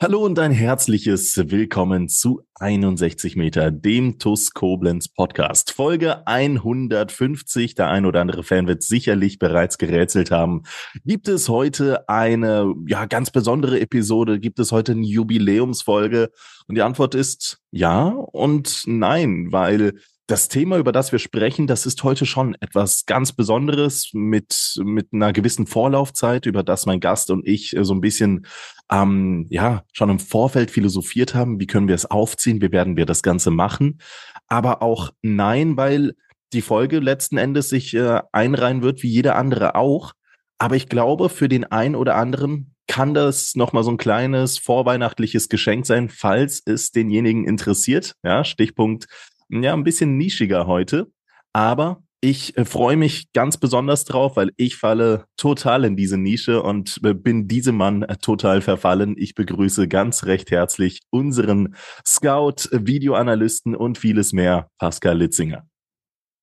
Hallo und ein herzliches Willkommen zu 61 Meter, dem TUS Koblenz Podcast. Folge 150. Der ein oder andere Fan wird sicherlich bereits gerätselt haben. Gibt es heute eine, ja, ganz besondere Episode? Gibt es heute eine Jubiläumsfolge? Und die Antwort ist ja und nein, weil das Thema, über das wir sprechen, das ist heute schon etwas ganz Besonderes mit, mit einer gewissen Vorlaufzeit, über das mein Gast und ich so ein bisschen, ähm, ja, schon im Vorfeld philosophiert haben. Wie können wir es aufziehen? Wie werden wir das Ganze machen? Aber auch nein, weil die Folge letzten Endes sich äh, einreihen wird, wie jede andere auch. Aber ich glaube, für den einen oder anderen kann das nochmal so ein kleines vorweihnachtliches Geschenk sein, falls es denjenigen interessiert. Ja, Stichpunkt ja, ein bisschen nischiger heute. Aber ich äh, freue mich ganz besonders drauf, weil ich falle total in diese Nische und äh, bin diesem Mann äh, total verfallen. Ich begrüße ganz recht herzlich unseren Scout, Videoanalysten und vieles mehr, Pascal Litzinger.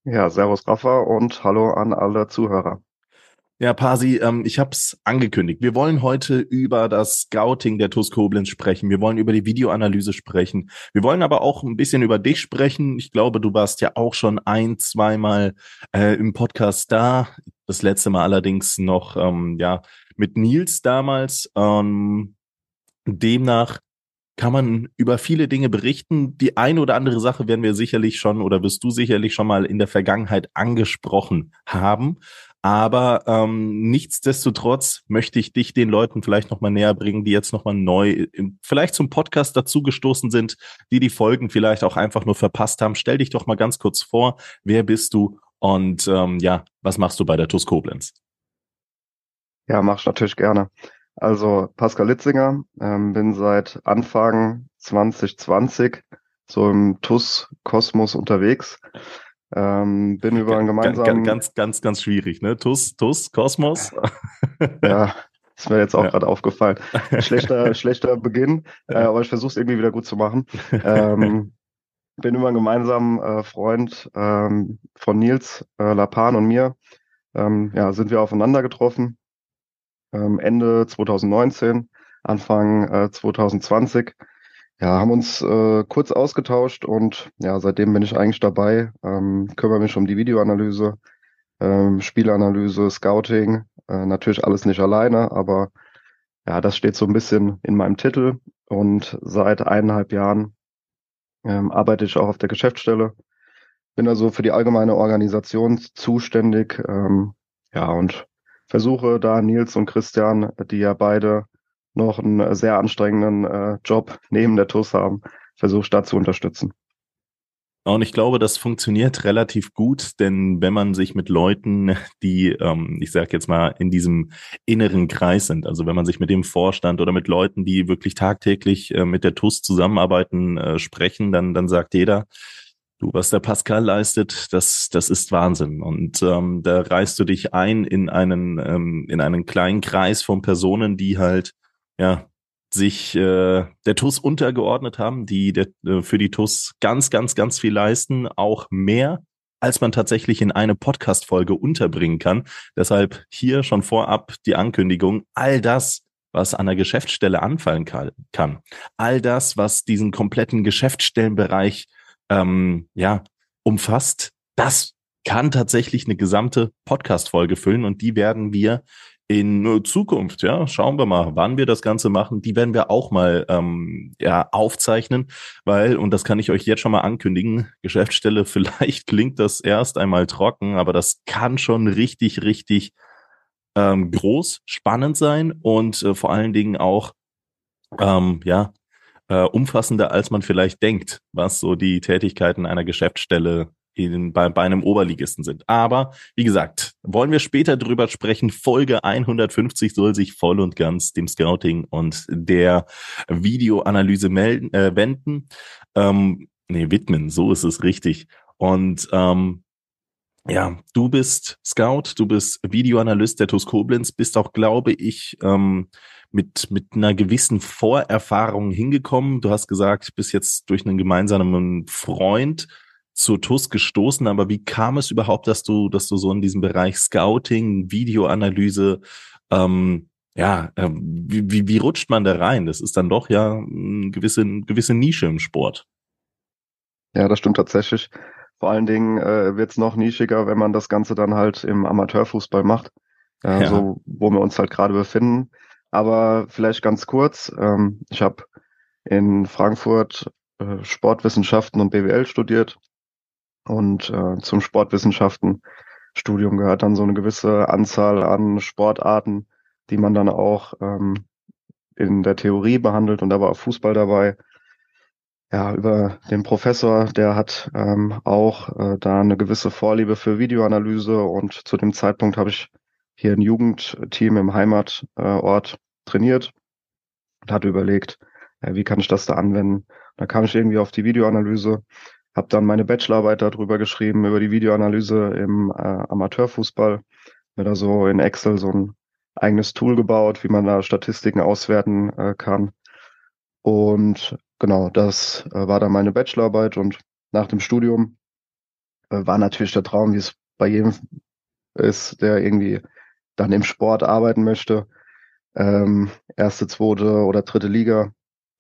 Ja, Servus Rafa und hallo an alle Zuhörer. Ja, Pasi, ähm, ich habe es angekündigt. Wir wollen heute über das Scouting der TUS Koblenz sprechen. Wir wollen über die Videoanalyse sprechen. Wir wollen aber auch ein bisschen über dich sprechen. Ich glaube, du warst ja auch schon ein, zweimal äh, im Podcast da. Das letzte Mal allerdings noch ähm, ja mit Nils damals. Ähm, demnach kann man über viele Dinge berichten. Die eine oder andere Sache werden wir sicherlich schon oder wirst du sicherlich schon mal in der Vergangenheit angesprochen haben. Aber ähm, nichtsdestotrotz möchte ich dich den Leuten vielleicht nochmal näher bringen, die jetzt nochmal neu, vielleicht zum Podcast dazugestoßen sind, die die Folgen vielleicht auch einfach nur verpasst haben. Stell dich doch mal ganz kurz vor, wer bist du und ähm, ja, was machst du bei der TUS Koblenz? Ja, mach ich natürlich gerne. Also Pascal Litzinger, ähm, bin seit Anfang 2020 so im TUS-Kosmos unterwegs. Ähm, bin über einen gemeinsamen... Ganz, ganz, ganz schwierig, ne? TUS, TUS, Kosmos. ja, ist mir jetzt auch ja. gerade aufgefallen. Schlechter, schlechter Beginn, äh, aber ich versuche es irgendwie wieder gut zu machen. Ähm, bin über einen gemeinsamen äh, Freund ähm, von Nils äh, Lapan und mir, ähm, ja, sind wir aufeinander getroffen. Ähm, Ende 2019, Anfang äh, 2020 ja, haben uns äh, kurz ausgetauscht und ja, seitdem bin ich eigentlich dabei, ähm, kümmere mich um die Videoanalyse, ähm, Spielanalyse, Scouting, äh, natürlich alles nicht alleine, aber ja, das steht so ein bisschen in meinem Titel und seit eineinhalb Jahren ähm, arbeite ich auch auf der Geschäftsstelle, bin also für die allgemeine Organisation zuständig, ähm, ja, und versuche da Nils und Christian, die ja beide noch einen sehr anstrengenden äh, Job neben der TUS haben, versuche da zu unterstützen. Und ich glaube, das funktioniert relativ gut, denn wenn man sich mit Leuten, die, ähm, ich sage jetzt mal, in diesem inneren Kreis sind, also wenn man sich mit dem Vorstand oder mit Leuten, die wirklich tagtäglich äh, mit der TUS zusammenarbeiten, äh, sprechen, dann, dann sagt jeder, du, was der Pascal leistet, das, das ist Wahnsinn. Und ähm, da reißt du dich ein in einen, ähm, in einen kleinen Kreis von Personen, die halt ja, sich äh, der TUS untergeordnet haben, die der, äh, für die TUS ganz, ganz, ganz viel leisten, auch mehr, als man tatsächlich in eine Podcast-Folge unterbringen kann. Deshalb hier schon vorab die Ankündigung, all das, was an der Geschäftsstelle anfallen kann, all das, was diesen kompletten Geschäftsstellenbereich ähm, ja, umfasst, das kann tatsächlich eine gesamte Podcast-Folge füllen und die werden wir in Zukunft, ja, schauen wir mal, wann wir das Ganze machen. Die werden wir auch mal ähm, ja, aufzeichnen, weil, und das kann ich euch jetzt schon mal ankündigen, Geschäftsstelle, vielleicht klingt das erst einmal trocken, aber das kann schon richtig, richtig ähm, groß, spannend sein und äh, vor allen Dingen auch, ähm, ja, äh, umfassender, als man vielleicht denkt, was so die Tätigkeiten einer Geschäftsstelle in, bei, bei einem Oberligisten sind. Aber wie gesagt, wollen wir später drüber sprechen. Folge 150 soll sich voll und ganz dem Scouting und der Videoanalyse melden, äh, wenden. Ähm, Nee, widmen, so ist es richtig. Und ähm, ja, du bist Scout, du bist Videoanalyst der TuS Koblenz, bist auch, glaube ich, ähm, mit, mit einer gewissen Vorerfahrung hingekommen. Du hast gesagt, bist jetzt durch einen gemeinsamen Freund zur TUS gestoßen, aber wie kam es überhaupt, dass du, dass du so in diesem Bereich Scouting, Videoanalyse, ähm, ja, äh, wie, wie, wie rutscht man da rein? Das ist dann doch ja eine gewisse, eine gewisse Nische im Sport. Ja, das stimmt tatsächlich. Vor allen Dingen äh, wird es noch nischiger, wenn man das Ganze dann halt im Amateurfußball macht, äh, ja. so wo wir uns halt gerade befinden. Aber vielleicht ganz kurz, ähm, ich habe in Frankfurt äh, Sportwissenschaften und BWL studiert und äh, zum Sportwissenschaften-Studium gehört dann so eine gewisse Anzahl an Sportarten, die man dann auch ähm, in der Theorie behandelt und da war auch Fußball dabei. Ja, über den Professor, der hat ähm, auch äh, da eine gewisse Vorliebe für Videoanalyse und zu dem Zeitpunkt habe ich hier ein Jugendteam im Heimatort äh, trainiert und hatte überlegt, äh, wie kann ich das da anwenden. Da kam ich irgendwie auf die Videoanalyse, habe dann meine Bachelorarbeit darüber geschrieben, über die Videoanalyse im äh, Amateurfußball, mir da so in Excel so ein eigenes Tool gebaut, wie man da Statistiken auswerten äh, kann. Und genau, das äh, war dann meine Bachelorarbeit und nach dem Studium äh, war natürlich der Traum, wie es bei jedem ist, der irgendwie dann im Sport arbeiten möchte. Ähm, erste, zweite oder dritte Liga.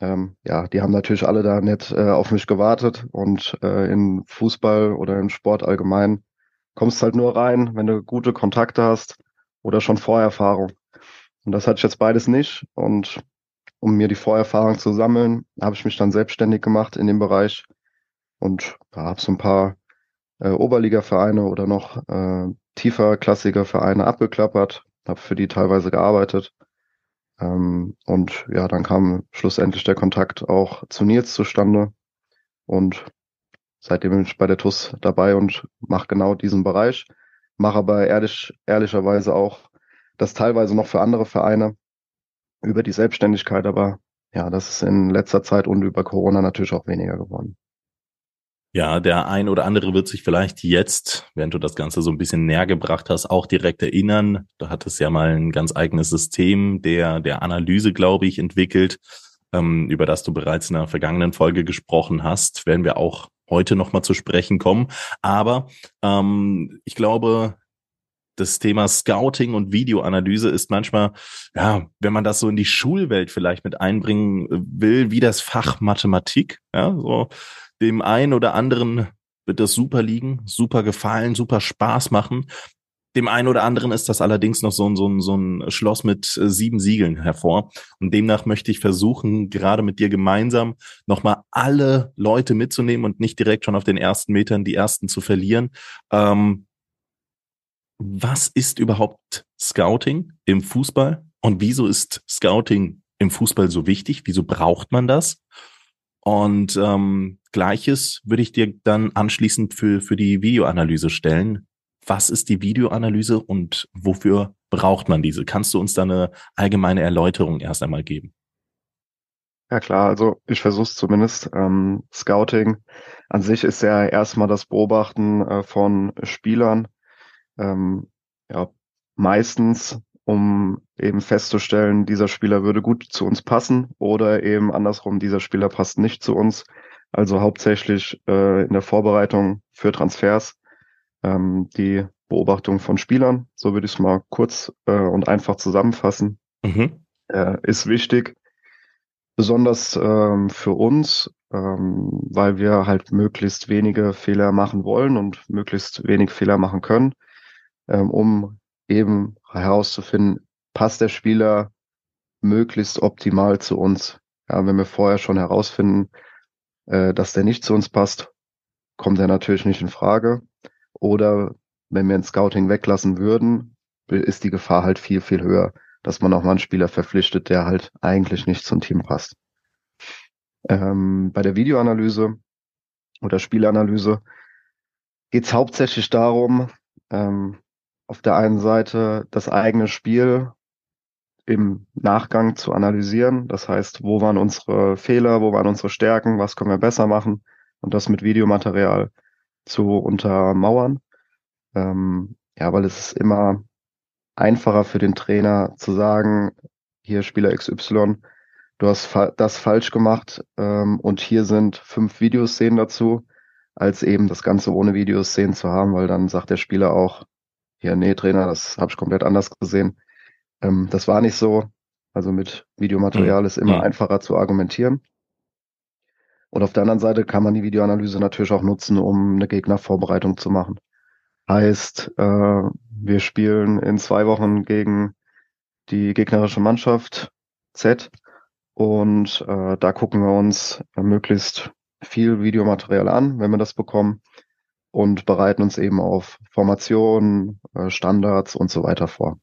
Ähm, ja, die haben natürlich alle da nicht äh, auf mich gewartet und äh, in Fußball oder in Sport allgemein kommst halt nur rein, wenn du gute Kontakte hast oder schon Vorerfahrung. Und das hatte ich jetzt beides nicht. Und um mir die Vorerfahrung zu sammeln, habe ich mich dann selbstständig gemacht in dem Bereich und habe so ein paar äh, Oberliga-Vereine oder noch äh, tiefer klassiger Vereine abgeklappert, habe für die teilweise gearbeitet. Ähm, und ja, dann kam schlussendlich der Kontakt auch zu Nils zustande. Und seitdem bin ich bei der TUS dabei und mache genau diesen Bereich mache aber ehrlich, ehrlicherweise auch das teilweise noch für andere Vereine über die Selbstständigkeit, aber ja, das ist in letzter Zeit und über Corona natürlich auch weniger geworden. Ja, der ein oder andere wird sich vielleicht jetzt, während du das Ganze so ein bisschen näher gebracht hast, auch direkt erinnern. Du hattest ja mal ein ganz eigenes System der, der Analyse, glaube ich, entwickelt, ähm, über das du bereits in der vergangenen Folge gesprochen hast. Werden wir auch heute nochmal zu sprechen kommen. Aber ähm, ich glaube, das Thema Scouting und Videoanalyse ist manchmal, ja, wenn man das so in die Schulwelt vielleicht mit einbringen will, wie das Fach Mathematik. Ja, so dem einen oder anderen wird das super liegen, super gefallen, super Spaß machen. Dem einen oder anderen ist das allerdings noch so ein, so ein, so ein Schloss mit äh, sieben Siegeln hervor. Und demnach möchte ich versuchen, gerade mit dir gemeinsam nochmal alle Leute mitzunehmen und nicht direkt schon auf den ersten Metern die ersten zu verlieren. Ähm, was ist überhaupt Scouting im Fußball? Und wieso ist Scouting im Fußball so wichtig? Wieso braucht man das? Und ähm, gleiches würde ich dir dann anschließend für, für die Videoanalyse stellen was ist die Videoanalyse und wofür braucht man diese? Kannst du uns da eine allgemeine Erläuterung erst einmal geben? Ja klar, also ich versuche es zumindest. Ähm, Scouting an sich ist ja erstmal das Beobachten äh, von Spielern. Ähm, ja, meistens, um eben festzustellen, dieser Spieler würde gut zu uns passen oder eben andersrum, dieser Spieler passt nicht zu uns. Also hauptsächlich äh, in der Vorbereitung für Transfers ähm, die Beobachtung von Spielern, so würde ich es mal kurz äh, und einfach zusammenfassen, mhm. äh, ist wichtig, besonders ähm, für uns, ähm, weil wir halt möglichst wenige Fehler machen wollen und möglichst wenig Fehler machen können, ähm, um eben herauszufinden, passt der Spieler möglichst optimal zu uns. Ja, wenn wir vorher schon herausfinden, äh, dass der nicht zu uns passt, kommt er natürlich nicht in Frage. Oder wenn wir ein Scouting weglassen würden, ist die Gefahr halt viel, viel höher, dass man auch mal einen Spieler verpflichtet, der halt eigentlich nicht zum Team passt. Ähm, bei der Videoanalyse oder Spielanalyse geht es hauptsächlich darum, ähm, auf der einen Seite das eigene Spiel im Nachgang zu analysieren. Das heißt, wo waren unsere Fehler, wo waren unsere Stärken, was können wir besser machen, und das mit Videomaterial zu untermauern. Ähm, ja, weil es ist immer einfacher für den Trainer zu sagen, hier Spieler XY, du hast fa das falsch gemacht ähm, und hier sind fünf Videoszenen dazu, als eben das Ganze ohne Videoszenen zu haben, weil dann sagt der Spieler auch, hier, nee, Trainer, das habe ich komplett anders gesehen. Ähm, das war nicht so. Also mit Videomaterial mhm. ist immer mhm. einfacher zu argumentieren. Und auf der anderen Seite kann man die Videoanalyse natürlich auch nutzen, um eine Gegnervorbereitung zu machen. Heißt, äh, wir spielen in zwei Wochen gegen die gegnerische Mannschaft Z und äh, da gucken wir uns möglichst viel Videomaterial an, wenn wir das bekommen und bereiten uns eben auf Formationen, äh, Standards und so weiter vor.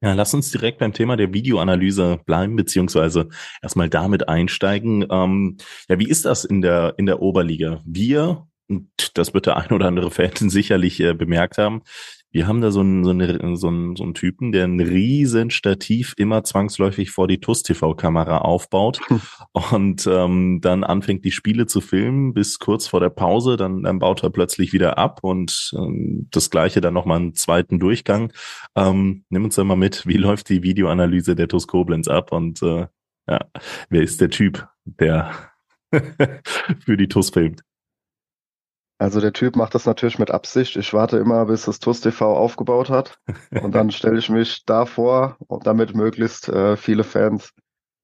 Ja, lass uns direkt beim Thema der Videoanalyse bleiben, beziehungsweise erstmal damit einsteigen. Ähm, ja, wie ist das in der, in der Oberliga? Wir, und das wird der ein oder andere Fan sicherlich äh, bemerkt haben, wir haben da so einen, so, einen, so, einen, so einen Typen, der ein riesen Stativ immer zwangsläufig vor die TUS-TV-Kamera aufbaut hm. und ähm, dann anfängt, die Spiele zu filmen bis kurz vor der Pause. Dann, dann baut er plötzlich wieder ab und ähm, das Gleiche dann nochmal einen zweiten Durchgang. Ähm, nimm uns da mal mit, wie läuft die Videoanalyse der TUS Koblenz ab und äh, ja, wer ist der Typ, der für die TUS filmt? Also der Typ macht das natürlich mit Absicht. Ich warte immer, bis das TUS TV aufgebaut hat. Und dann stelle ich mich davor, damit möglichst äh, viele Fans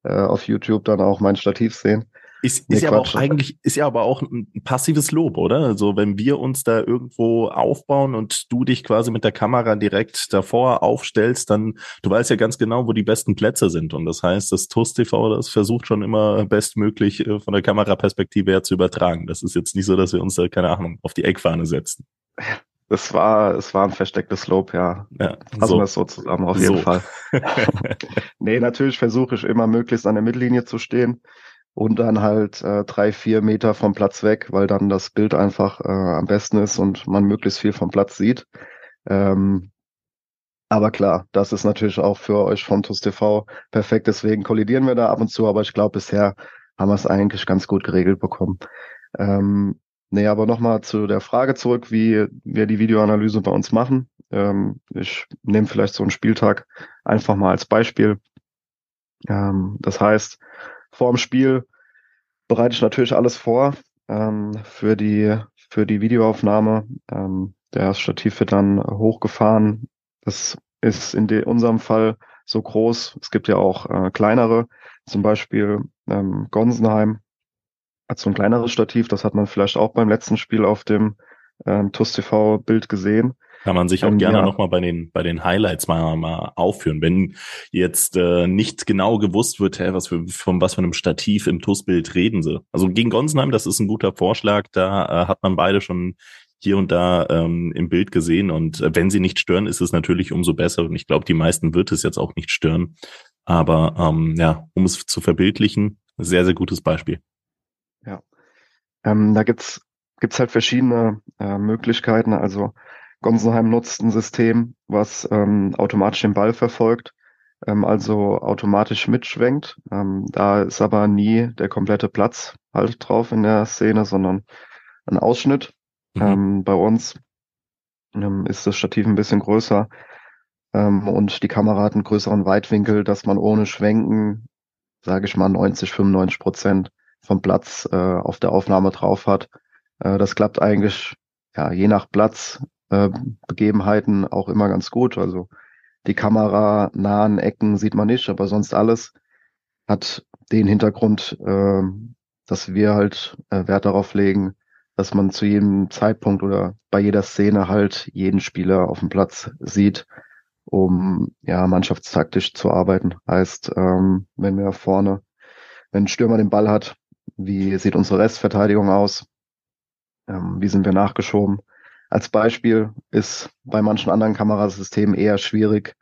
äh, auf YouTube dann auch mein Stativ sehen. Ist, nee, ist ja aber auch eigentlich, ist ja aber auch ein passives Lob, oder? Also wenn wir uns da irgendwo aufbauen und du dich quasi mit der Kamera direkt davor aufstellst, dann, du weißt ja ganz genau, wo die besten Plätze sind. Und das heißt, das TUS TV, das versucht schon immer bestmöglich äh, von der Kameraperspektive her zu übertragen. Das ist jetzt nicht so, dass wir uns da, keine Ahnung, auf die Eckfahne setzen. Das war, es war ein verstecktes Lob, ja. ja Fassen so. wir es so zusammen, auf jeden so. Fall. nee, natürlich versuche ich immer möglichst an der Mittellinie zu stehen und dann halt äh, drei, vier Meter vom Platz weg, weil dann das Bild einfach äh, am besten ist und man möglichst viel vom Platz sieht. Ähm, aber klar, das ist natürlich auch für euch vom TUS TV perfekt. Deswegen kollidieren wir da ab und zu, aber ich glaube, bisher haben wir es eigentlich ganz gut geregelt bekommen. Ähm, nee, aber nochmal zu der Frage zurück, wie wir die Videoanalyse bei uns machen. Ähm, ich nehme vielleicht so einen Spieltag einfach mal als Beispiel. Ähm, das heißt, vor dem Spiel bereite ich natürlich alles vor ähm, für die für die Videoaufnahme. Ähm, der Stativ wird dann hochgefahren. Das ist in unserem Fall so groß. Es gibt ja auch äh, kleinere, zum Beispiel ähm, Gonsenheim hat so ein kleineres Stativ. Das hat man vielleicht auch beim letzten Spiel auf dem ähm, TUS TV Bild gesehen. Kann man sich auch ähm, gerne ja. nochmal bei den, bei den Highlights mal, mal aufführen. Wenn jetzt äh, nicht genau gewusst wird, hey, was für, von was für einem Stativ im TUS-Bild reden sie. Also gegen Gonsenheim, das ist ein guter Vorschlag. Da äh, hat man beide schon hier und da ähm, im Bild gesehen. Und äh, wenn sie nicht stören, ist es natürlich umso besser. Und ich glaube, die meisten wird es jetzt auch nicht stören. Aber ähm, ja, um es zu verbildlichen, sehr, sehr gutes Beispiel. Ja. Ähm, da gibt's gibt's halt verschiedene äh, Möglichkeiten. Also Gonsenheim nutzt ein System, was ähm, automatisch den Ball verfolgt, ähm, also automatisch mitschwenkt. Ähm, da ist aber nie der komplette Platz halt drauf in der Szene, sondern ein Ausschnitt. Mhm. Ähm, bei uns ähm, ist das Stativ ein bisschen größer ähm, und die Kamera hat einen größeren Weitwinkel, dass man ohne Schwenken, sage ich mal, 90, 95 Prozent vom Platz äh, auf der Aufnahme drauf hat. Äh, das klappt eigentlich ja, je nach Platz äh, Begebenheiten auch immer ganz gut. Also die Kamera nahen Ecken sieht man nicht, aber sonst alles hat den Hintergrund, äh, dass wir halt äh, Wert darauf legen, dass man zu jedem Zeitpunkt oder bei jeder Szene halt jeden Spieler auf dem Platz sieht, um ja mannschaftstaktisch zu arbeiten. Heißt, ähm, wenn wir vorne, wenn ein Stürmer den Ball hat, wie sieht unsere Restverteidigung aus? Ähm, wie sind wir nachgeschoben? Als Beispiel ist bei manchen anderen Kamerasystemen eher schwierig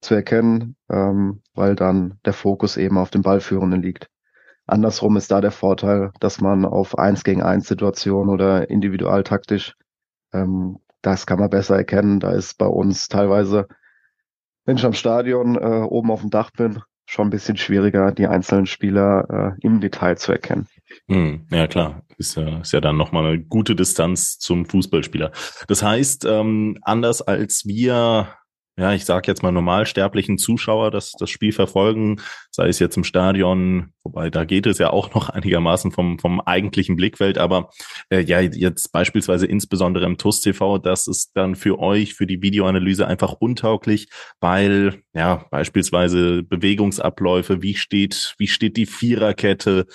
zu erkennen, ähm, weil dann der Fokus eben auf dem Ballführenden liegt. Andersrum ist da der Vorteil, dass man auf eins gegen eins Situationen oder individualtaktisch, ähm, das kann man besser erkennen. Da ist bei uns teilweise, wenn ich am Stadion äh, oben auf dem Dach bin, schon ein bisschen schwieriger, die einzelnen Spieler äh, im Detail zu erkennen. Hm, ja klar, ist ja, ist ja dann nochmal eine gute Distanz zum Fußballspieler. Das heißt, ähm, anders als wir ja, ich sage jetzt mal normalsterblichen Zuschauer das, das Spiel verfolgen, sei es jetzt im Stadion, wobei da geht es ja auch noch einigermaßen vom, vom eigentlichen Blickfeld, aber äh, ja, jetzt beispielsweise insbesondere im TUS TV, das ist dann für euch, für die Videoanalyse einfach untauglich, weil ja, beispielsweise Bewegungsabläufe, wie steht, wie steht die Viererkette,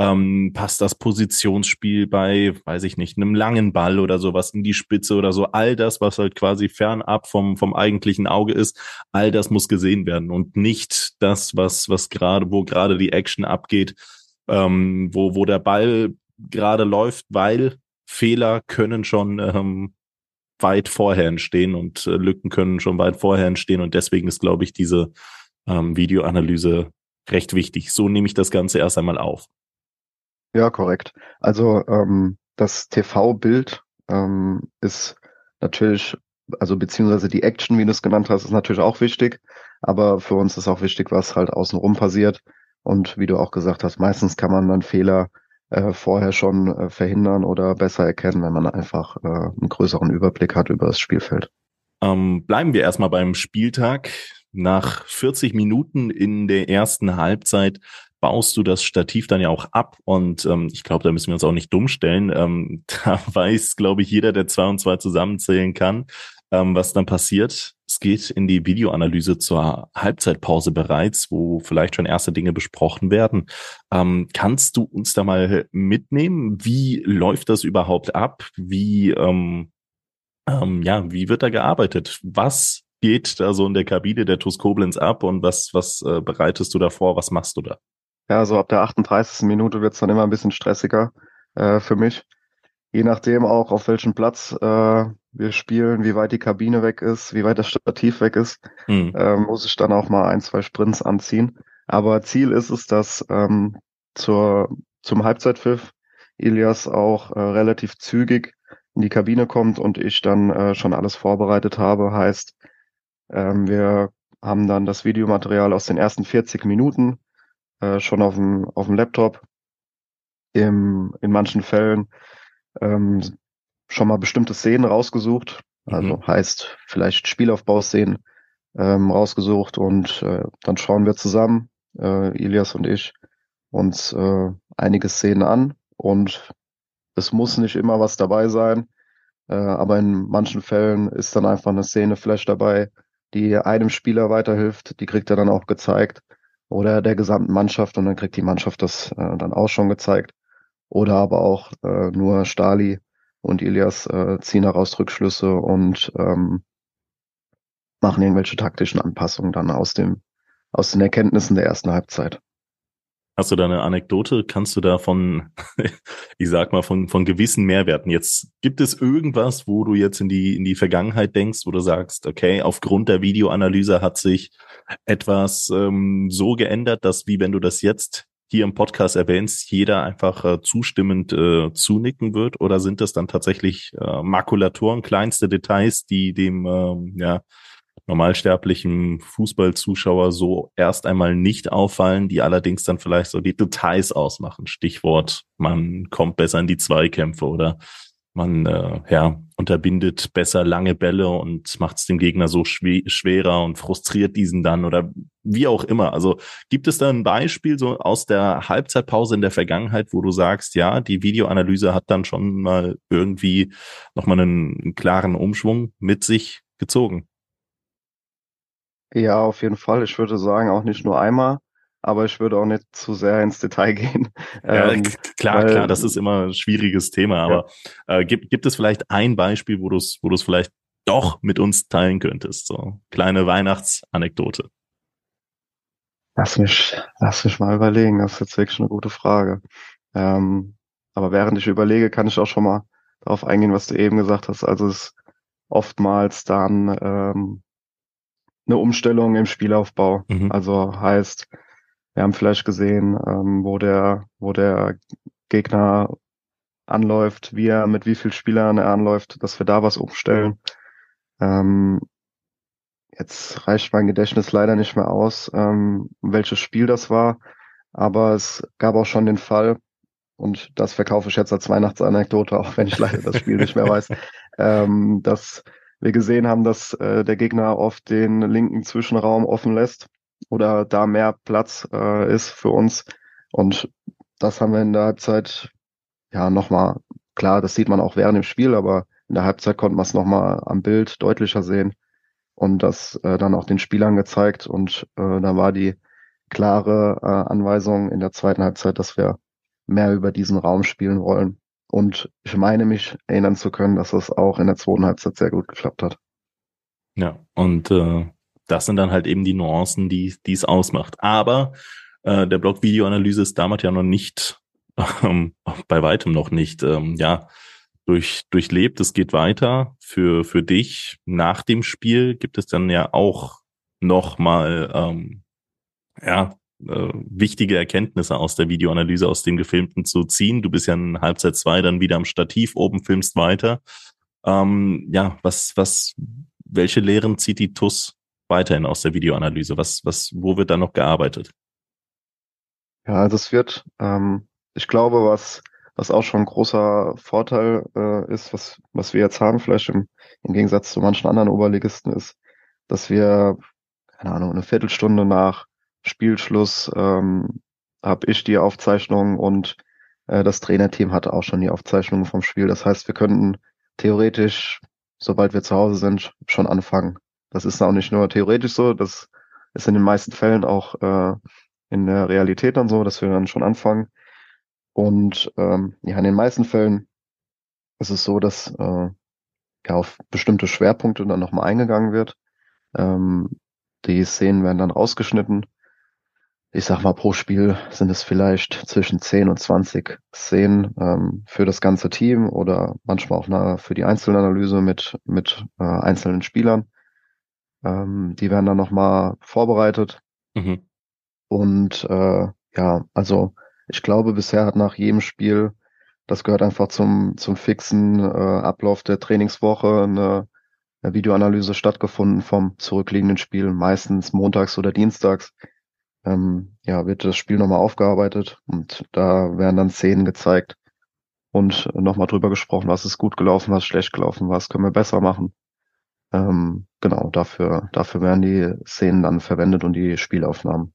ähm, passt das Positionsspiel bei, weiß ich nicht, einem langen Ball oder sowas in die Spitze oder so. All das, was halt quasi fernab vom, vom eigentlichen Auge ist, all das muss gesehen werden und nicht das, was, was gerade, wo gerade die Action abgeht, ähm, wo, wo der Ball gerade läuft, weil Fehler können schon ähm, weit vorher entstehen und äh, Lücken können schon weit vorher entstehen und deswegen ist, glaube ich, diese ähm, Videoanalyse recht wichtig. So nehme ich das Ganze erst einmal auf. Ja, korrekt. Also ähm, das TV-Bild ähm, ist natürlich, also beziehungsweise die Action, wie du es genannt hast, ist natürlich auch wichtig. Aber für uns ist auch wichtig, was halt außenrum passiert. Und wie du auch gesagt hast, meistens kann man dann Fehler äh, vorher schon äh, verhindern oder besser erkennen, wenn man einfach äh, einen größeren Überblick hat über das Spielfeld. Ähm, bleiben wir erstmal beim Spieltag. Nach 40 Minuten in der ersten Halbzeit baust du das Stativ dann ja auch ab. Und ähm, ich glaube, da müssen wir uns auch nicht dumm stellen. Ähm, da weiß, glaube ich, jeder, der zwei und zwei zusammenzählen kann, ähm, was dann passiert. Es geht in die Videoanalyse zur Halbzeitpause bereits, wo vielleicht schon erste Dinge besprochen werden. Ähm, kannst du uns da mal mitnehmen? Wie läuft das überhaupt ab? Wie, ähm, ähm, ja, wie wird da gearbeitet? Was geht da so in der Kabine der TuS Koblenz ab und was, was äh, bereitest du da vor? Was machst du da? Ja, so ab der 38. Minute wird's dann immer ein bisschen stressiger äh, für mich. Je nachdem auch, auf welchem Platz äh, wir spielen, wie weit die Kabine weg ist, wie weit das Stativ weg ist, mhm. äh, muss ich dann auch mal ein, zwei Sprints anziehen. Aber Ziel ist es, dass ähm, zur, zum Halbzeitpfiff Ilias auch äh, relativ zügig in die Kabine kommt und ich dann äh, schon alles vorbereitet habe. Heißt, ähm, wir haben dann das Videomaterial aus den ersten 40 Minuten äh, schon auf dem, auf dem Laptop. Im, in manchen Fällen ähm, schon mal bestimmte Szenen rausgesucht. Also mhm. heißt vielleicht Spielaufbauszenen ähm, rausgesucht und äh, dann schauen wir zusammen, äh, Ilias und ich, uns äh, einige Szenen an und es muss nicht immer was dabei sein, äh, aber in manchen Fällen ist dann einfach eine Szene vielleicht dabei, die einem Spieler weiterhilft, die kriegt er dann auch gezeigt oder der gesamten Mannschaft und dann kriegt die Mannschaft das äh, dann auch schon gezeigt. Oder aber auch äh, nur Stali und Ilias äh, ziehen daraus Rückschlüsse und ähm, machen irgendwelche taktischen Anpassungen dann aus dem aus den Erkenntnissen der ersten Halbzeit. Hast du da eine Anekdote? Kannst du da von, ich sag mal, von, von gewissen Mehrwerten jetzt, gibt es irgendwas, wo du jetzt in die, in die Vergangenheit denkst, wo du sagst, okay, aufgrund der Videoanalyse hat sich etwas ähm, so geändert, dass wie wenn du das jetzt hier im Podcast erwähnst, jeder einfach äh, zustimmend äh, zunicken wird? Oder sind das dann tatsächlich äh, Makulaturen, kleinste Details, die dem äh, ja, normalsterblichen Fußballzuschauer so erst einmal nicht auffallen, die allerdings dann vielleicht so die Details ausmachen. Stichwort, man kommt besser in die Zweikämpfe oder man äh, ja, unterbindet besser lange Bälle und macht es dem Gegner so schw schwerer und frustriert diesen dann oder wie auch immer. Also gibt es da ein Beispiel so aus der Halbzeitpause in der Vergangenheit, wo du sagst, ja, die Videoanalyse hat dann schon mal irgendwie nochmal einen, einen klaren Umschwung mit sich gezogen? Ja, auf jeden Fall. Ich würde sagen, auch nicht nur einmal, aber ich würde auch nicht zu sehr ins Detail gehen. Ja, ähm, klar, weil, klar, das ist immer ein schwieriges Thema, aber ja. äh, gibt, gibt es vielleicht ein Beispiel, wo du es wo du es vielleicht doch mit uns teilen könntest? So kleine Weihnachtsanekdote. Lass mich, lass mich mal überlegen. Das ist jetzt wirklich eine gute Frage. Ähm, aber während ich überlege, kann ich auch schon mal darauf eingehen, was du eben gesagt hast. Also es ist oftmals dann ähm, eine Umstellung im Spielaufbau. Mhm. Also heißt, wir haben vielleicht gesehen, ähm, wo der, wo der Gegner anläuft, wie er mit wie vielen Spielern er anläuft, dass wir da was umstellen. Ähm, jetzt reicht mein Gedächtnis leider nicht mehr aus, ähm, welches Spiel das war, aber es gab auch schon den Fall, und das verkaufe ich jetzt als Weihnachtsanekdote, auch wenn ich leider das Spiel nicht mehr weiß, ähm, dass wir gesehen haben, dass äh, der Gegner oft den linken Zwischenraum offen lässt oder da mehr Platz äh, ist für uns. Und das haben wir in der Halbzeit ja nochmal, klar, das sieht man auch während dem Spiel, aber in der Halbzeit konnte man es nochmal am Bild deutlicher sehen und das äh, dann auch den Spielern gezeigt. Und äh, da war die klare äh, Anweisung in der zweiten Halbzeit, dass wir mehr über diesen Raum spielen wollen. Und ich meine mich erinnern zu können, dass das auch in der zweiten Halbzeit sehr gut geklappt hat. Ja, und äh, das sind dann halt eben die Nuancen, die es ausmacht. Aber äh, der Blog Videoanalyse ist damals ja noch nicht, ähm, bei weitem noch nicht, ähm, ja, durch, durchlebt. Es geht weiter. Für, für dich nach dem Spiel gibt es dann ja auch nochmal, ähm, ja, äh, wichtige Erkenntnisse aus der Videoanalyse, aus dem Gefilmten zu ziehen. Du bist ja in Halbzeit zwei dann wieder am Stativ oben, filmst weiter. Ähm, ja, was, was, welche Lehren zieht die TUS weiterhin aus der Videoanalyse? Was, was, wo wird da noch gearbeitet? Ja, also wird, ähm, ich glaube, was, was auch schon ein großer Vorteil äh, ist, was, was wir jetzt haben, vielleicht im, im Gegensatz zu manchen anderen Oberligisten, ist, dass wir, keine Ahnung, eine Viertelstunde nach Spielschluss ähm, habe ich die Aufzeichnung und äh, das Trainerteam hatte auch schon die Aufzeichnung vom Spiel. Das heißt, wir könnten theoretisch, sobald wir zu Hause sind, schon anfangen. Das ist auch nicht nur theoretisch so, das ist in den meisten Fällen auch äh, in der Realität dann so, dass wir dann schon anfangen. Und ähm, ja, in den meisten Fällen ist es so, dass äh, ja, auf bestimmte Schwerpunkte dann nochmal eingegangen wird. Ähm, die Szenen werden dann rausgeschnitten ich sag mal, pro Spiel sind es vielleicht zwischen 10 und 20 Szenen ähm, für das ganze Team oder manchmal auch eine, für die Einzelanalyse mit, mit äh, einzelnen Spielern. Ähm, die werden dann nochmal vorbereitet. Mhm. Und äh, ja, also ich glaube, bisher hat nach jedem Spiel, das gehört einfach zum, zum fixen äh, Ablauf der Trainingswoche, eine, eine Videoanalyse stattgefunden vom zurückliegenden Spiel, meistens montags oder dienstags ähm, ja, wird das Spiel nochmal aufgearbeitet und da werden dann Szenen gezeigt und nochmal drüber gesprochen, was ist gut gelaufen, was schlecht gelaufen, was können wir besser machen. Ähm, genau, dafür, dafür werden die Szenen dann verwendet und die Spielaufnahmen.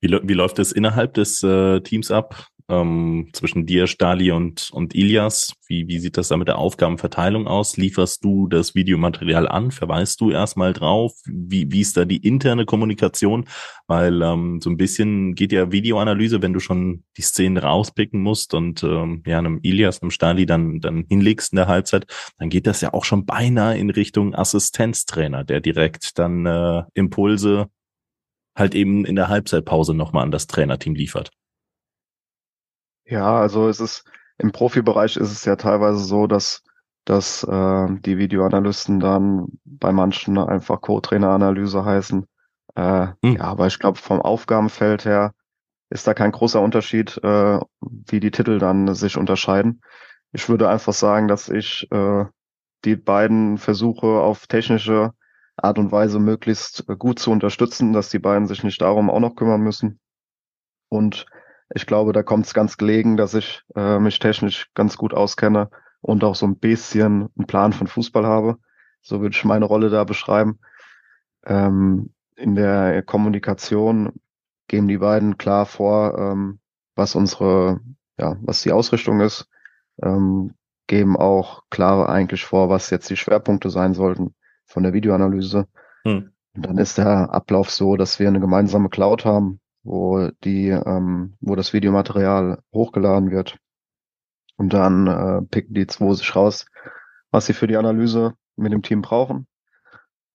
Wie, wie läuft es innerhalb des äh, Teams ab? Ähm, zwischen dir, Stali und, und Ilias? Wie, wie sieht das da mit der Aufgabenverteilung aus? Lieferst du das Videomaterial an? Verweist du erstmal drauf? Wie, wie ist da die interne Kommunikation? Weil ähm, so ein bisschen geht ja Videoanalyse, wenn du schon die Szenen rauspicken musst und ähm, ja, einem Ilias, einem Stali dann, dann hinlegst in der Halbzeit, dann geht das ja auch schon beinahe in Richtung Assistenztrainer, der direkt dann äh, Impulse halt eben in der Halbzeitpause nochmal an das Trainerteam liefert. Ja, also es ist im Profibereich ist es ja teilweise so, dass dass äh, die Videoanalysten dann bei manchen einfach Co-Trainer-Analyse heißen. Äh, hm. Ja, aber ich glaube, vom Aufgabenfeld her ist da kein großer Unterschied, äh, wie die Titel dann sich unterscheiden. Ich würde einfach sagen, dass ich äh, die beiden versuche auf technische Art und Weise möglichst gut zu unterstützen, dass die beiden sich nicht darum auch noch kümmern müssen. Und ich glaube, da kommt es ganz gelegen, dass ich äh, mich technisch ganz gut auskenne und auch so ein bisschen einen Plan von Fußball habe. So würde ich meine Rolle da beschreiben. Ähm, in der Kommunikation geben die beiden klar vor, ähm, was unsere, ja, was die Ausrichtung ist, ähm, geben auch klar eigentlich vor, was jetzt die Schwerpunkte sein sollten von der Videoanalyse. Hm. Und dann ist der Ablauf so, dass wir eine gemeinsame Cloud haben, wo die, ähm, wo das Videomaterial hochgeladen wird. Und dann äh, picken die zwei sich raus, was sie für die Analyse mit dem Team brauchen.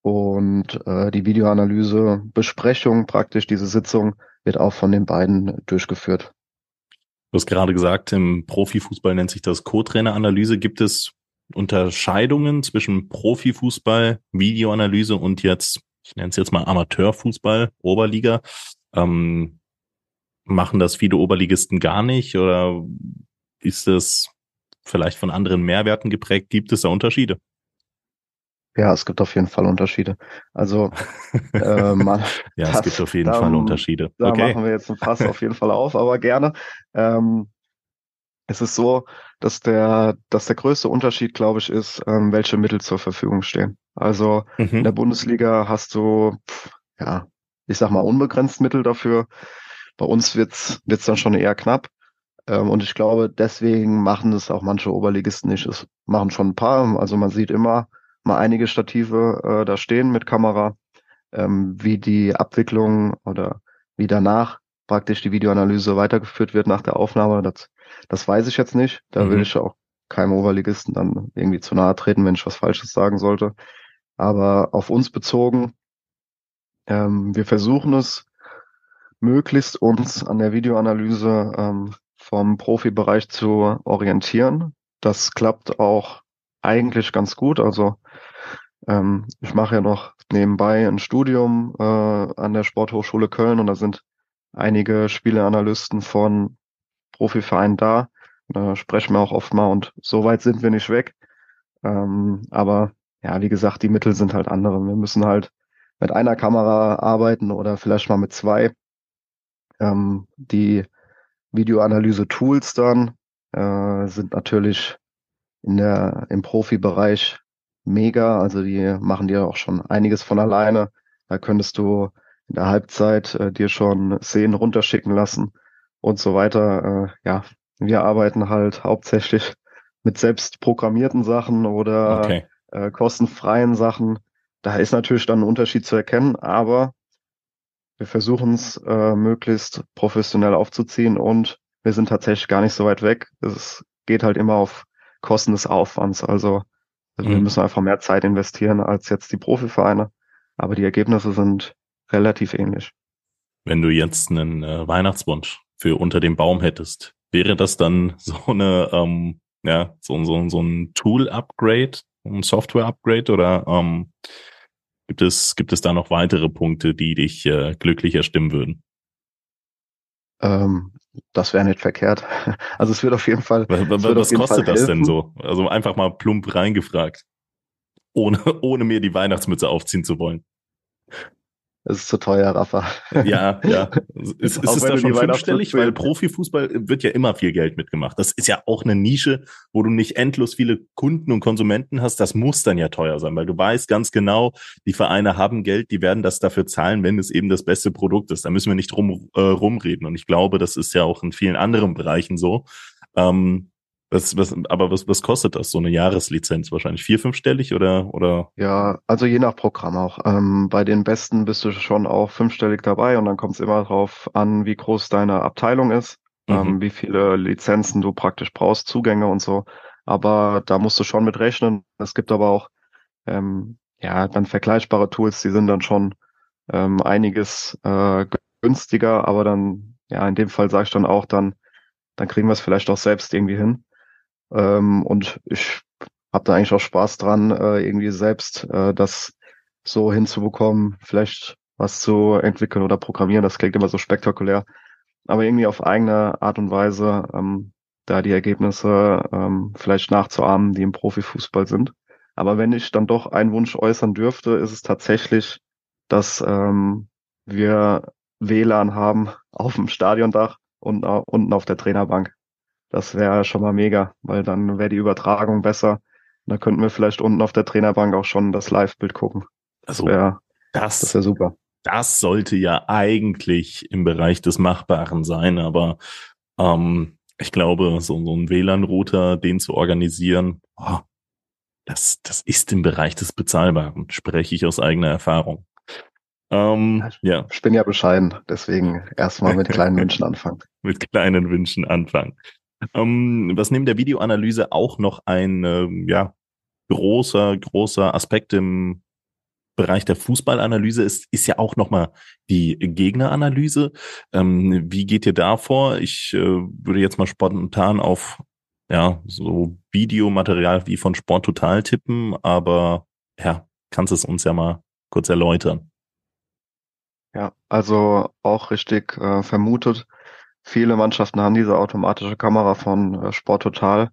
Und äh, die Videoanalyse, Besprechung praktisch, diese Sitzung wird auch von den beiden durchgeführt. Du hast gerade gesagt, im Profifußball nennt sich das Co-Trainer-Analyse. Gibt es Unterscheidungen zwischen Profifußball, Videoanalyse und jetzt, ich nenne es jetzt mal Amateurfußball, Oberliga? Ähm, machen das viele Oberligisten gar nicht oder ist es vielleicht von anderen Mehrwerten geprägt? Gibt es da Unterschiede? Ja, es gibt auf jeden Fall Unterschiede. Also äh, man, ja, das, es gibt auf jeden da, Fall Unterschiede. Da okay. machen wir jetzt ein Fass auf jeden Fall auf, aber gerne. Ähm, Es ist so, dass der, dass der größte Unterschied, glaube ich, ist, ähm, welche Mittel zur Verfügung stehen. Also mhm. in der Bundesliga hast du, pff, ja, ich sag mal, unbegrenzt Mittel dafür. Bei uns wird's wird's dann schon eher knapp. Ähm, und ich glaube, deswegen machen es auch manche Oberligisten nicht. Es machen schon ein paar. Also man sieht immer mal einige Stative äh, da stehen mit Kamera, ähm, wie die Abwicklung oder wie danach praktisch die Videoanalyse weitergeführt wird nach der Aufnahme. Das, das weiß ich jetzt nicht. Da mhm. will ich auch keinem Oberligisten dann irgendwie zu nahe treten, wenn ich was Falsches sagen sollte. Aber auf uns bezogen, ähm, wir versuchen es möglichst uns an der Videoanalyse ähm, vom Profibereich zu orientieren. Das klappt auch eigentlich ganz gut. Also ähm, ich mache ja noch nebenbei ein Studium äh, an der Sporthochschule Köln und da sind einige Spieleanalysten von Profivereinen da. Da sprechen wir auch oft mal und so weit sind wir nicht weg. Ähm, aber ja, wie gesagt, die Mittel sind halt andere. Wir müssen halt mit einer Kamera arbeiten oder vielleicht mal mit zwei. Ähm, die Videoanalyse-Tools dann äh, sind natürlich in der, im Profibereich mega. Also die machen dir auch schon einiges von alleine. Da könntest du in der Halbzeit äh, dir schon Szenen runterschicken lassen und so weiter. Äh, ja, wir arbeiten halt hauptsächlich mit selbst programmierten Sachen oder okay. äh, kostenfreien Sachen. Da ist natürlich dann ein Unterschied zu erkennen, aber wir versuchen es äh, möglichst professionell aufzuziehen und wir sind tatsächlich gar nicht so weit weg. Es geht halt immer auf Kosten des Aufwands. Also, mhm. wir müssen einfach mehr Zeit investieren als jetzt die Profivereine. Aber die Ergebnisse sind relativ ähnlich. Wenn du jetzt einen äh, Weihnachtswunsch für unter dem Baum hättest, wäre das dann so eine, ähm, ja, so, so, so ein Tool-Upgrade, ein Software-Upgrade oder ähm, Gibt es, gibt es da noch weitere Punkte, die dich äh, glücklicher stimmen würden? Ähm, das wäre nicht verkehrt. Also es wird auf jeden Fall. Was, was kostet das denn so? Also einfach mal plump reingefragt. Ohne, ohne mir die Weihnachtsmütze aufziehen zu wollen. Es ist zu teuer, Rafa. Ja, ja. Ist, ist es da schon fünfstellig? Weil Profifußball wird ja immer viel Geld mitgemacht. Das ist ja auch eine Nische, wo du nicht endlos viele Kunden und Konsumenten hast. Das muss dann ja teuer sein, weil du weißt ganz genau, die Vereine haben Geld, die werden das dafür zahlen, wenn es eben das beste Produkt ist. Da müssen wir nicht drum äh, rumreden. Und ich glaube, das ist ja auch in vielen anderen Bereichen so. Ähm, was, was, aber was, was kostet das, so eine Jahreslizenz? Wahrscheinlich vier, fünfstellig oder, oder? Ja, also je nach Programm auch. Ähm, bei den besten bist du schon auch fünfstellig dabei und dann kommt es immer darauf an, wie groß deine Abteilung ist, mhm. ähm, wie viele Lizenzen du praktisch brauchst, Zugänge und so. Aber da musst du schon mit rechnen. Es gibt aber auch, ähm, ja, dann vergleichbare Tools, die sind dann schon ähm, einiges äh, günstiger, aber dann, ja, in dem Fall sage ich dann auch, dann, dann kriegen wir es vielleicht auch selbst irgendwie hin. Ähm, und ich habe da eigentlich auch Spaß dran, äh, irgendwie selbst äh, das so hinzubekommen, vielleicht was zu entwickeln oder programmieren. Das klingt immer so spektakulär. Aber irgendwie auf eigene Art und Weise ähm, da die Ergebnisse ähm, vielleicht nachzuahmen, die im Profifußball sind. Aber wenn ich dann doch einen Wunsch äußern dürfte, ist es tatsächlich, dass ähm, wir WLAN haben auf dem Stadiondach und uh, unten auf der Trainerbank. Das wäre schon mal mega, weil dann wäre die Übertragung besser. Da könnten wir vielleicht unten auf der Trainerbank auch schon das Live-Bild gucken. Das wäre das, das wär super. Das sollte ja eigentlich im Bereich des Machbaren sein, aber ähm, ich glaube, so, so ein WLAN-Router, den zu organisieren, oh, das, das ist im Bereich des Bezahlbaren, spreche ich aus eigener Erfahrung. Ähm, ja. Ich bin ja bescheiden, deswegen erstmal mit kleinen Wünschen anfangen. mit kleinen Wünschen anfangen. Ähm, was neben der Videoanalyse auch noch ein äh, ja, großer, großer Aspekt im Bereich der Fußballanalyse ist, ist ja auch nochmal die Gegneranalyse. Ähm, wie geht ihr da vor? Ich äh, würde jetzt mal spontan auf ja, so Videomaterial wie von Sport Total tippen, aber ja, kannst es uns ja mal kurz erläutern. Ja, also auch richtig äh, vermutet. Viele Mannschaften haben diese automatische Kamera von äh, Sport Total.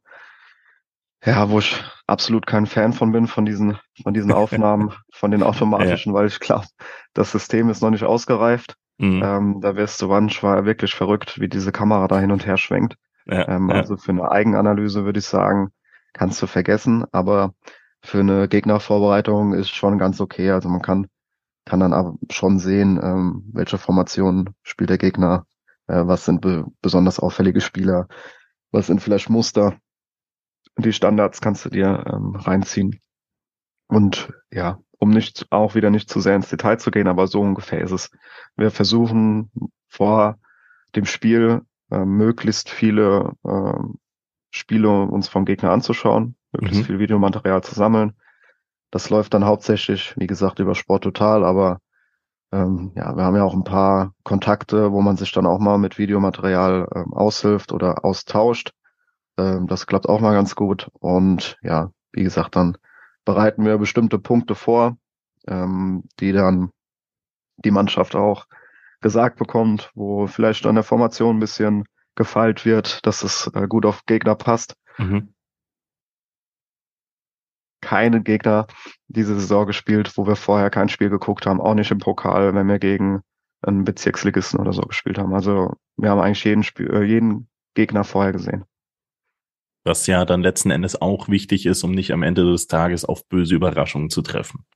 Ja, wo ich absolut kein Fan von bin, von diesen, von diesen Aufnahmen, von den automatischen, ja. weil ich glaube, das System ist noch nicht ausgereift. Mhm. Ähm, da wirst du manchmal wirklich verrückt, wie diese Kamera da hin und her schwenkt. Ja, ähm, ja. Also für eine Eigenanalyse würde ich sagen, kannst du vergessen, aber für eine Gegnervorbereitung ist schon ganz okay. Also man kann, kann dann aber schon sehen, ähm, welche Formation spielt der Gegner, was sind be besonders auffällige Spieler, was sind vielleicht Muster. Die Standards kannst du dir ähm, reinziehen. Und ja, um nicht auch wieder nicht zu sehr ins Detail zu gehen, aber so ungefähr ist es. Wir versuchen vor dem Spiel äh, möglichst viele äh, Spiele uns vom Gegner anzuschauen, möglichst mhm. viel Videomaterial zu sammeln. Das läuft dann hauptsächlich, wie gesagt, über Sport Total, aber ähm, ja, wir haben ja auch ein paar Kontakte, wo man sich dann auch mal mit Videomaterial ähm, aushilft oder austauscht. Ähm, das klappt auch mal ganz gut. Und ja, wie gesagt, dann bereiten wir bestimmte Punkte vor, ähm, die dann die Mannschaft auch gesagt bekommt, wo vielleicht an der Formation ein bisschen gefeilt wird, dass es äh, gut auf Gegner passt. Mhm. Keine Gegner diese Saison gespielt, wo wir vorher kein Spiel geguckt haben, auch nicht im Pokal, wenn wir gegen einen Bezirksligisten oder so gespielt haben. Also wir haben eigentlich jeden, Spiel, äh, jeden Gegner vorher gesehen. Was ja dann letzten Endes auch wichtig ist, um nicht am Ende des Tages auf böse Überraschungen zu treffen.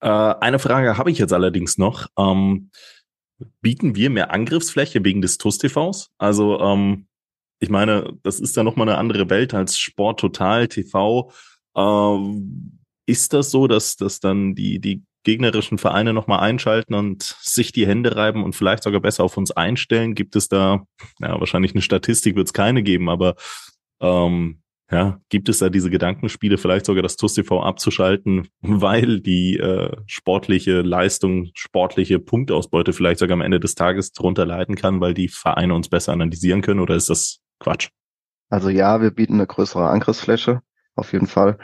Äh, eine Frage habe ich jetzt allerdings noch. Ähm, bieten wir mehr Angriffsfläche wegen des TUS-TVs? Also, ähm, ich meine, das ist ja nochmal eine andere Welt als Sport Total TV. Ähm, ist das so, dass, dass dann die, die gegnerischen Vereine nochmal einschalten und sich die Hände reiben und vielleicht sogar besser auf uns einstellen? Gibt es da, ja, wahrscheinlich eine Statistik wird es keine geben, aber ähm, ja, gibt es da diese Gedankenspiele, vielleicht sogar das TUS TV abzuschalten, weil die äh, sportliche Leistung, sportliche Punktausbeute vielleicht sogar am Ende des Tages drunter leiden kann, weil die Vereine uns besser analysieren können oder ist das Quatsch? Also ja, wir bieten eine größere Angriffsfläche, auf jeden Fall.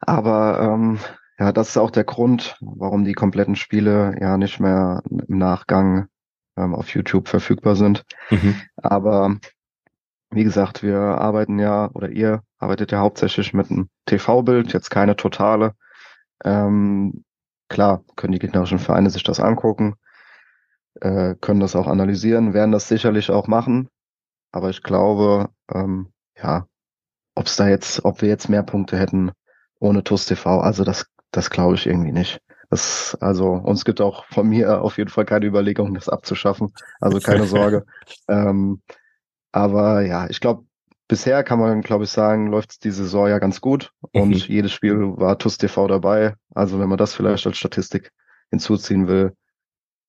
Aber ähm, ja, das ist auch der Grund, warum die kompletten Spiele ja nicht mehr im Nachgang ähm, auf YouTube verfügbar sind. Mhm. Aber wie gesagt, wir arbeiten ja, oder ihr arbeitet ja hauptsächlich mit einem TV-Bild, jetzt keine totale. Ähm, klar, können die gegnerischen Vereine sich das angucken, äh, können das auch analysieren, werden das sicherlich auch machen. Aber ich glaube, ähm, ja, ob es da jetzt, ob wir jetzt mehr Punkte hätten ohne TUS TV, also das, das glaube ich irgendwie nicht. Das, also uns gibt auch von mir auf jeden Fall keine Überlegung, das abzuschaffen. Also keine Sorge. ähm, aber ja, ich glaube, bisher kann man, glaube ich, sagen, läuft die Saison ja ganz gut und mhm. jedes Spiel war TUS TV dabei. Also wenn man das vielleicht als Statistik hinzuziehen will,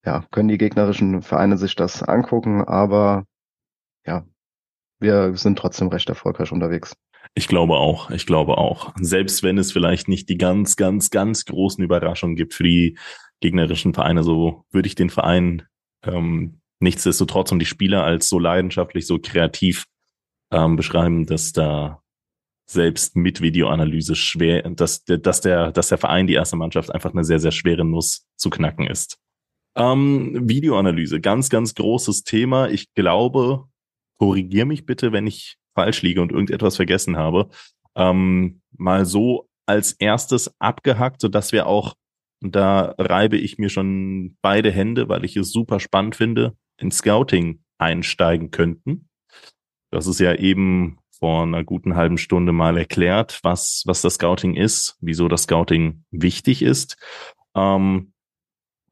ja, können die gegnerischen Vereine sich das angucken, aber ja, wir sind trotzdem recht erfolgreich unterwegs. Ich glaube auch, ich glaube auch. Selbst wenn es vielleicht nicht die ganz, ganz, ganz großen Überraschungen gibt für die gegnerischen Vereine, so würde ich den Verein ähm, nichtsdestotrotz und die Spieler als so leidenschaftlich, so kreativ ähm, beschreiben, dass da selbst mit Videoanalyse schwer, dass, dass, der, dass der Verein, die erste Mannschaft einfach eine sehr, sehr schwere Nuss zu knacken ist. Ähm, Videoanalyse, ganz, ganz großes Thema. Ich glaube, korrigier mich bitte, wenn ich falsch liege und irgendetwas vergessen habe. Ähm, mal so als erstes abgehackt, so dass wir auch, da reibe ich mir schon beide Hände, weil ich es super spannend finde, in Scouting einsteigen könnten. Das ist ja eben vor einer guten halben Stunde mal erklärt, was, was das Scouting ist, wieso das Scouting wichtig ist. Ähm,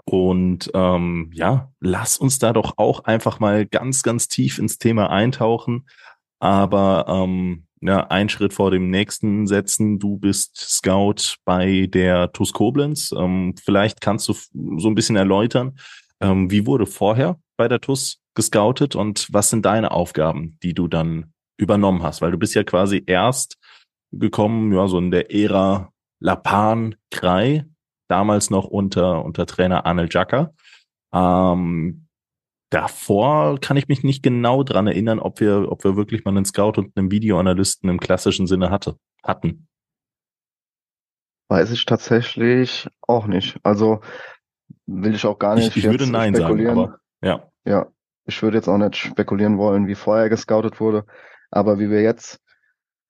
und ähm, ja, lass uns da doch auch einfach mal ganz, ganz tief ins Thema eintauchen. Aber ähm, ja, ein Schritt vor dem nächsten setzen. Du bist Scout bei der TUS Koblenz. Ähm, vielleicht kannst du so ein bisschen erläutern, ähm, wie wurde vorher bei der TUS gescoutet und was sind deine Aufgaben, die du dann übernommen hast? Weil du bist ja quasi erst gekommen, ja, so in der Ära Lapan Krei, damals noch unter, unter Trainer Arnold Jacker. Ähm, davor kann ich mich nicht genau dran erinnern, ob wir, ob wir wirklich mal einen Scout und einen Videoanalysten im klassischen Sinne hatte, hatten. Weiß ich tatsächlich auch nicht. Also will ich auch gar nicht. Ich, ich würde Nein sagen, aber ja. Ja, ich würde jetzt auch nicht spekulieren wollen, wie vorher gescoutet wurde, aber wie wir jetzt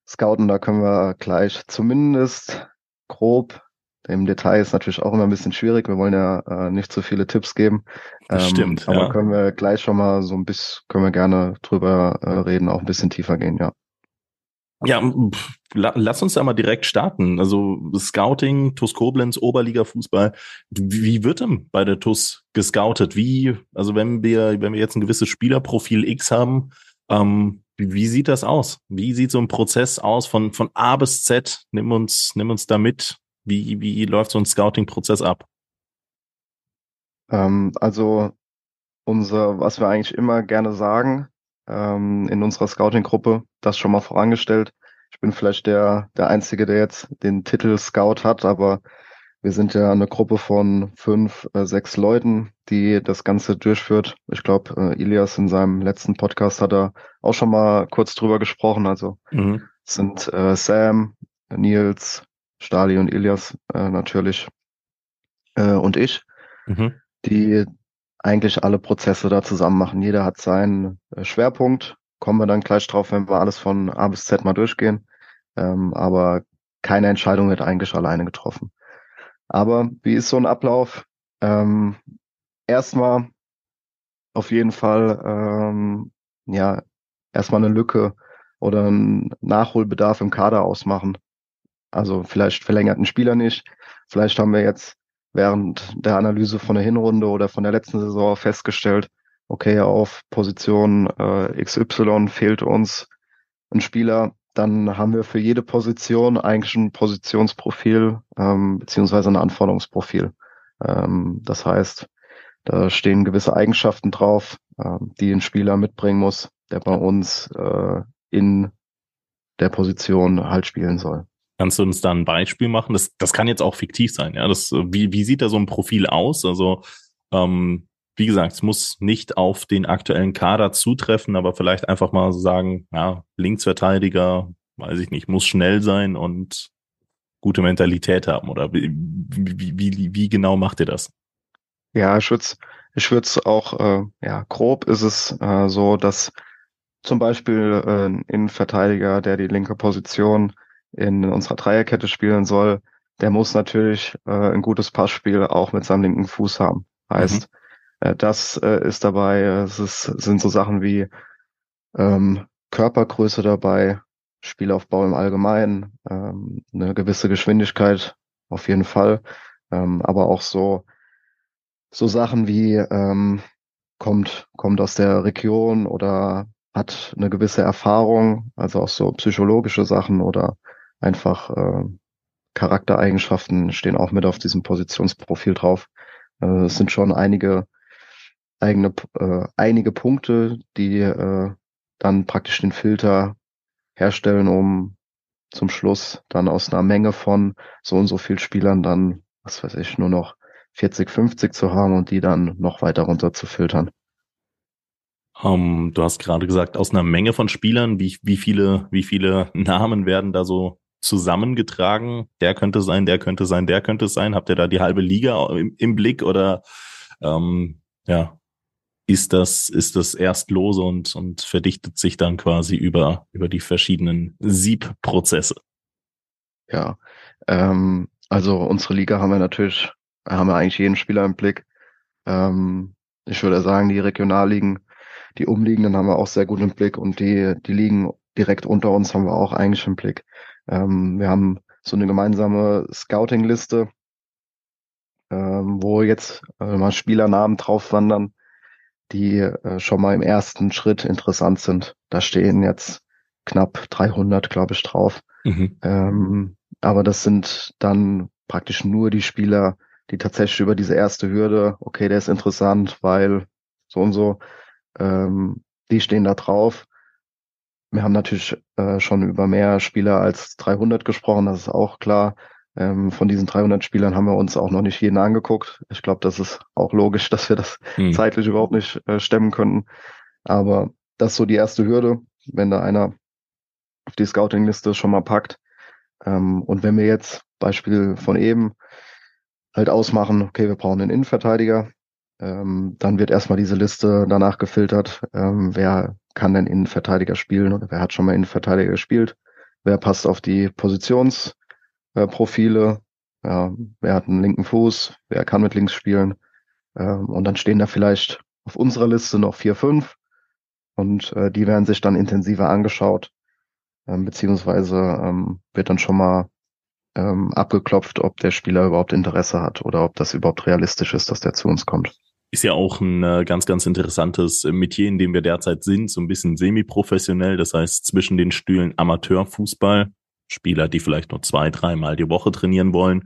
scouten, da können wir gleich zumindest grob im Detail ist natürlich auch immer ein bisschen schwierig. Wir wollen ja äh, nicht zu viele Tipps geben. Das ähm, stimmt. Aber ja. können wir gleich schon mal so ein bisschen, können wir gerne drüber äh, reden, auch ein bisschen tiefer gehen, ja. Ja, lass uns da mal direkt starten. Also Scouting, TUS Koblenz, Oberliga-Fußball. Wie wird denn bei der TUS gescoutet? Wie, also wenn wir, wenn wir jetzt ein gewisses Spielerprofil X haben, ähm, wie, wie sieht das aus? Wie sieht so ein Prozess aus von, von A bis Z? Nimm uns, nimm uns da mit. Wie, wie läuft so ein Scouting-Prozess ab? Ähm, also unser, was wir eigentlich immer gerne sagen, ähm, in unserer Scouting-Gruppe, das schon mal vorangestellt. Ich bin vielleicht der, der Einzige, der jetzt den Titel Scout hat, aber wir sind ja eine Gruppe von fünf, äh, sechs Leuten, die das Ganze durchführt. Ich glaube, äh, Ilias in seinem letzten Podcast hat er auch schon mal kurz drüber gesprochen. Also mhm. sind äh, Sam, Nils, Stali und Ilias äh, natürlich äh, und ich, mhm. die eigentlich alle Prozesse da zusammen machen. Jeder hat seinen äh, Schwerpunkt. Kommen wir dann gleich drauf, wenn wir alles von A bis Z mal durchgehen. Ähm, aber keine Entscheidung wird eigentlich alleine getroffen. Aber wie ist so ein Ablauf? Ähm, erstmal auf jeden Fall ähm, ja erstmal eine Lücke oder einen Nachholbedarf im Kader ausmachen. Also vielleicht verlängerten Spieler nicht. Vielleicht haben wir jetzt während der Analyse von der Hinrunde oder von der letzten Saison festgestellt, okay, auf Position äh, XY fehlt uns ein Spieler, dann haben wir für jede Position eigentlich ein Positionsprofil ähm, beziehungsweise ein Anforderungsprofil. Ähm, das heißt, da stehen gewisse Eigenschaften drauf, äh, die ein Spieler mitbringen muss, der bei uns äh, in der Position halt spielen soll. Kannst du uns da ein Beispiel machen? Das, das kann jetzt auch fiktiv sein, ja. Das, wie, wie sieht da so ein Profil aus? Also, ähm, wie gesagt, es muss nicht auf den aktuellen Kader zutreffen, aber vielleicht einfach mal sagen, ja, Linksverteidiger, weiß ich nicht, muss schnell sein und gute Mentalität haben. Oder wie, wie, wie, wie genau macht ihr das? Ja, ich würde es ich würd's auch, äh, ja, grob ist es äh, so, dass zum Beispiel äh, ein Innenverteidiger, der die linke Position in unserer Dreierkette spielen soll, der muss natürlich äh, ein gutes Passspiel auch mit seinem linken Fuß haben. Heißt, mhm. äh, das äh, ist dabei, es ist, sind so Sachen wie ähm, Körpergröße dabei, Spielaufbau im Allgemeinen, ähm, eine gewisse Geschwindigkeit auf jeden Fall, ähm, aber auch so so Sachen wie ähm, kommt kommt aus der Region oder hat eine gewisse Erfahrung, also auch so psychologische Sachen oder einfach äh, Charaktereigenschaften stehen auch mit auf diesem Positionsprofil drauf. Äh, es sind schon einige eigene äh, einige Punkte, die äh, dann praktisch den Filter herstellen, um zum Schluss dann aus einer Menge von so und so viel Spielern dann, was weiß ich, nur noch 40, 50 zu haben und die dann noch weiter runter zu filtern. Um, ähm, du hast gerade gesagt, aus einer Menge von Spielern, wie, wie viele, wie viele Namen werden da so zusammengetragen? Der könnte sein, der könnte sein, der könnte sein. Habt ihr da die halbe Liga im, im Blick oder ähm, ja, ist das, ist das erst lose und, und verdichtet sich dann quasi über, über die verschiedenen Siebprozesse? Ja, ähm, also unsere Liga haben wir natürlich, haben wir eigentlich jeden Spieler im Blick. Ähm, ich würde sagen, die Regionalligen, die umliegenden haben wir auch sehr gut im Blick und die, die Ligen direkt unter uns haben wir auch eigentlich im Blick. Ähm, wir haben so eine gemeinsame Scouting-Liste, ähm, wo jetzt äh, mal Spielernamen drauf wandern, die äh, schon mal im ersten Schritt interessant sind. Da stehen jetzt knapp 300, glaube ich, drauf. Mhm. Ähm, aber das sind dann praktisch nur die Spieler, die tatsächlich über diese erste Hürde, okay, der ist interessant, weil so und so, ähm, die stehen da drauf. Wir haben natürlich äh, schon über mehr Spieler als 300 gesprochen, das ist auch klar. Ähm, von diesen 300 Spielern haben wir uns auch noch nicht jeden angeguckt. Ich glaube, das ist auch logisch, dass wir das hm. zeitlich überhaupt nicht äh, stemmen könnten. Aber das ist so die erste Hürde, wenn da einer auf die Scouting-Liste schon mal packt. Ähm, und wenn wir jetzt Beispiel von eben halt ausmachen, okay, wir brauchen einen Innenverteidiger, ähm, dann wird erstmal diese Liste danach gefiltert, ähm, wer kann denn Innenverteidiger spielen oder wer hat schon mal Innenverteidiger gespielt, wer passt auf die Positions- äh, ja, wer hat einen linken Fuß, wer kann mit links spielen. Ähm, und dann stehen da vielleicht auf unserer Liste noch vier, fünf. Und äh, die werden sich dann intensiver angeschaut, ähm, beziehungsweise ähm, wird dann schon mal ähm, abgeklopft, ob der Spieler überhaupt Interesse hat oder ob das überhaupt realistisch ist, dass der zu uns kommt. Ist ja auch ein äh, ganz, ganz interessantes Metier, in dem wir derzeit sind, so ein bisschen semi-professionell, das heißt zwischen den Stühlen Amateurfußball, Spieler, die vielleicht nur zwei, dreimal die Woche trainieren wollen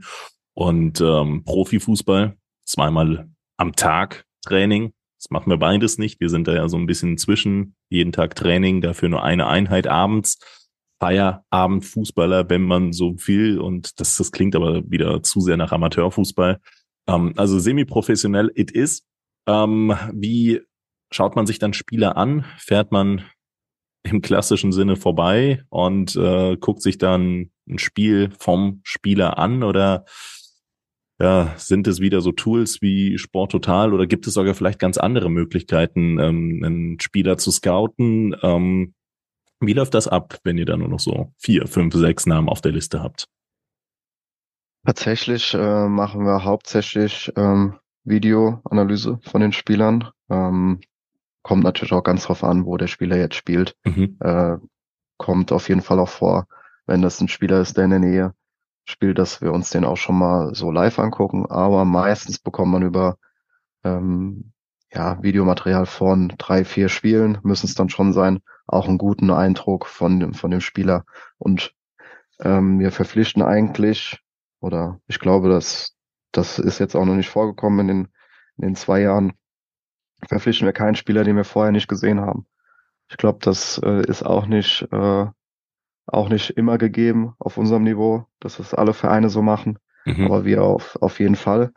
und ähm, Profifußball, zweimal am Tag Training. Das machen wir beides nicht. Wir sind da ja so ein bisschen zwischen jeden Tag Training, dafür nur eine Einheit abends. Feierabend-Fußballer, wenn man so will. Und das, das klingt aber wieder zu sehr nach Amateurfußball. Ähm, also semi-professionell it is. Ähm, wie schaut man sich dann Spieler an? Fährt man im klassischen Sinne vorbei und äh, guckt sich dann ein Spiel vom Spieler an oder ja, sind es wieder so Tools wie Sport Total oder gibt es sogar vielleicht ganz andere Möglichkeiten, ähm, einen Spieler zu scouten? Ähm, wie läuft das ab, wenn ihr da nur noch so vier, fünf, sechs Namen auf der Liste habt? Tatsächlich äh, machen wir hauptsächlich ähm, Videoanalyse von den Spielern. Ähm, kommt natürlich auch ganz drauf an, wo der Spieler jetzt spielt. Mhm. Äh, kommt auf jeden Fall auch vor, wenn das ein Spieler ist, der in der Nähe spielt, dass wir uns den auch schon mal so live angucken. Aber meistens bekommt man über ähm, ja, Videomaterial von drei, vier Spielen, müssen es dann schon sein, auch einen guten Eindruck von dem, von dem Spieler. Und ähm, wir verpflichten eigentlich, oder ich glaube, dass das ist jetzt auch noch nicht vorgekommen in den, in den zwei Jahren, verpflichten wir keinen Spieler, den wir vorher nicht gesehen haben. Ich glaube, das äh, ist auch nicht, äh, auch nicht immer gegeben auf unserem Niveau, dass das alle Vereine so machen, mhm. aber wir auf, auf jeden Fall.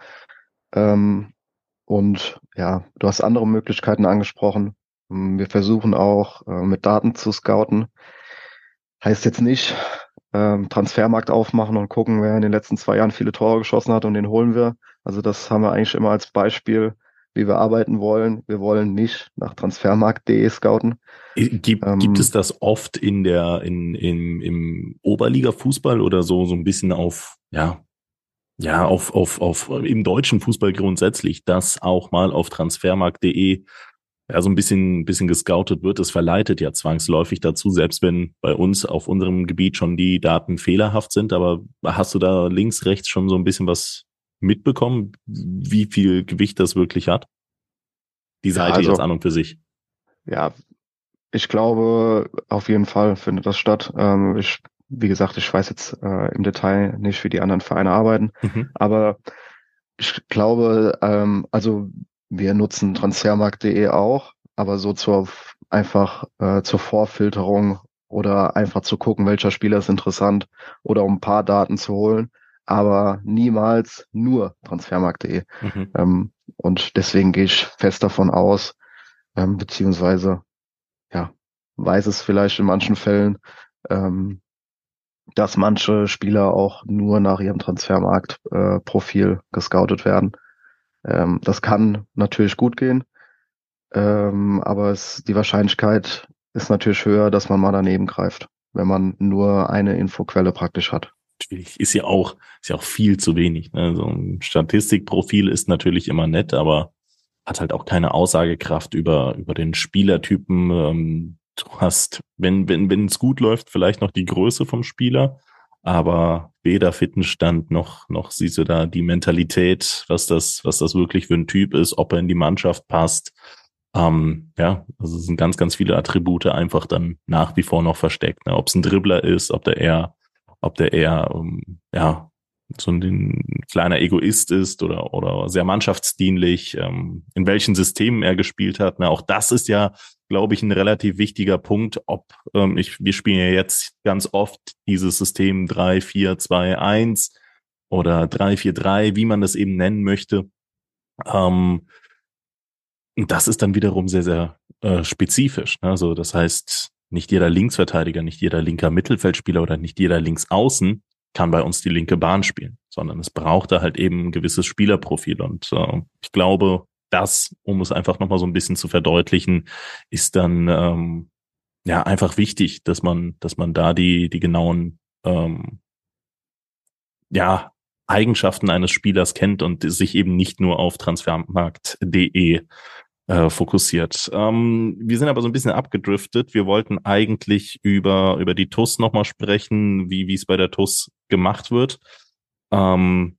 Ähm, und ja, du hast andere Möglichkeiten angesprochen. Wir versuchen auch äh, mit Daten zu scouten. Heißt jetzt nicht, ähm, Transfermarkt aufmachen und gucken, wer in den letzten zwei Jahren viele Tore geschossen hat und den holen wir. Also das haben wir eigentlich immer als Beispiel wie wir arbeiten wollen. Wir wollen nicht nach transfermarkt.de scouten. Gibt, ähm, gibt es das oft in der, in, in, im Oberliga-Fußball oder so, so ein bisschen auf, ja, ja, auf, auf, auf, im deutschen Fußball grundsätzlich, dass auch mal auf transfermarkt.de ja, so ein bisschen, bisschen gescoutet wird. Das verleitet ja zwangsläufig dazu, selbst wenn bei uns auf unserem Gebiet schon die Daten fehlerhaft sind. Aber hast du da links, rechts schon so ein bisschen was mitbekommen, wie viel Gewicht das wirklich hat? Die Seite ja, also, jetzt an und für sich. Ja, ich glaube, auf jeden Fall findet das statt. Ähm, ich, wie gesagt, ich weiß jetzt äh, im Detail nicht, wie die anderen Vereine arbeiten, mhm. aber ich glaube, ähm, also wir nutzen transfermarkt.de auch, aber so zur einfach äh, zur Vorfilterung oder einfach zu gucken, welcher Spieler ist interessant oder um ein paar Daten zu holen aber niemals nur transfermarkt.de. Mhm. Ähm, und deswegen gehe ich fest davon aus, ähm, beziehungsweise ja, weiß es vielleicht in manchen Fällen, ähm, dass manche Spieler auch nur nach ihrem Transfermarkt-Profil äh, gescoutet werden. Ähm, das kann natürlich gut gehen, ähm, aber es, die Wahrscheinlichkeit ist natürlich höher, dass man mal daneben greift, wenn man nur eine Infoquelle praktisch hat schwierig. Ist ja auch, ist ja auch viel zu wenig. Ne? So ein Statistikprofil ist natürlich immer nett, aber hat halt auch keine Aussagekraft über, über den Spielertypen. Ähm, du hast, wenn, wenn, wenn es gut läuft, vielleicht noch die Größe vom Spieler, aber weder Fitnessstand noch, noch siehst du da die Mentalität, was das, was das wirklich für ein Typ ist, ob er in die Mannschaft passt. Ähm, ja, also es sind ganz, ganz viele Attribute einfach dann nach wie vor noch versteckt. Ne? Ob es ein Dribbler ist, ob der eher ob der eher, ähm, ja, so ein kleiner Egoist ist oder, oder sehr mannschaftsdienlich, ähm, in welchen Systemen er gespielt hat. Na, auch das ist ja, glaube ich, ein relativ wichtiger Punkt, ob ähm, ich, wir spielen ja jetzt ganz oft dieses System 3, 4, 2, 1 oder 3, 4, 3, wie man das eben nennen möchte. Ähm, das ist dann wiederum sehr, sehr äh, spezifisch. Ne? Also das heißt, nicht jeder Linksverteidiger, nicht jeder linker Mittelfeldspieler oder nicht jeder Linksaußen kann bei uns die linke Bahn spielen, sondern es braucht da halt eben ein gewisses Spielerprofil. Und äh, ich glaube, das, um es einfach nochmal so ein bisschen zu verdeutlichen, ist dann ähm, ja einfach wichtig, dass man, dass man da die, die genauen ähm, ja, Eigenschaften eines Spielers kennt und sich eben nicht nur auf transfermarkt.de äh, fokussiert. Ähm, wir sind aber so ein bisschen abgedriftet. Wir wollten eigentlich über, über die TUS nochmal sprechen, wie wie es bei der TUS gemacht wird. Ähm,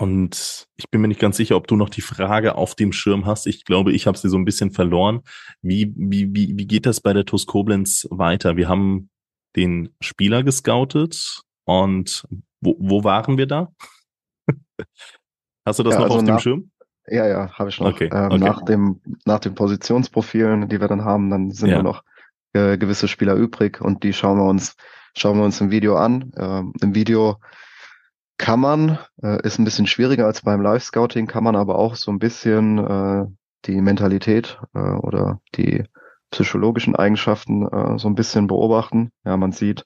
und ich bin mir nicht ganz sicher, ob du noch die Frage auf dem Schirm hast. Ich glaube, ich habe sie so ein bisschen verloren. Wie, wie, wie, wie geht das bei der TUS Koblenz weiter? Wir haben den Spieler gescoutet und wo, wo waren wir da? Hast du das ja, noch also auf nach, dem Schirm? Ja, ja, habe ich noch. Okay, ähm, okay. Nach, dem, nach den Positionsprofilen, die wir dann haben, dann sind ja. noch äh, gewisse Spieler übrig und die schauen wir uns, schauen wir uns im Video an. Ähm, Im Video kann man, äh, ist ein bisschen schwieriger als beim Live-Scouting, kann man aber auch so ein bisschen äh, die Mentalität äh, oder die psychologischen Eigenschaften äh, so ein bisschen beobachten. Ja, man sieht,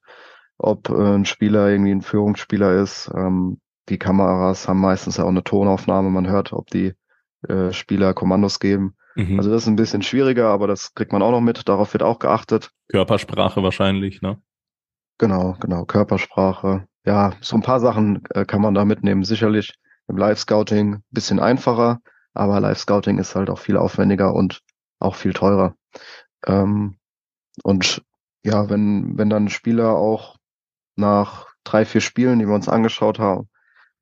ob äh, ein Spieler irgendwie ein Führungsspieler ist. Ähm, die Kameras haben meistens ja auch eine Tonaufnahme. Man hört, ob die äh, Spieler Kommandos geben. Mhm. Also das ist ein bisschen schwieriger, aber das kriegt man auch noch mit. Darauf wird auch geachtet. Körpersprache wahrscheinlich, ne? Genau, genau. Körpersprache. Ja, so ein paar Sachen äh, kann man da mitnehmen. Sicherlich im Live-Scouting bisschen einfacher, aber Live-Scouting ist halt auch viel aufwendiger und auch viel teurer. Ähm, und ja, wenn, wenn dann ein Spieler auch nach drei, vier Spielen, die wir uns angeschaut haben,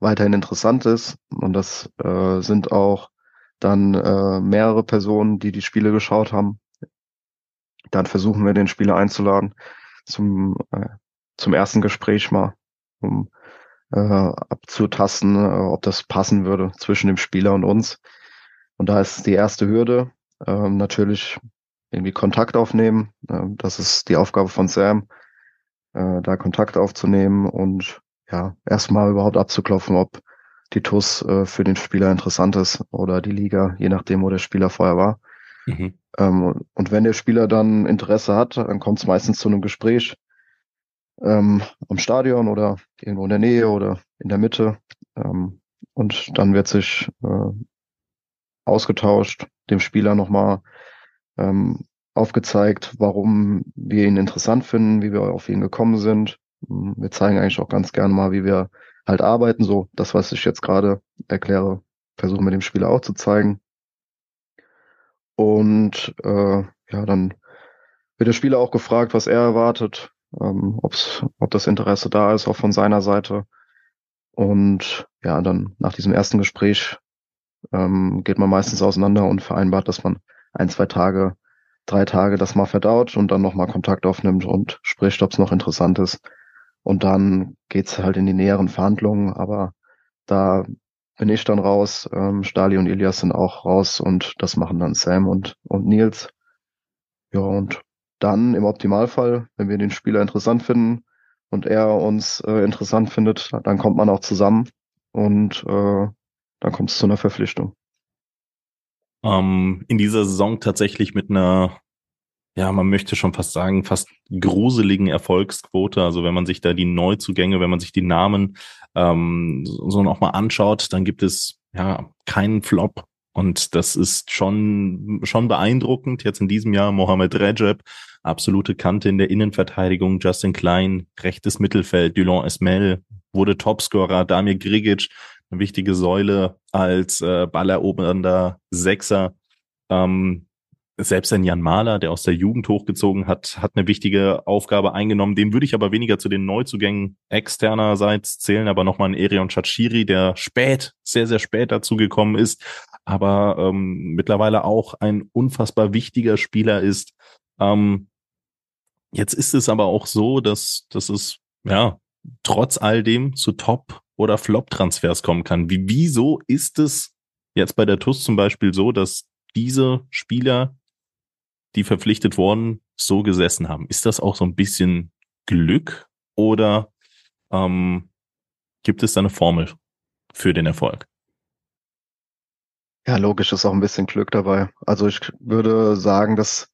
weiterhin interessant ist, und das äh, sind auch dann äh, mehrere Personen, die die Spiele geschaut haben, dann versuchen wir den Spieler einzuladen zum, äh, zum ersten Gespräch mal, um äh, abzutasten, äh, ob das passen würde zwischen dem Spieler und uns. Und da ist die erste Hürde äh, natürlich irgendwie Kontakt aufnehmen. Äh, das ist die Aufgabe von Sam, äh, da Kontakt aufzunehmen und ja, erstmal überhaupt abzuklopfen, ob die TUS äh, für den Spieler interessant ist oder die Liga, je nachdem, wo der Spieler vorher war. Mhm. Ähm, und wenn der Spieler dann Interesse hat, dann kommt es meistens zu einem Gespräch ähm, am Stadion oder irgendwo in der Nähe oder in der Mitte. Ähm, und dann wird sich äh, ausgetauscht, dem Spieler nochmal ähm, aufgezeigt, warum wir ihn interessant finden, wie wir auf ihn gekommen sind. Hm, wir zeigen eigentlich auch ganz gerne mal, wie wir halt arbeiten. So, das, was ich jetzt gerade erkläre, versuchen wir dem Spieler auch zu zeigen. Und äh, ja, dann wird der Spieler auch gefragt, was er erwartet, ähm, ob's, ob das Interesse da ist, auch von seiner Seite. Und ja, dann nach diesem ersten Gespräch ähm, geht man meistens auseinander und vereinbart, dass man ein, zwei Tage, drei Tage das mal verdaut und dann nochmal Kontakt aufnimmt und spricht, ob es noch interessant ist. Und dann geht's halt in die näheren Verhandlungen, aber da bin ich dann raus, ähm, Stali und Elias sind auch raus und das machen dann Sam und, und Nils. Ja, und dann im Optimalfall, wenn wir den Spieler interessant finden und er uns äh, interessant findet, dann kommt man auch zusammen und äh, dann kommt es zu einer Verpflichtung ähm, in dieser Saison tatsächlich mit einer, ja, man möchte schon fast sagen, fast gruseligen Erfolgsquote. Also wenn man sich da die Neuzugänge, wenn man sich die Namen ähm, so nochmal anschaut, dann gibt es ja keinen Flop. Und das ist schon, schon beeindruckend. Jetzt in diesem Jahr Mohamed Rejeb, absolute Kante in der Innenverteidigung, Justin Klein, rechtes Mittelfeld, Dulon Esmel, wurde Topscorer, Damir Grigic, eine wichtige Säule als äh, ballerobernder Sechser. Ähm, selbst ein Jan Mahler, der aus der Jugend hochgezogen hat, hat eine wichtige Aufgabe eingenommen. Dem würde ich aber weniger zu den Neuzugängen externerseits zählen, aber nochmal ein Erion Chachiri, der spät, sehr, sehr spät dazu gekommen ist, aber ähm, mittlerweile auch ein unfassbar wichtiger Spieler ist. Ähm, jetzt ist es aber auch so, dass, dass es, ja, trotz all dem zu Top oder Flop-Transfers kommen kann. Wie, wieso ist es jetzt bei der TUS zum Beispiel so, dass diese Spieler, die verpflichtet wurden, so gesessen haben? Ist das auch so ein bisschen Glück oder ähm, gibt es da eine Formel für den Erfolg? Ja, logisch ist auch ein bisschen Glück dabei. Also ich würde sagen, dass,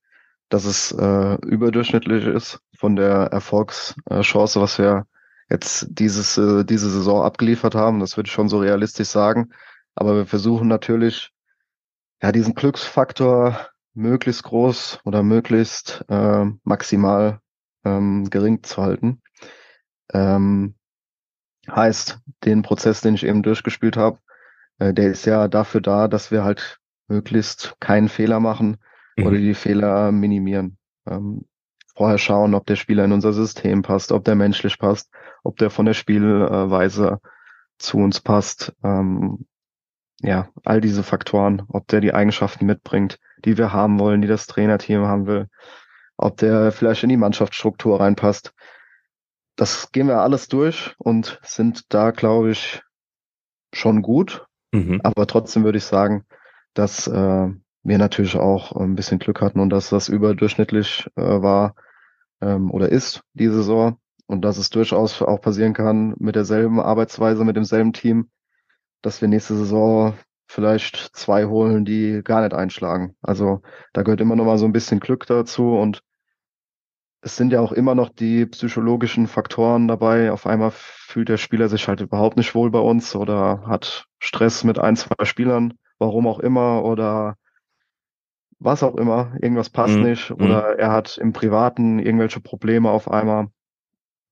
dass es äh, überdurchschnittlich ist von der Erfolgschance, was wir jetzt dieses, äh, diese Saison abgeliefert haben. Das würde ich schon so realistisch sagen. Aber wir versuchen natürlich, ja, diesen Glücksfaktor möglichst groß oder möglichst äh, maximal ähm, gering zu halten. Ähm, Heißt, den Prozess, den ich eben durchgespielt habe, äh, der ist ja dafür da, dass wir halt möglichst keinen Fehler machen mhm. oder die Fehler minimieren. Ähm, vorher schauen, ob der Spieler in unser System passt, ob der menschlich passt, ob der von der Spielweise zu uns passt. Ähm, ja, all diese Faktoren, ob der die Eigenschaften mitbringt, die wir haben wollen, die das Trainerteam haben will, ob der vielleicht in die Mannschaftsstruktur reinpasst. Das gehen wir alles durch und sind da, glaube ich, schon gut. Mhm. Aber trotzdem würde ich sagen, dass äh, wir natürlich auch ein bisschen Glück hatten und dass das überdurchschnittlich äh, war ähm, oder ist die Saison und dass es durchaus auch passieren kann mit derselben Arbeitsweise, mit demselben Team, dass wir nächste Saison vielleicht zwei holen, die gar nicht einschlagen. Also da gehört immer noch mal so ein bisschen Glück dazu und es sind ja auch immer noch die psychologischen Faktoren dabei. Auf einmal fühlt der Spieler sich halt überhaupt nicht wohl bei uns oder hat Stress mit ein, zwei Spielern, warum auch immer, oder was auch immer, irgendwas passt mhm. nicht, mhm. oder er hat im Privaten irgendwelche Probleme auf einmal.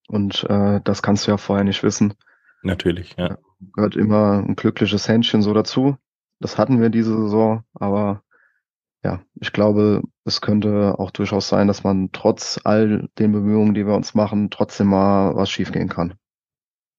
Und äh, das kannst du ja vorher nicht wissen. Natürlich, ja. Gehört immer ein glückliches Händchen so dazu. Das hatten wir diese Saison, aber ja, ich glaube, es könnte auch durchaus sein, dass man trotz all den Bemühungen, die wir uns machen, trotzdem mal was schiefgehen kann.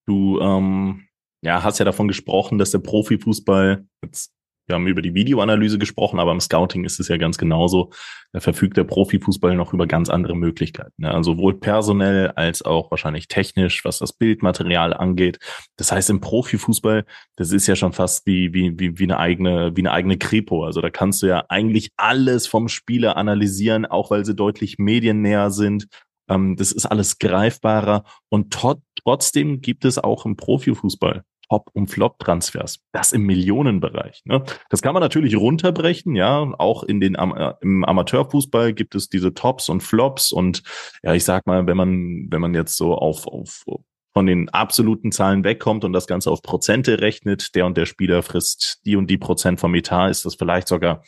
Du ähm, ja, hast ja davon gesprochen, dass der Profifußball jetzt wir haben über die Videoanalyse gesprochen, aber im Scouting ist es ja ganz genauso. Da verfügt der Profifußball noch über ganz andere Möglichkeiten. Ne? Also sowohl personell als auch wahrscheinlich technisch, was das Bildmaterial angeht. Das heißt, im Profifußball, das ist ja schon fast wie, wie, wie, wie eine eigene, wie eine eigene Kripo. Also da kannst du ja eigentlich alles vom Spieler analysieren, auch weil sie deutlich mediennäher sind ähm, das ist alles greifbarer und trotzdem gibt es auch im Profifußball Top- und Flop-Transfers. Das im Millionenbereich. Ne? Das kann man natürlich runterbrechen, ja. Auch in den äh, im Amateurfußball gibt es diese Tops und Flops und ja, ich sag mal, wenn man wenn man jetzt so auf auf von den absoluten Zahlen wegkommt und das Ganze auf Prozente rechnet, der und der Spieler frisst die und die Prozent vom Etat, ist das vielleicht sogar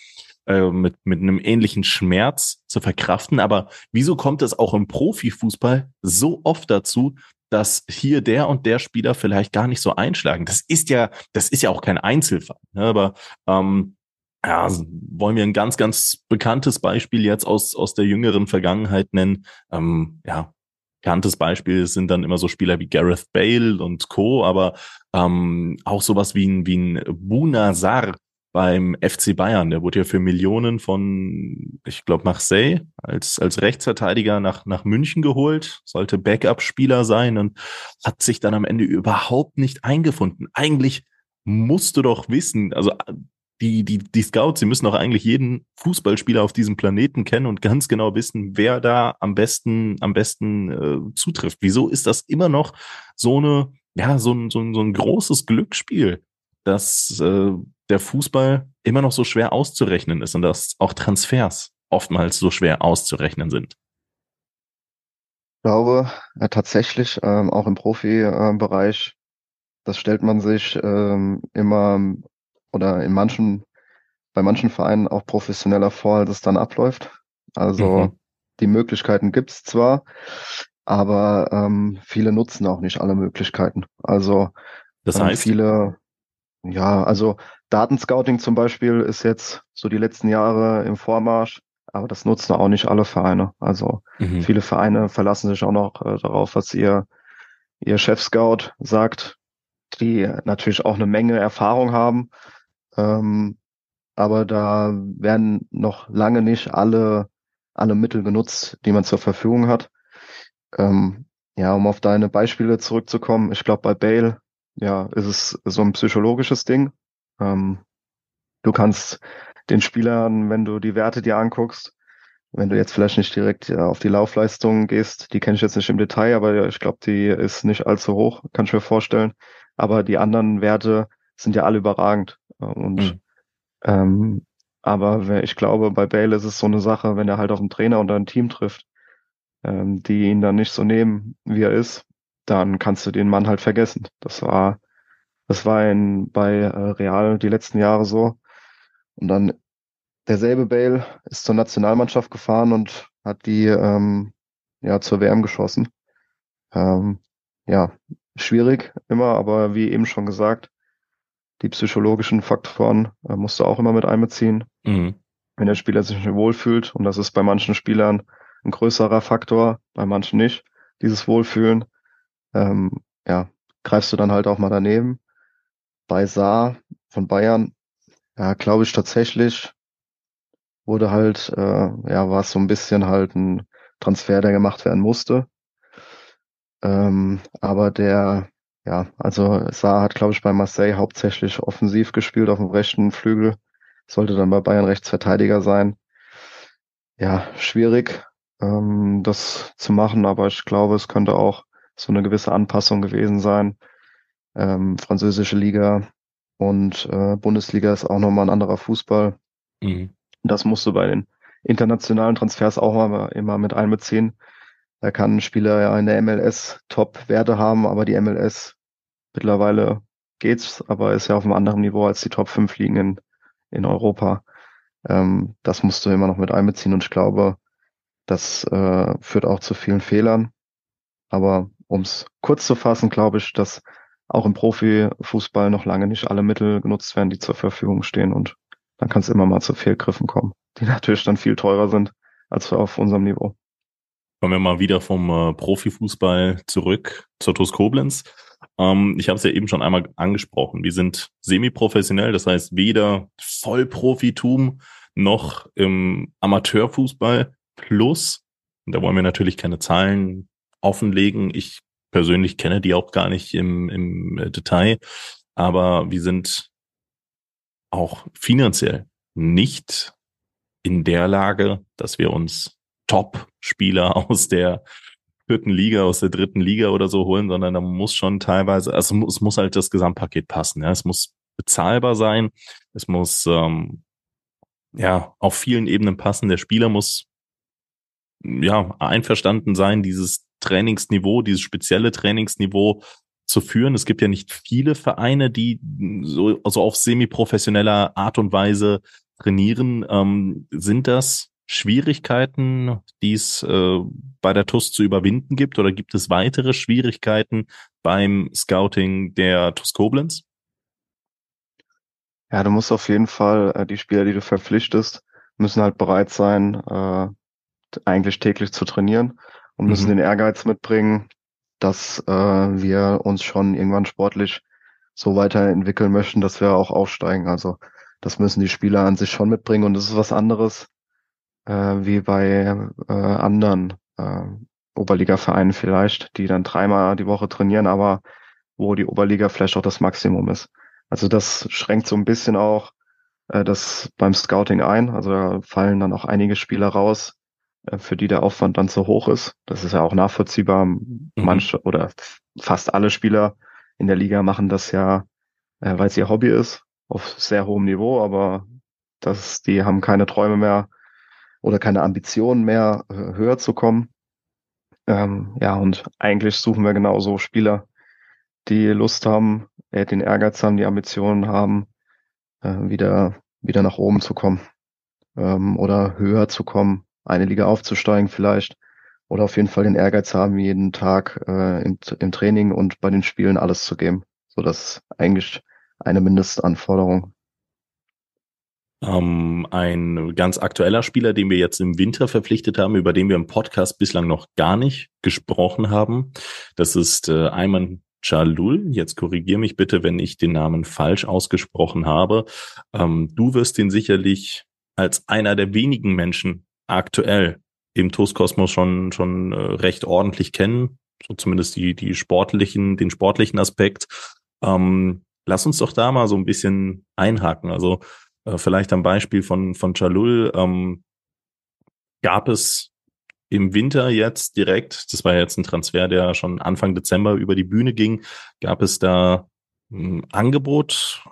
äh, mit, mit einem ähnlichen Schmerz zu verkraften. Aber wieso kommt es auch im Profifußball so oft dazu, dass hier der und der Spieler vielleicht gar nicht so einschlagen. Das ist ja, das ist ja auch kein Einzelfall. Ne? Aber ähm, ja, wollen wir ein ganz, ganz bekanntes Beispiel jetzt aus, aus der jüngeren Vergangenheit nennen. Ähm, ja, bekanntes Beispiel sind dann immer so Spieler wie Gareth Bale und Co., aber ähm, auch sowas wie ein, wie ein Bunazar, beim FC Bayern. Der wurde ja für Millionen von, ich glaube, Marseille als, als Rechtsverteidiger nach, nach München geholt, sollte Backup-Spieler sein und hat sich dann am Ende überhaupt nicht eingefunden. Eigentlich musst du doch wissen, also die, die, die Scouts, sie müssen doch eigentlich jeden Fußballspieler auf diesem Planeten kennen und ganz genau wissen, wer da am besten, am besten äh, zutrifft. Wieso ist das immer noch so eine, ja, so ein, so ein, so ein großes Glücksspiel, dass äh, der Fußball immer noch so schwer auszurechnen ist und dass auch Transfers oftmals so schwer auszurechnen sind. Ich glaube ja, tatsächlich ähm, auch im Profibereich, das stellt man sich ähm, immer oder in manchen, bei manchen Vereinen auch professioneller vor, als es dann abläuft. Also mhm. die Möglichkeiten gibt's zwar, aber ähm, viele nutzen auch nicht alle Möglichkeiten. Also das ähm, heißt, viele ja, also Datenscouting zum Beispiel ist jetzt so die letzten Jahre im Vormarsch, aber das nutzen auch nicht alle Vereine. Also mhm. viele Vereine verlassen sich auch noch äh, darauf, was ihr, ihr Chef-Scout sagt, die natürlich auch eine Menge Erfahrung haben. Ähm, aber da werden noch lange nicht alle, alle Mittel genutzt, die man zur Verfügung hat. Ähm, ja, um auf deine Beispiele zurückzukommen, ich glaube bei Bale ja, ist es so ein psychologisches Ding. Ähm, du kannst den Spielern, wenn du die Werte dir anguckst, wenn du jetzt vielleicht nicht direkt ja, auf die Laufleistung gehst, die kenne ich jetzt nicht im Detail, aber ich glaube, die ist nicht allzu hoch, kann ich mir vorstellen. Aber die anderen Werte sind ja alle überragend. Und mhm. ähm, aber ich glaube, bei Bale ist es so eine Sache, wenn er halt auf einen Trainer und ein Team trifft, ähm, die ihn dann nicht so nehmen, wie er ist, dann kannst du den Mann halt vergessen. Das war, das war in, bei äh, Real die letzten Jahre so. Und dann derselbe Bale ist zur Nationalmannschaft gefahren und hat die ähm, ja zur WM geschossen. Ähm, ja, schwierig immer, aber wie eben schon gesagt, die psychologischen Faktoren äh, musst du auch immer mit einbeziehen. Mhm. Wenn der Spieler sich nicht wohlfühlt, und das ist bei manchen Spielern ein größerer Faktor, bei manchen nicht, dieses Wohlfühlen, ähm, ja, greifst du dann halt auch mal daneben. Bei Saar von Bayern, ja, glaube ich tatsächlich, wurde halt, äh, ja, war es so ein bisschen halt ein Transfer, der gemacht werden musste. Ähm, aber der, ja, also Saar hat, glaube ich, bei Marseille hauptsächlich offensiv gespielt auf dem rechten Flügel, sollte dann bei Bayern Rechtsverteidiger sein. Ja, schwierig, ähm, das zu machen, aber ich glaube, es könnte auch so eine gewisse Anpassung gewesen sein. Ähm, französische Liga und äh, Bundesliga ist auch nochmal ein anderer Fußball. Mhm. Das musst du bei den internationalen Transfers auch mal, immer mit einbeziehen. Da kann ein Spieler ja in der MLS Top-Werte haben, aber die MLS mittlerweile geht's, aber ist ja auf einem anderen Niveau als die Top 5 Ligen in, in Europa. Ähm, das musst du immer noch mit einbeziehen und ich glaube, das äh, führt auch zu vielen Fehlern. Aber um es kurz zu fassen, glaube ich, dass auch im Profifußball noch lange nicht alle Mittel genutzt werden, die zur Verfügung stehen. Und dann kann es immer mal zu Fehlgriffen kommen, die natürlich dann viel teurer sind als auf unserem Niveau. Kommen wir mal wieder vom äh, Profifußball zurück zur TuS Koblenz. Ähm, ich habe es ja eben schon einmal angesprochen. Wir sind semi-professionell, das heißt weder Vollprofitum noch im Amateurfußball plus, da wollen wir natürlich keine Zahlen offenlegen. Ich persönlich kenne die auch gar nicht im, im äh, Detail, aber wir sind auch finanziell nicht in der Lage, dass wir uns Top-Spieler aus der vierten Liga, aus der dritten Liga oder so holen, sondern da muss schon teilweise, also es muss halt das Gesamtpaket passen. Ja. Es muss bezahlbar sein, es muss ähm, ja auf vielen Ebenen passen. Der Spieler muss ja einverstanden sein, dieses Trainingsniveau, dieses spezielle Trainingsniveau zu führen. Es gibt ja nicht viele Vereine, die so also auf semi-professioneller Art und Weise trainieren. Ähm, sind das Schwierigkeiten, die es äh, bei der TUS zu überwinden gibt? Oder gibt es weitere Schwierigkeiten beim Scouting der TUS Koblenz? Ja, du musst auf jeden Fall, äh, die Spieler, die du verpflichtest, müssen halt bereit sein, äh, eigentlich täglich zu trainieren und müssen mhm. den Ehrgeiz mitbringen, dass äh, wir uns schon irgendwann sportlich so weiterentwickeln möchten, dass wir auch aufsteigen. Also das müssen die Spieler an sich schon mitbringen und das ist was anderes äh, wie bei äh, anderen äh, Oberliga-Vereinen vielleicht, die dann dreimal die Woche trainieren, aber wo die Oberliga vielleicht auch das Maximum ist. Also das schränkt so ein bisschen auch äh, das beim Scouting ein. Also da fallen dann auch einige Spieler raus, für die der Aufwand dann zu hoch ist. Das ist ja auch nachvollziehbar. Mhm. Manche oder fast alle Spieler in der Liga machen das ja, äh, weil es ihr Hobby ist, auf sehr hohem Niveau, aber das, die haben keine Träume mehr oder keine Ambitionen mehr, äh, höher zu kommen. Ähm, ja, und eigentlich suchen wir genauso Spieler, die Lust haben, äh, den Ehrgeiz haben, die Ambitionen haben, äh, wieder, wieder nach oben zu kommen ähm, oder höher zu kommen, eine Liga aufzusteigen vielleicht oder auf jeden Fall den Ehrgeiz haben, jeden Tag äh, im, im Training und bei den Spielen alles zu geben. So das ist eigentlich eine Mindestanforderung. Ähm, ein ganz aktueller Spieler, den wir jetzt im Winter verpflichtet haben, über den wir im Podcast bislang noch gar nicht gesprochen haben, das ist äh, Ayman Jalul. Jetzt korrigier mich bitte, wenn ich den Namen falsch ausgesprochen habe. Ähm, du wirst ihn sicherlich als einer der wenigen Menschen aktuell im TOS-Kosmos schon, schon äh, recht ordentlich kennen, so zumindest die, die sportlichen, den sportlichen Aspekt. Ähm, lass uns doch da mal so ein bisschen einhaken. Also äh, vielleicht am Beispiel von, von Chalul, ähm, gab es im Winter jetzt direkt, das war jetzt ein Transfer, der schon Anfang Dezember über die Bühne ging, gab es da ein Angebot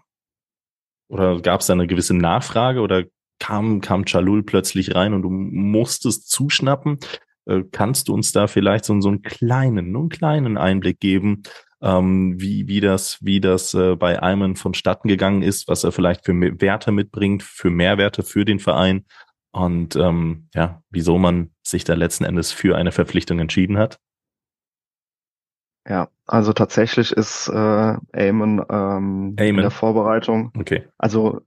oder gab es da eine gewisse Nachfrage oder kam, kam Chalul plötzlich rein und du musstest zuschnappen. Äh, kannst du uns da vielleicht so, so einen kleinen, nur einen kleinen Einblick geben, ähm, wie, wie das, wie das äh, bei Alman vonstatten gegangen ist, was er vielleicht für Werte mitbringt, für Mehrwerte für den Verein und ähm, ja, wieso man sich da letzten Endes für eine Verpflichtung entschieden hat? Ja, also tatsächlich ist äh, Eamon ähm, in der Vorbereitung. Okay. Also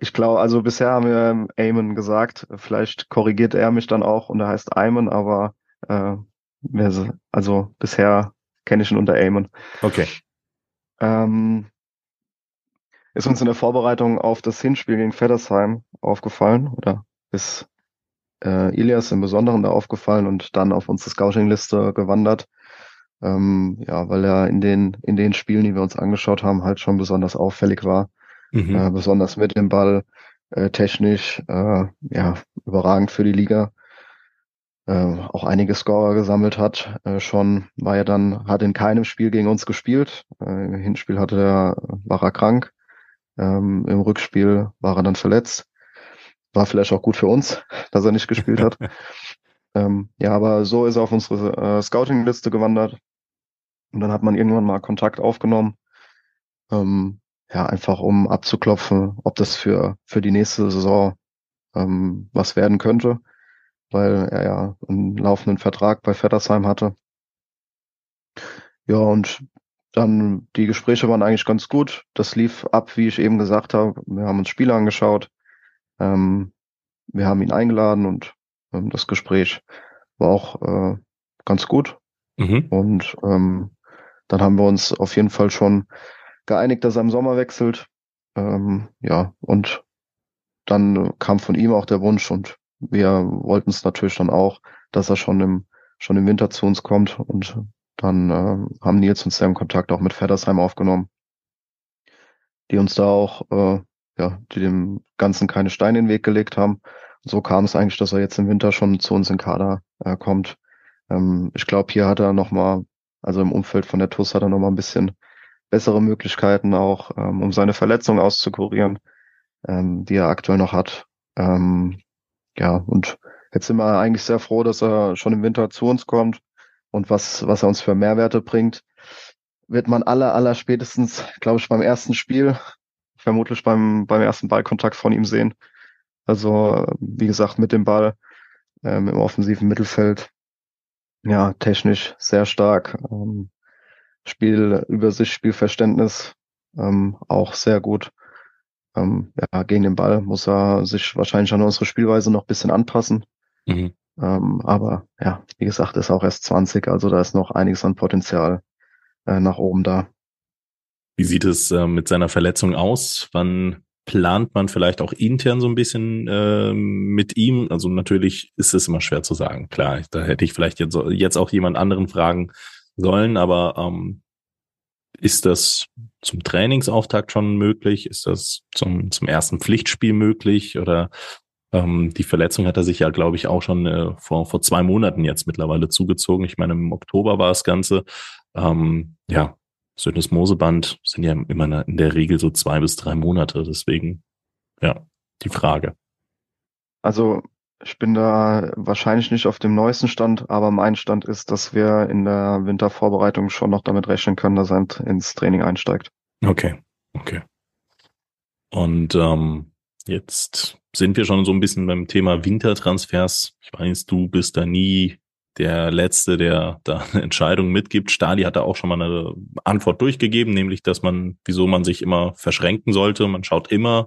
ich glaube, also bisher haben wir Eamon gesagt, vielleicht korrigiert er mich dann auch und er heißt Eamon, aber äh, also bisher kenne ich ihn unter Eamon. Okay. Ähm, ist uns in der Vorbereitung auf das Hinspiel gegen Feddersheim aufgefallen oder ist äh, Ilias im Besonderen da aufgefallen und dann auf unsere Scouting-Liste gewandert. Ähm, ja, weil er in den, in den Spielen, die wir uns angeschaut haben, halt schon besonders auffällig war. Mhm. Äh, besonders mit dem Ball, äh, technisch, äh, ja, überragend für die Liga. Äh, auch einige Scorer gesammelt hat. Äh, schon war er dann, hat in keinem Spiel gegen uns gespielt. Äh, Im Hinspiel hatte er, war er krank. Ähm, Im Rückspiel war er dann verletzt. War vielleicht auch gut für uns, dass er nicht gespielt hat. ähm, ja, aber so ist er auf unsere äh, Scouting-Liste gewandert. Und dann hat man irgendwann mal Kontakt aufgenommen. Ähm, ja, einfach um abzuklopfen, ob das für, für die nächste Saison ähm, was werden könnte, weil er ja einen laufenden Vertrag bei Vettersheim hatte. Ja, und dann die Gespräche waren eigentlich ganz gut. Das lief ab, wie ich eben gesagt habe. Wir haben uns Spiele angeschaut. Ähm, wir haben ihn eingeladen und ähm, das Gespräch war auch äh, ganz gut. Mhm. Und ähm, dann haben wir uns auf jeden Fall schon geeinigt, dass er im Sommer wechselt. Ähm, ja, und dann kam von ihm auch der Wunsch und wir wollten es natürlich dann auch, dass er schon im, schon im Winter zu uns kommt und dann äh, haben Nils und Sam Kontakt auch mit Feddersheim aufgenommen, die uns da auch, äh, ja, die dem Ganzen keine Steine in den Weg gelegt haben. Und so kam es eigentlich, dass er jetzt im Winter schon zu uns in Kader äh, kommt. Ähm, ich glaube, hier hat er nochmal, also im Umfeld von der TUS hat er nochmal ein bisschen bessere Möglichkeiten auch, ähm, um seine Verletzung auszukurieren, ähm, die er aktuell noch hat. Ähm, ja, und jetzt sind wir eigentlich sehr froh, dass er schon im Winter zu uns kommt und was, was er uns für Mehrwerte bringt, wird man aller, aller spätestens, glaube ich, beim ersten Spiel, vermutlich beim, beim ersten Ballkontakt von ihm sehen. Also, wie gesagt, mit dem Ball ähm, im offensiven Mittelfeld, ja, technisch sehr stark. Ähm, Spielübersicht, Spielverständnis ähm, auch sehr gut. Ähm, ja, gegen den Ball muss er sich wahrscheinlich an unsere Spielweise noch bisschen anpassen. Mhm. Ähm, aber ja, wie gesagt, ist auch erst 20, also da ist noch einiges an Potenzial äh, nach oben da. Wie sieht es äh, mit seiner Verletzung aus? Wann plant man vielleicht auch intern so ein bisschen äh, mit ihm? Also natürlich ist es immer schwer zu sagen. Klar, da hätte ich vielleicht jetzt, jetzt auch jemand anderen fragen sollen, aber ähm, ist das zum Trainingsauftakt schon möglich? Ist das zum, zum ersten Pflichtspiel möglich? Oder ähm, die Verletzung hat er sich ja, glaube ich, auch schon äh, vor, vor zwei Monaten jetzt mittlerweile zugezogen. Ich meine, im Oktober war das Ganze. Ähm, ja, Syndesmoseband sind ja immer in der Regel so zwei bis drei Monate. Deswegen, ja, die Frage. Also ich bin da wahrscheinlich nicht auf dem neuesten Stand, aber mein Stand ist, dass wir in der Wintervorbereitung schon noch damit rechnen können, dass er ins Training einsteigt. Okay, okay. Und ähm, jetzt sind wir schon so ein bisschen beim Thema Wintertransfers. Ich weiß, du bist da nie der Letzte, der da eine Entscheidung mitgibt. Stali hat da auch schon mal eine Antwort durchgegeben, nämlich, dass man, wieso man sich immer verschränken sollte. Man schaut immer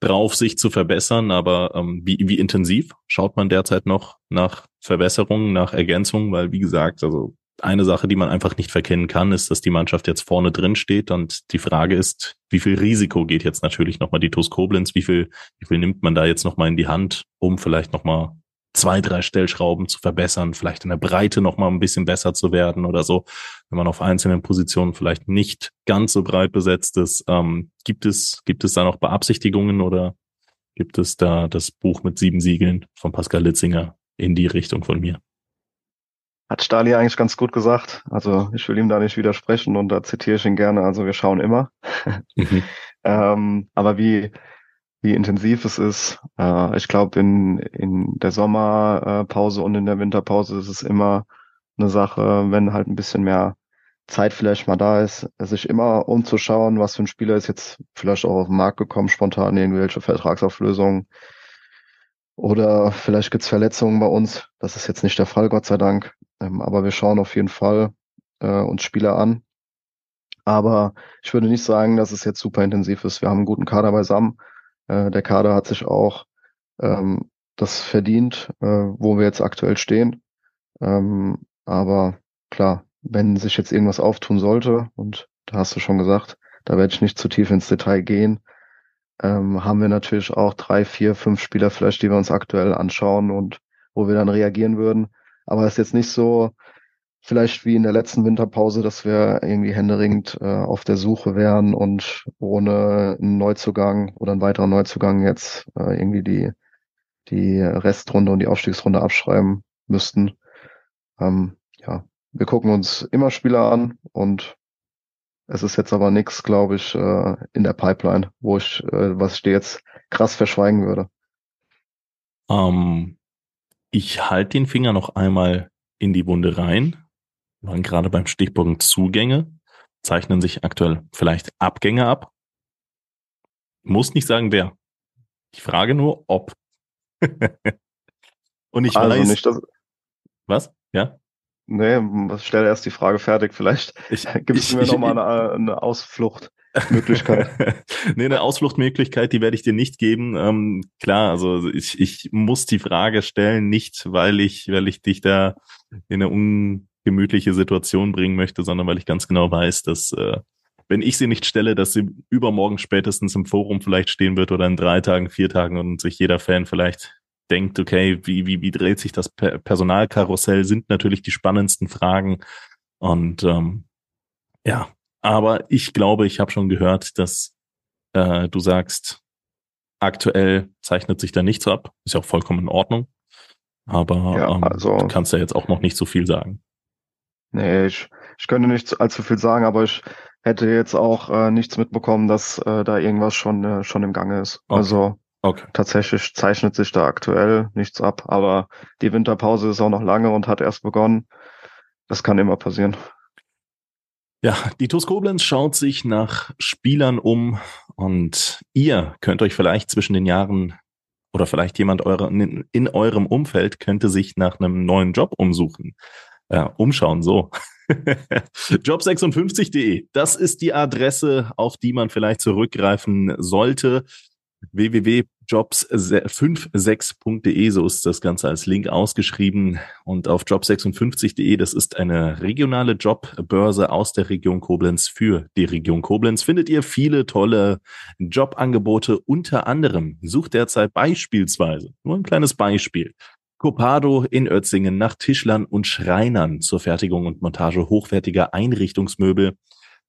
drauf, sich zu verbessern, aber ähm, wie, wie intensiv schaut man derzeit noch nach Verbesserungen, nach Ergänzungen? Weil, wie gesagt, also eine Sache, die man einfach nicht verkennen kann, ist, dass die Mannschaft jetzt vorne drin steht und die Frage ist, wie viel Risiko geht jetzt natürlich nochmal die TuS Koblenz, wie viel, wie viel nimmt man da jetzt nochmal in die Hand, um vielleicht nochmal zwei, drei Stellschrauben zu verbessern, vielleicht in der Breite noch mal ein bisschen besser zu werden oder so, wenn man auf einzelnen Positionen vielleicht nicht ganz so breit besetzt ist. Ähm, gibt es, gibt es da noch Beabsichtigungen oder gibt es da das Buch mit sieben Siegeln von Pascal Litzinger in die Richtung von mir? Hat Stali eigentlich ganz gut gesagt. Also ich will ihm da nicht widersprechen und da zitiere ich ihn gerne. Also wir schauen immer. Mhm. ähm, aber wie, wie intensiv es ist. Äh, ich glaube, in, in der Sommerpause und in der Winterpause ist es immer eine Sache, wenn halt ein bisschen mehr Zeit vielleicht mal da ist, sich immer umzuschauen, was für ein Spieler ist jetzt vielleicht auch auf den Markt gekommen, spontan irgendwelche Vertragsauflösungen. Oder vielleicht gibt's Verletzungen bei uns. Das ist jetzt nicht der Fall, Gott sei Dank. Ähm, aber wir schauen auf jeden Fall. äh, uns Spieler an. Aber ich würde nicht sagen, dass es jetzt super intensiv ist. Wir haben einen guten Kader beisammen. Äh, der Kader hat sich auch ähm, das verdient, äh, wo wir jetzt aktuell stehen. Ähm, aber klar, wenn sich jetzt irgendwas auftun sollte, und da hast du schon gesagt, da werde ich nicht zu tief ins Detail gehen, ähm, haben wir natürlich auch drei, vier, fünf Spieler vielleicht, die wir uns aktuell anschauen und wo wir dann reagieren würden. Aber es ist jetzt nicht so, vielleicht wie in der letzten Winterpause, dass wir irgendwie händeringend äh, auf der Suche wären und ohne einen Neuzugang oder einen weiteren Neuzugang jetzt äh, irgendwie die, die Restrunde und die Aufstiegsrunde abschreiben müssten. Ähm, ja, wir gucken uns immer Spieler an und es ist jetzt aber nichts, glaube ich, äh, in der Pipeline, wo ich, äh, was ich dir jetzt krass verschweigen würde. Ähm, ich halte den Finger noch einmal in die Wunde rein. Waren gerade beim Stichpunkt Zugänge. Zeichnen sich aktuell vielleicht Abgänge ab. Muss nicht sagen, wer. Ich frage nur, ob. Und ich also weiß. Nicht, dass was? Ja? Nee, stell erst die Frage fertig. Vielleicht gibst du mir nochmal eine, eine Ausfluchtmöglichkeit. nee, eine Ausfluchtmöglichkeit, die werde ich dir nicht geben. Ähm, klar, also ich, ich muss die Frage stellen, nicht weil ich, weil ich dich da in eine ungemütliche Situation bringen möchte, sondern weil ich ganz genau weiß, dass äh, wenn ich sie nicht stelle, dass sie übermorgen spätestens im Forum vielleicht stehen wird oder in drei Tagen, vier Tagen und sich jeder Fan vielleicht denkt, okay, wie, wie, wie dreht sich das Personalkarussell, sind natürlich die spannendsten Fragen. Und ähm, ja, aber ich glaube, ich habe schon gehört, dass äh, du sagst, aktuell zeichnet sich da nichts ab. Ist ja auch vollkommen in Ordnung. Aber ja, ähm, also, du kannst ja jetzt auch noch nicht so viel sagen. Nee, ich, ich könnte nicht allzu viel sagen, aber ich hätte jetzt auch äh, nichts mitbekommen, dass äh, da irgendwas schon, äh, schon im Gange ist. Okay. Also Okay. Tatsächlich zeichnet sich da aktuell nichts ab, aber die Winterpause ist auch noch lange und hat erst begonnen. Das kann immer passieren. Ja, die TuS Koblenz schaut sich nach Spielern um und ihr könnt euch vielleicht zwischen den Jahren oder vielleicht jemand eure, in, in eurem Umfeld könnte sich nach einem neuen Job umsuchen. Ja, umschauen, so. Job56.de, das ist die Adresse, auf die man vielleicht zurückgreifen sollte www.jobs56.de, so ist das Ganze als Link ausgeschrieben. Und auf job56.de, das ist eine regionale Jobbörse aus der Region Koblenz für die Region Koblenz, findet ihr viele tolle Jobangebote. Unter anderem sucht derzeit beispielsweise, nur ein kleines Beispiel, Copado in Ötzingen nach Tischlern und Schreinern zur Fertigung und Montage hochwertiger Einrichtungsmöbel.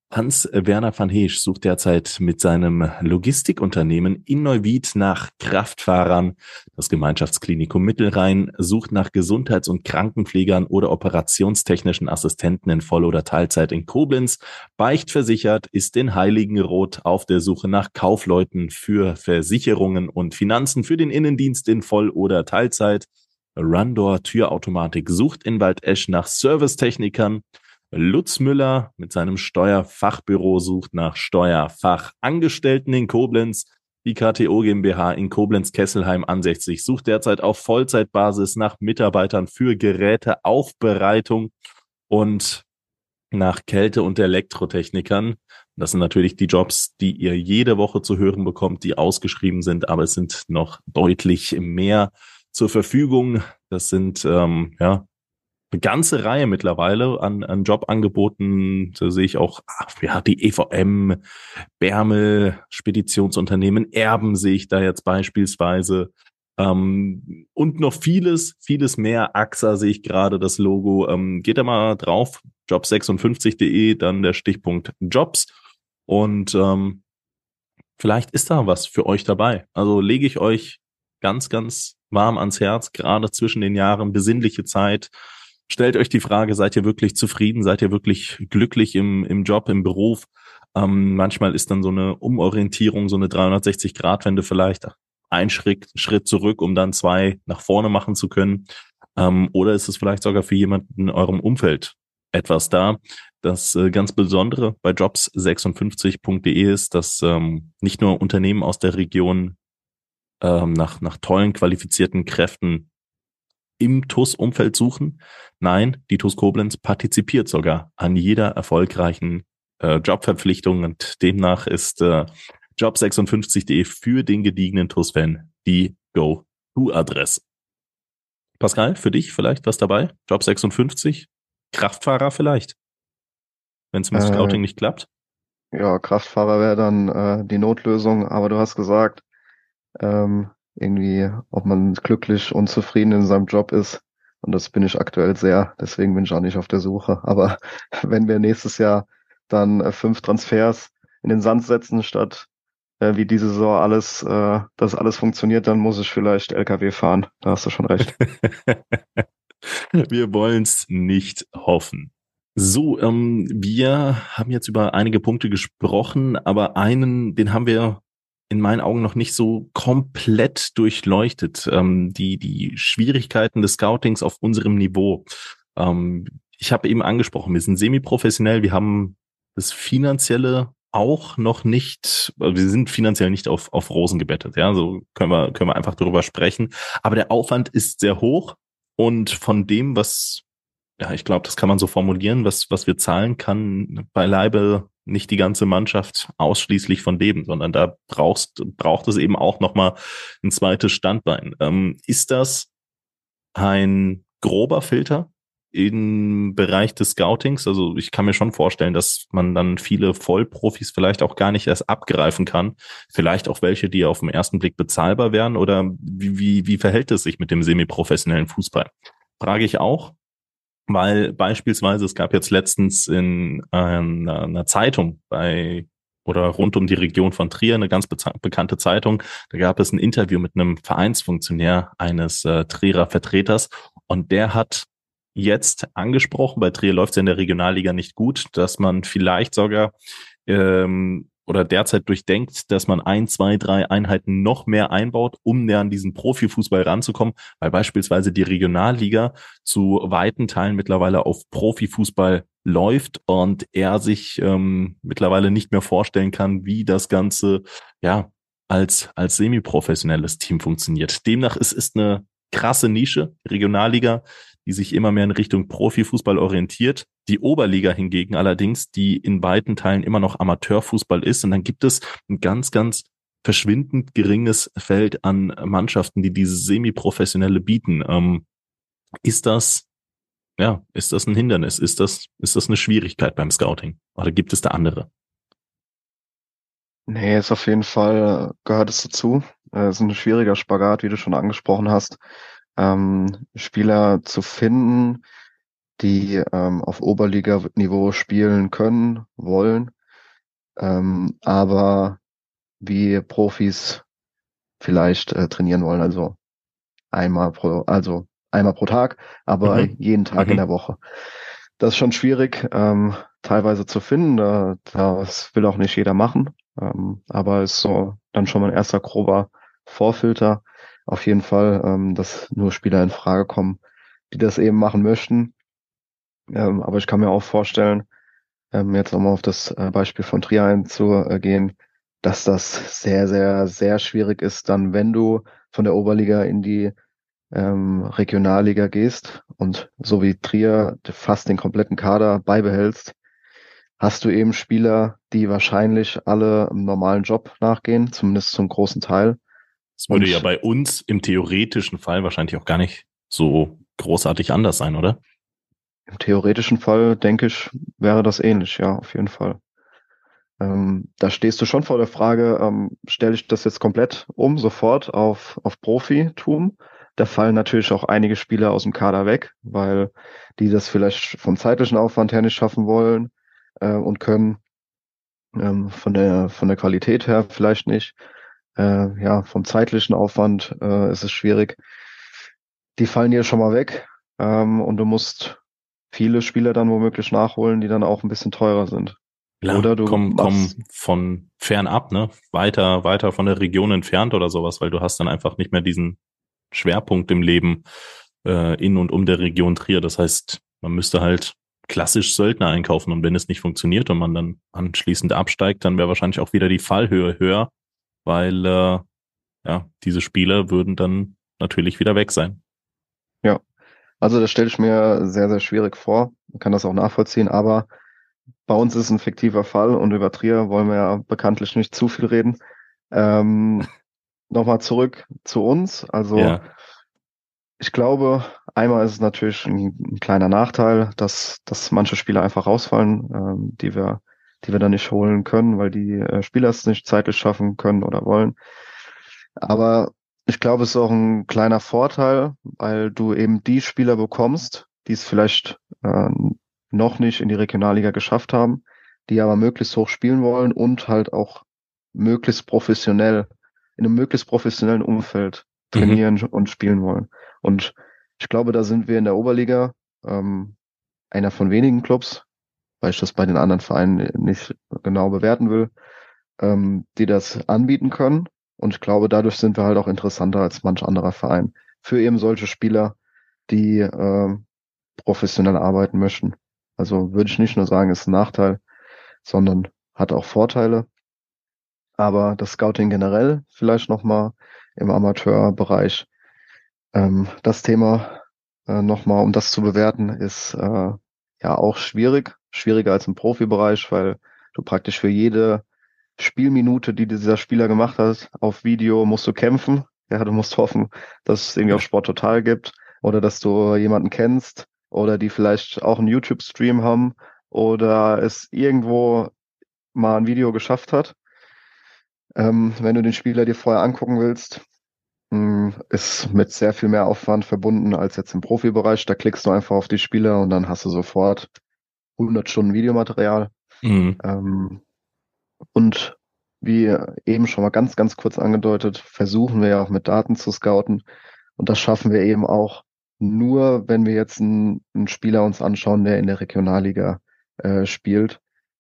Hans-Werner van Heesch sucht derzeit mit seinem Logistikunternehmen in Neuwied nach Kraftfahrern. Das Gemeinschaftsklinikum Mittelrhein sucht nach Gesundheits- und Krankenpflegern oder operationstechnischen Assistenten in Voll- oder Teilzeit in Koblenz. Beicht versichert ist in Heiligenroth auf der Suche nach Kaufleuten für Versicherungen und Finanzen für den Innendienst in Voll- oder Teilzeit. Rundor Türautomatik sucht in Waldesch nach Servicetechnikern. Lutz Müller mit seinem Steuerfachbüro sucht nach Steuerfachangestellten in Koblenz. Die KTO GmbH in Koblenz-Kesselheim ansässig sucht derzeit auf Vollzeitbasis nach Mitarbeitern für Geräteaufbereitung und nach Kälte- und Elektrotechnikern. Das sind natürlich die Jobs, die ihr jede Woche zu hören bekommt, die ausgeschrieben sind, aber es sind noch deutlich mehr zur Verfügung. Das sind ähm, ja eine ganze Reihe mittlerweile an, an Jobangeboten. Da sehe ich auch, ach, ja, die EVM, Bärmel, Speditionsunternehmen, Erben sehe ich da jetzt beispielsweise. Ähm, und noch vieles, vieles mehr. AXA sehe ich gerade das Logo. Ähm, geht da mal drauf, job56.de, dann der Stichpunkt Jobs. Und ähm, vielleicht ist da was für euch dabei. Also lege ich euch ganz, ganz warm ans Herz, gerade zwischen den Jahren, besinnliche Zeit stellt euch die Frage, seid ihr wirklich zufrieden? Seid ihr wirklich glücklich im, im Job, im Beruf? Ähm, manchmal ist dann so eine Umorientierung, so eine 360-Grad-Wende vielleicht ein Schritt, Schritt zurück, um dann zwei nach vorne machen zu können. Ähm, oder ist es vielleicht sogar für jemanden in eurem Umfeld etwas da? Das äh, ganz Besondere bei jobs56.de ist, dass ähm, nicht nur Unternehmen aus der Region ähm, nach, nach tollen, qualifizierten Kräften im TUS-Umfeld suchen. Nein, die TUS Koblenz partizipiert sogar an jeder erfolgreichen äh, Jobverpflichtung und demnach ist äh, job56.de für den gediegenen TUS-Fan die Go-To-Adresse. Pascal, für dich vielleicht was dabei? Job 56? Kraftfahrer vielleicht? Wenn es mit äh, Scouting nicht klappt? Ja, Kraftfahrer wäre dann äh, die Notlösung, aber du hast gesagt, ähm, irgendwie, ob man glücklich und zufrieden in seinem Job ist. Und das bin ich aktuell sehr, deswegen bin ich auch nicht auf der Suche. Aber wenn wir nächstes Jahr dann äh, fünf Transfers in den Sand setzen, statt äh, wie diese Saison alles, äh, dass alles funktioniert, dann muss ich vielleicht LKW fahren. Da hast du schon recht. wir wollen es nicht hoffen. So, ähm, wir haben jetzt über einige Punkte gesprochen, aber einen, den haben wir in meinen Augen noch nicht so komplett durchleuchtet. Ähm, die, die Schwierigkeiten des Scoutings auf unserem Niveau. Ähm, ich habe eben angesprochen, wir sind semi-professionell, wir haben das Finanzielle auch noch nicht, also wir sind finanziell nicht auf, auf Rosen gebettet, ja, so können wir, können wir einfach darüber sprechen. Aber der Aufwand ist sehr hoch und von dem, was, ja, ich glaube, das kann man so formulieren, was, was wir zahlen, kann beileibe nicht die ganze Mannschaft ausschließlich von leben, sondern da brauchst, braucht es eben auch nochmal ein zweites Standbein. Ähm, ist das ein grober Filter, im Bereich des Scoutings. Also ich kann mir schon vorstellen, dass man dann viele Vollprofis vielleicht auch gar nicht erst abgreifen kann. Vielleicht auch welche, die auf den ersten Blick bezahlbar wären. Oder wie, wie, wie verhält es sich mit dem semi-professionellen Fußball? Frage ich auch, weil beispielsweise es gab jetzt letztens in einer, einer Zeitung bei oder rund um die Region von Trier, eine ganz bekannte Zeitung. Da gab es ein Interview mit einem Vereinsfunktionär eines äh, Trierer Vertreters und der hat jetzt angesprochen. Bei Trier läuft es in der Regionalliga nicht gut, dass man vielleicht sogar ähm, oder derzeit durchdenkt, dass man ein, zwei, drei Einheiten noch mehr einbaut, um näher an diesen Profifußball ranzukommen, weil beispielsweise die Regionalliga zu weiten Teilen mittlerweile auf Profifußball läuft und er sich ähm, mittlerweile nicht mehr vorstellen kann, wie das Ganze ja als als semi-professionelles Team funktioniert. Demnach ist ist eine krasse Nische, Regionalliga die sich immer mehr in Richtung Profifußball orientiert. Die Oberliga hingegen allerdings, die in weiten Teilen immer noch Amateurfußball ist. Und dann gibt es ein ganz, ganz verschwindend geringes Feld an Mannschaften, die diese semi-professionelle bieten. Ähm, ist das, ja, ist das ein Hindernis? Ist das, ist das eine Schwierigkeit beim Scouting? Oder gibt es da andere? Nee, ist auf jeden Fall, gehört es dazu. Es ist ein schwieriger Spagat, wie du schon angesprochen hast ähm, Spieler zu finden, die ähm, auf Oberliga-Niveau spielen können, wollen, ähm, aber wie Profis vielleicht äh, trainieren wollen, also einmal pro, also einmal pro Tag, aber mhm. jeden Tag mhm. in der Woche. Das ist schon schwierig, ähm, teilweise zu finden. Da, das will auch nicht jeder machen, ähm, aber ist so dann schon mal ein erster grober Vorfilter auf jeden Fall, ähm, dass nur Spieler in Frage kommen, die das eben machen möchten. Ähm, aber ich kann mir auch vorstellen, ähm, jetzt nochmal auf das äh, Beispiel von Trier einzugehen, dass das sehr, sehr, sehr schwierig ist, dann, wenn du von der Oberliga in die ähm, Regionalliga gehst und so wie Trier fast den kompletten Kader beibehältst, hast du eben Spieler, die wahrscheinlich alle im normalen Job nachgehen, zumindest zum großen Teil. Das würde ja bei uns im theoretischen Fall wahrscheinlich auch gar nicht so großartig anders sein, oder? Im theoretischen Fall, denke ich, wäre das ähnlich, ja, auf jeden Fall. Ähm, da stehst du schon vor der Frage, ähm, stelle ich das jetzt komplett um, sofort auf, auf Profitum? Da fallen natürlich auch einige Spieler aus dem Kader weg, weil die das vielleicht vom zeitlichen Aufwand her nicht schaffen wollen äh, und können. Ähm, von der von der Qualität her vielleicht nicht äh, ja, vom zeitlichen Aufwand äh, ist es schwierig. Die fallen dir schon mal weg ähm, und du musst viele Spieler dann womöglich nachholen, die dann auch ein bisschen teurer sind. Klar, oder du komm, komm von fernab, ne? Weiter, weiter von der Region entfernt oder sowas, weil du hast dann einfach nicht mehr diesen Schwerpunkt im Leben äh, in und um der Region Trier. Das heißt, man müsste halt klassisch Söldner einkaufen und wenn es nicht funktioniert und man dann anschließend absteigt, dann wäre wahrscheinlich auch wieder die Fallhöhe höher weil äh, ja, diese Spieler würden dann natürlich wieder weg sein. Ja, Also das stelle ich mir sehr, sehr schwierig vor. Man kann das auch nachvollziehen, aber bei uns ist ein fiktiver Fall und über Trier wollen wir ja bekanntlich nicht zu viel reden. Ähm, Nochmal zurück zu uns. Also ja. ich glaube, einmal ist es natürlich ein, ein, kleiner Nachteil, dass, dass manche Spieler einfach rausfallen, ähm, die wir, die wir dann nicht holen können, weil die äh, Spieler es nicht zeitlich schaffen können oder wollen. Aber ich glaube, es ist auch ein kleiner Vorteil, weil du eben die Spieler bekommst, die es vielleicht äh, noch nicht in die Regionalliga geschafft haben, die aber möglichst hoch spielen wollen und halt auch möglichst professionell, in einem möglichst professionellen Umfeld mhm. trainieren mhm. und spielen wollen. Und ich glaube, da sind wir in der Oberliga ähm, einer von wenigen Clubs, weil ich das bei den anderen Vereinen nicht genau bewerten will, ähm, die das anbieten können. Und ich glaube, dadurch sind wir halt auch interessanter als manch anderer Verein für eben solche Spieler, die äh, professionell arbeiten möchten. Also würde ich nicht nur sagen, ist ein Nachteil, sondern hat auch Vorteile. Aber das Scouting generell vielleicht nochmal im Amateurbereich. Ähm, das Thema äh, nochmal, um das zu bewerten, ist äh, ja auch schwierig. Schwieriger als im Profibereich, weil du praktisch für jede Spielminute, die dieser Spieler gemacht hat, auf Video musst du kämpfen. Ja, du musst hoffen, dass es irgendwie auf Sport total gibt oder dass du jemanden kennst oder die vielleicht auch einen YouTube-Stream haben oder es irgendwo mal ein Video geschafft hat. Ähm, wenn du den Spieler dir vorher angucken willst, mh, hm, ist mit sehr viel mehr Aufwand verbunden als jetzt im Profibereich. Da klickst du einfach auf die Spieler und dann hast du sofort 100 Stunden Videomaterial. Mhm. Ähm, und wie eben schon mal ganz, ganz kurz angedeutet, versuchen wir ja auch mit Daten zu scouten. Und das schaffen wir eben auch nur, wenn wir jetzt einen, einen Spieler uns anschauen, der in der Regionalliga äh, spielt,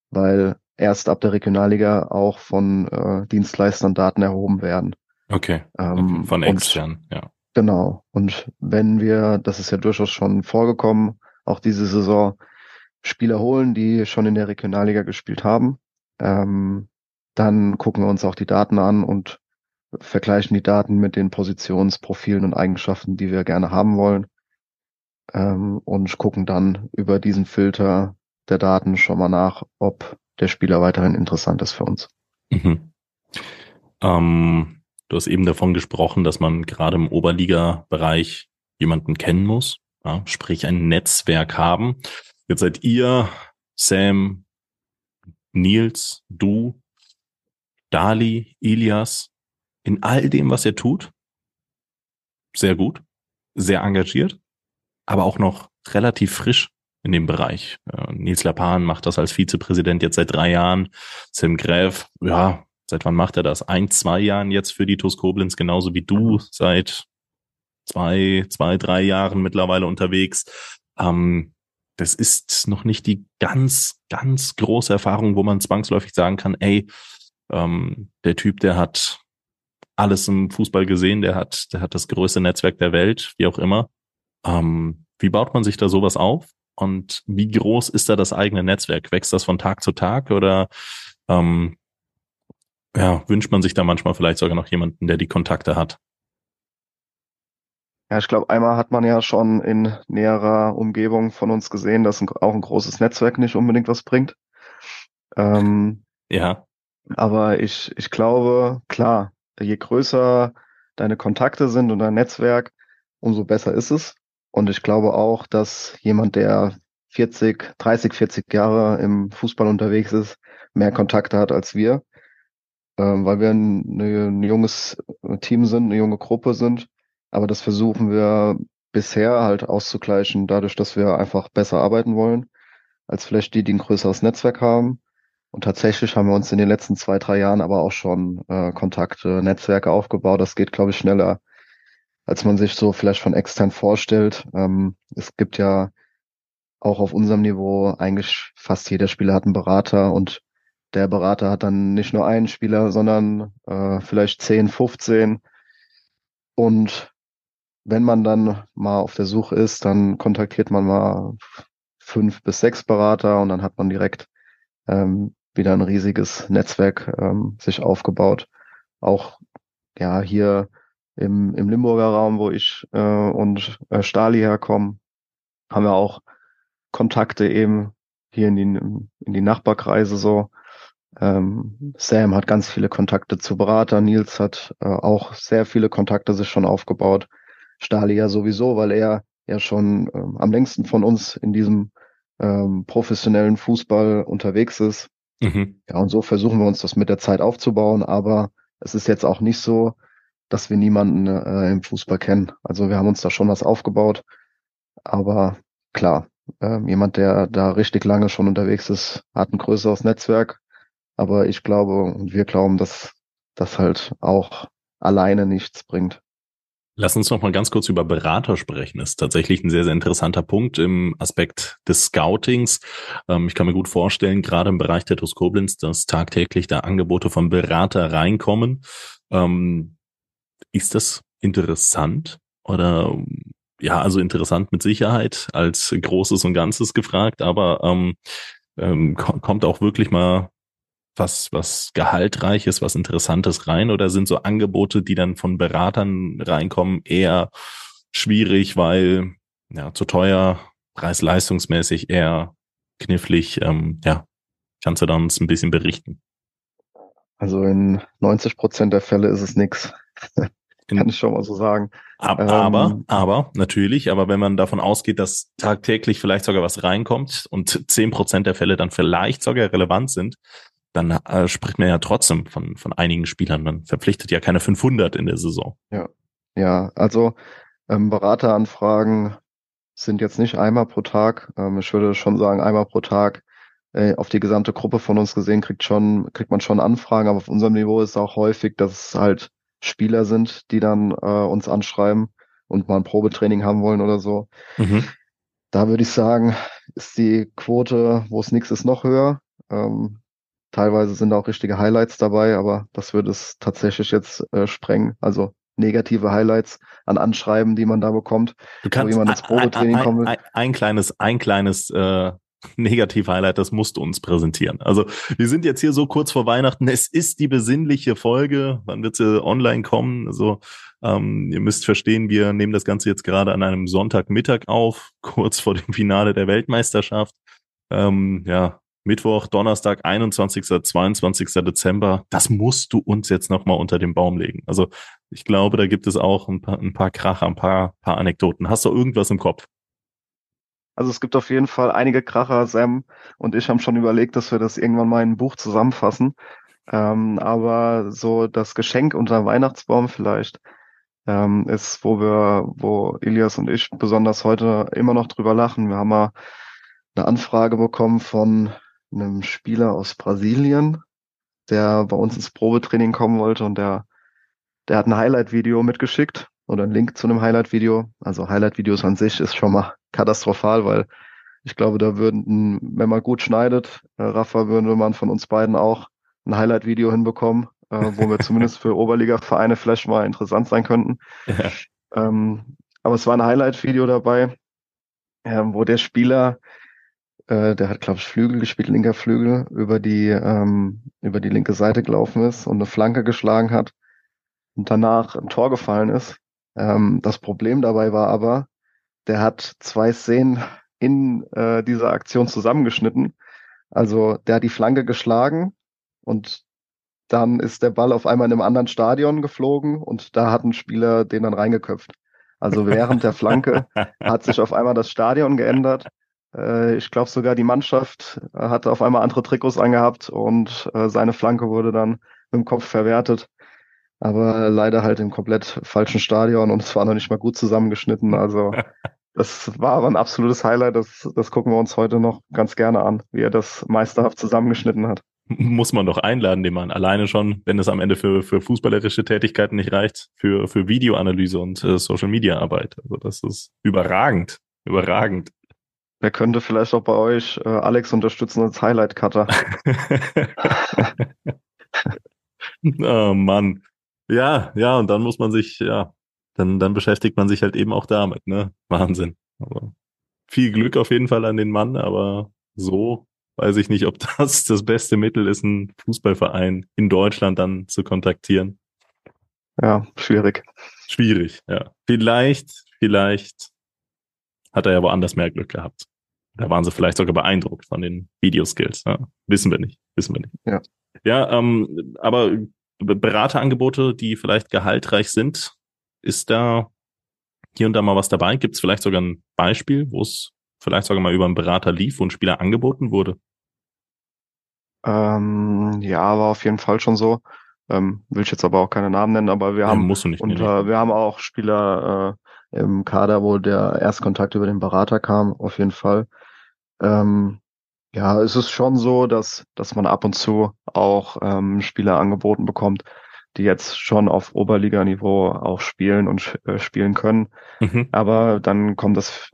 weil erst ab der Regionalliga auch von äh, Dienstleistern Daten erhoben werden. Okay. Ähm, von extern, ja. Genau. Und wenn wir, das ist ja durchaus schon vorgekommen, auch diese Saison Spieler holen, die schon in der Regionalliga gespielt haben, ähm, dann gucken wir uns auch die Daten an und vergleichen die Daten mit den Positionsprofilen und Eigenschaften, die wir gerne haben wollen. Ähm, und gucken dann über diesen Filter der Daten schon mal nach, ob der Spieler weiterhin interessant ist für uns. Mhm. Ähm, du hast eben davon gesprochen, dass man gerade im Oberliga-Bereich jemanden kennen muss, ja, sprich ein Netzwerk haben. Jetzt seid ihr, Sam, Nils, du, Dali, Ilias, in all dem, was ihr tut, sehr gut, sehr engagiert, aber auch noch relativ frisch in dem Bereich. Nils Lapan macht das als Vizepräsident jetzt seit drei Jahren. Sim Gräf, ja, seit wann macht er das? Ein, zwei Jahren jetzt für die TuS Koblenz, genauso wie du, seit zwei, zwei, drei Jahren mittlerweile unterwegs. Ähm, das ist noch nicht die ganz, ganz große Erfahrung, wo man zwangsläufig sagen kann, ey, ähm, der Typ, der hat alles im Fußball gesehen, der hat, der hat das größte Netzwerk der Welt, wie auch immer. Ähm, wie baut man sich da sowas auf? Und wie groß ist da das eigene Netzwerk? Wächst das von Tag zu Tag oder ähm, ja, wünscht man sich da manchmal vielleicht sogar noch jemanden, der die Kontakte hat? Ja, ich glaube, einmal hat man ja schon in näherer Umgebung von uns gesehen, dass ein, auch ein großes Netzwerk nicht unbedingt was bringt. Ähm, ja. Aber ich, ich glaube, klar, je größer deine Kontakte sind und dein Netzwerk, umso besser ist es. Und ich glaube auch, dass jemand, der 40, 30, 40 Jahre im Fußball unterwegs ist, mehr Kontakte hat als wir, ähm, weil wir ein, ein, junges Team sind, eine junge Gruppe sind. Aber das versuchen wir bisher halt auszugleichen, dadurch, dass wir einfach besser arbeiten wollen, als vielleicht die, die ein größeres Netzwerk haben. Und tatsächlich haben wir uns in den letzten zwei, drei Jahren aber auch schon äh, Kontakte, Netzwerke aufgebaut. Das geht, glaube ich, schneller als man sich so vielleicht von extern vorstellt. Ähm, es gibt ja auch auf unserem Niveau eigentlich fast jeder Spieler hat einen Berater und der Berater hat dann nicht nur einen Spieler, sondern äh, vielleicht 10, 15. Und wenn man dann mal auf der Suche ist, dann kontaktiert man mal fünf bis sechs Berater und dann hat man direkt ähm, wieder ein riesiges Netzwerk ähm, sich aufgebaut. Auch ja hier im, im Limburger Raum, wo ich äh, und äh, Stali herkommen, haben wir auch Kontakte eben hier in die, in die Nachbarkreise so. Ähm, Sam hat ganz viele Kontakte zu Berater, Nils hat äh, auch sehr viele Kontakte sich schon aufgebaut. Stali ja sowieso, weil er ja schon ähm, am längsten von uns in diesem ähm, professionellen Fußball unterwegs ist. Mhm. Ja, und so versuchen wir uns das mit der Zeit aufzubauen, aber es ist jetzt auch nicht so, dass wir niemanden äh, im Fußball kennen. Also wir haben uns da schon was aufgebaut, aber klar, äh, jemand, der da richtig lange schon unterwegs ist, hat ein größeres Netzwerk, aber ich glaube und wir glauben, dass das halt auch alleine nichts bringt. Lass uns noch mal ganz kurz über Berater sprechen. Das ist tatsächlich ein sehr, sehr interessanter Punkt im Aspekt des Scoutings. Ähm, ich kann mir gut vorstellen, gerade im Bereich der Koblenz, dass tagtäglich da Angebote von Berater reinkommen. Ähm, ist das interessant oder ja, also interessant mit Sicherheit als Großes und Ganzes gefragt, aber ähm, ähm, kommt auch wirklich mal was, was Gehaltreiches, was Interessantes rein oder sind so Angebote, die dann von Beratern reinkommen, eher schwierig, weil ja, zu teuer, preis-leistungsmäßig eher knifflig. Ähm, ja, kannst du da uns ein bisschen berichten? Also in 90 Prozent der Fälle ist es nix. Kann ich schon mal so sagen. Aber, ähm, aber, aber, natürlich, aber wenn man davon ausgeht, dass tagtäglich vielleicht sogar was reinkommt und zehn Prozent der Fälle dann vielleicht sogar relevant sind, dann äh, spricht man ja trotzdem von, von einigen Spielern. Man verpflichtet ja keine 500 in der Saison. Ja, ja also ähm, Berateranfragen sind jetzt nicht einmal pro Tag. Ähm, ich würde schon sagen, einmal pro Tag äh, auf die gesamte Gruppe von uns gesehen kriegt schon, kriegt man schon Anfragen, aber auf unserem Niveau ist es auch häufig, dass es halt Spieler sind, die dann äh, uns anschreiben und mal ein Probetraining haben wollen oder so. Mhm. Da würde ich sagen, ist die Quote, wo es nichts ist, noch höher. Ähm, Teilweise sind auch richtige Highlights dabei, aber das würde es tatsächlich jetzt äh, sprengen. Also negative Highlights an Anschreiben, die man da bekommt. Du kannst wo jemand ins Probetraining ein, kommt. Ein, ein, kleines, ein kleines äh, Negativ-Highlight, das musst du uns präsentieren. Also wir sind jetzt hier so kurz vor Weihnachten. Es ist die besinnliche Folge. Wann wird sie online kommen? Also ähm, ihr müsst verstehen, wir nehmen das Ganze jetzt gerade an einem Sonntagmittag auf, kurz vor dem Finale der Weltmeisterschaft. Ähm, ja, Mittwoch, Donnerstag, 21., 22. Dezember, das musst du uns jetzt nochmal unter den Baum legen. Also ich glaube, da gibt es auch ein paar, ein paar Kracher, ein paar, paar Anekdoten. Hast du irgendwas im Kopf? Also es gibt auf jeden Fall einige Kracher. Sam und ich haben schon überlegt, dass wir das irgendwann mal in ein Buch zusammenfassen. Ähm, aber so das Geschenk unter Weihnachtsbaum vielleicht ähm, ist, wo wir, wo Elias und ich besonders heute immer noch drüber lachen. Wir haben mal eine Anfrage bekommen von einem Spieler aus Brasilien, der bei uns ins Probetraining kommen wollte und der, der hat ein Highlight-Video mitgeschickt oder einen Link zu einem Highlight-Video. Also Highlight-Videos an sich ist schon mal katastrophal, weil ich glaube, da würden, wenn man gut schneidet, äh, Rafa, würde man von uns beiden auch ein Highlight-Video hinbekommen, äh, wo wir zumindest für Oberliga-Vereine vielleicht mal interessant sein könnten. Ja. Ähm, aber es war ein Highlight-Video dabei, äh, wo der Spieler äh, der hat, glaube ich, Flügel gespielt, linker Flügel, über die, ähm, über die linke Seite gelaufen ist und eine Flanke geschlagen hat und danach ein Tor gefallen ist. Ähm, das Problem dabei war aber, der hat zwei Szenen in äh, dieser Aktion zusammengeschnitten. Also der hat die Flanke geschlagen und dann ist der Ball auf einmal in einem anderen Stadion geflogen und da hat ein Spieler den dann reingeköpft. Also während der Flanke hat sich auf einmal das Stadion geändert ich glaube sogar die Mannschaft äh, hatte auf einmal andere Trikots angehabt und äh, seine Flanke wurde dann mit dem Kopf verwertet. Aber leider halt im komplett falschen Stadion und es war noch nicht mal gut zusammengeschnitten. Also das war aber ein absolutes Highlight. Das, das gucken wir uns heute noch ganz gerne an, wie er das meisterhaft zusammengeschnitten hat. Muss man doch einladen, den Mann. Alleine schon, wenn es am Ende für, für fußballerische Tätigkeiten nicht reicht, für, für Videoanalyse und äh, Social Media Arbeit. Also das ist überragend. Überragend. Wer könnte vielleicht auch bei euch äh, Alex unterstützen als Highlight-Cutter? oh Mann. Ja, ja, und dann muss man sich, ja, dann, dann beschäftigt man sich halt eben auch damit, ne? Wahnsinn. Aber viel Glück auf jeden Fall an den Mann, aber so weiß ich nicht, ob das das beste Mittel ist, einen Fußballverein in Deutschland dann zu kontaktieren. Ja, schwierig. Schwierig, ja. Vielleicht, vielleicht hat er ja woanders mehr Glück gehabt. Da waren sie vielleicht sogar beeindruckt von den Videoskills. Ja, wissen wir nicht. Wissen wir nicht. Ja. Ja, ähm, aber Beraterangebote, die vielleicht gehaltreich sind, ist da hier und da mal was dabei? Gibt es vielleicht sogar ein Beispiel, wo es vielleicht sogar mal über einen Berater lief, ein Spieler angeboten wurde? Ähm, ja, war auf jeden Fall schon so. Ähm, will ich jetzt aber auch keine Namen nennen, aber wir haben musst du nicht, unter, nee, wir haben auch Spieler äh, im Kader, wo der Erstkontakt über den Berater kam, auf jeden Fall. Ähm, ja, es ist schon so, dass, dass man ab und zu auch ähm, Spieler angeboten bekommt, die jetzt schon auf Oberliganiveau auch spielen und äh, spielen können. Mhm. Aber dann kommt das,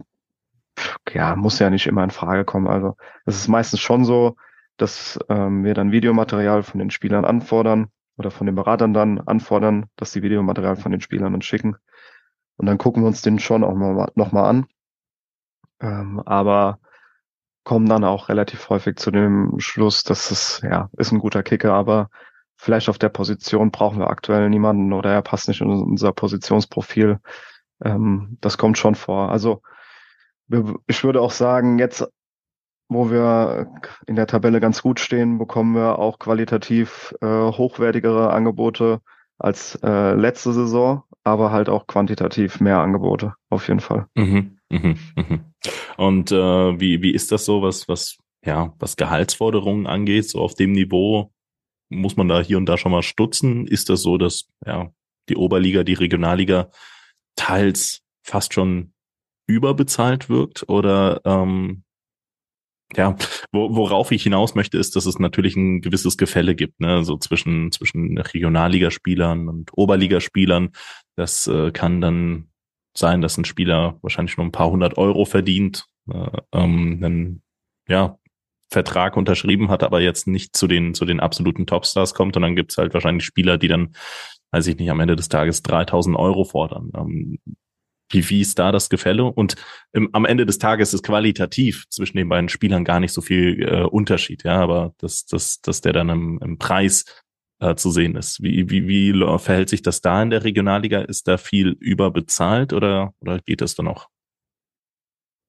ja, muss ja nicht immer in Frage kommen. Also es ist meistens schon so, dass ähm, wir dann Videomaterial von den Spielern anfordern oder von den Beratern dann anfordern, dass die Videomaterial von den Spielern uns schicken. Und dann gucken wir uns den schon auch mal, noch mal an. Ähm, aber kommen dann auch relativ häufig zu dem Schluss, dass es, ja, ist ein guter Kicker, aber vielleicht auf der Position brauchen wir aktuell niemanden oder er passt nicht in unser Positionsprofil. Ähm, das kommt schon vor. Also ich würde auch sagen, jetzt, wo wir in der Tabelle ganz gut stehen, bekommen wir auch qualitativ äh, hochwertigere Angebote als äh, letzte Saison, aber halt auch quantitativ mehr Angebote, auf jeden Fall. Mhm, mhm, mhm. Und äh, wie, wie ist das so, was, was, ja, was Gehaltsforderungen angeht, so auf dem Niveau? Muss man da hier und da schon mal stutzen? Ist das so, dass ja die Oberliga, die Regionalliga teils fast schon überbezahlt wirkt? Oder ähm, ja, wo, worauf ich hinaus möchte, ist, dass es natürlich ein gewisses Gefälle gibt, ne, so zwischen, zwischen Regionalligaspielern und Oberligaspielern. Das äh, kann dann sein, dass ein Spieler wahrscheinlich nur ein paar hundert Euro verdient, äh, ähm, einen ja, Vertrag unterschrieben hat, aber jetzt nicht zu den, zu den absoluten Topstars kommt. Und dann gibt's halt wahrscheinlich Spieler, die dann, weiß ich nicht, am Ende des Tages 3000 Euro fordern. Ähm, wie, wie ist da das Gefälle? Und im, am Ende des Tages ist qualitativ zwischen den beiden Spielern gar nicht so viel äh, Unterschied, ja, aber dass, dass, dass der dann im, im Preis äh, zu sehen ist. Wie, wie, wie verhält sich das da in der Regionalliga? Ist da viel überbezahlt oder, oder geht das dann noch?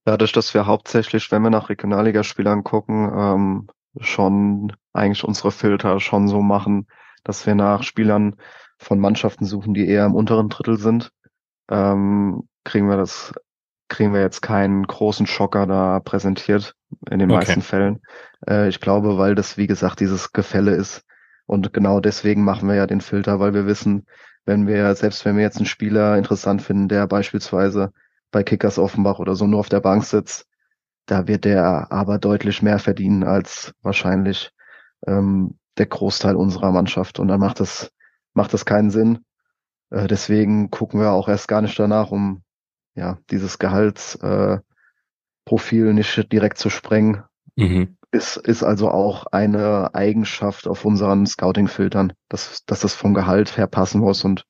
Dadurch, dass wir hauptsächlich, wenn wir nach Regionalligaspielern gucken, ähm, schon eigentlich unsere Filter schon so machen, dass wir nach Spielern von Mannschaften suchen, die eher im unteren Drittel sind, ähm, kriegen wir das, kriegen wir jetzt keinen großen Schocker da präsentiert in den okay. meisten Fällen. Äh, ich glaube, weil das, wie gesagt, dieses Gefälle ist. Und genau deswegen machen wir ja den Filter, weil wir wissen, wenn wir, selbst wenn wir jetzt einen Spieler interessant finden, der beispielsweise bei Kickers Offenbach oder so nur auf der Bank sitzt, da wird der aber deutlich mehr verdienen als wahrscheinlich ähm, der Großteil unserer Mannschaft. Und dann macht das, macht das keinen Sinn. Äh, deswegen gucken wir auch erst gar nicht danach, um ja dieses Gehaltsprofil äh, nicht direkt zu sprengen. Mhm. Ist, ist also auch eine Eigenschaft auf unseren Scouting-Filtern, dass, dass das vom Gehalt her passen muss. Und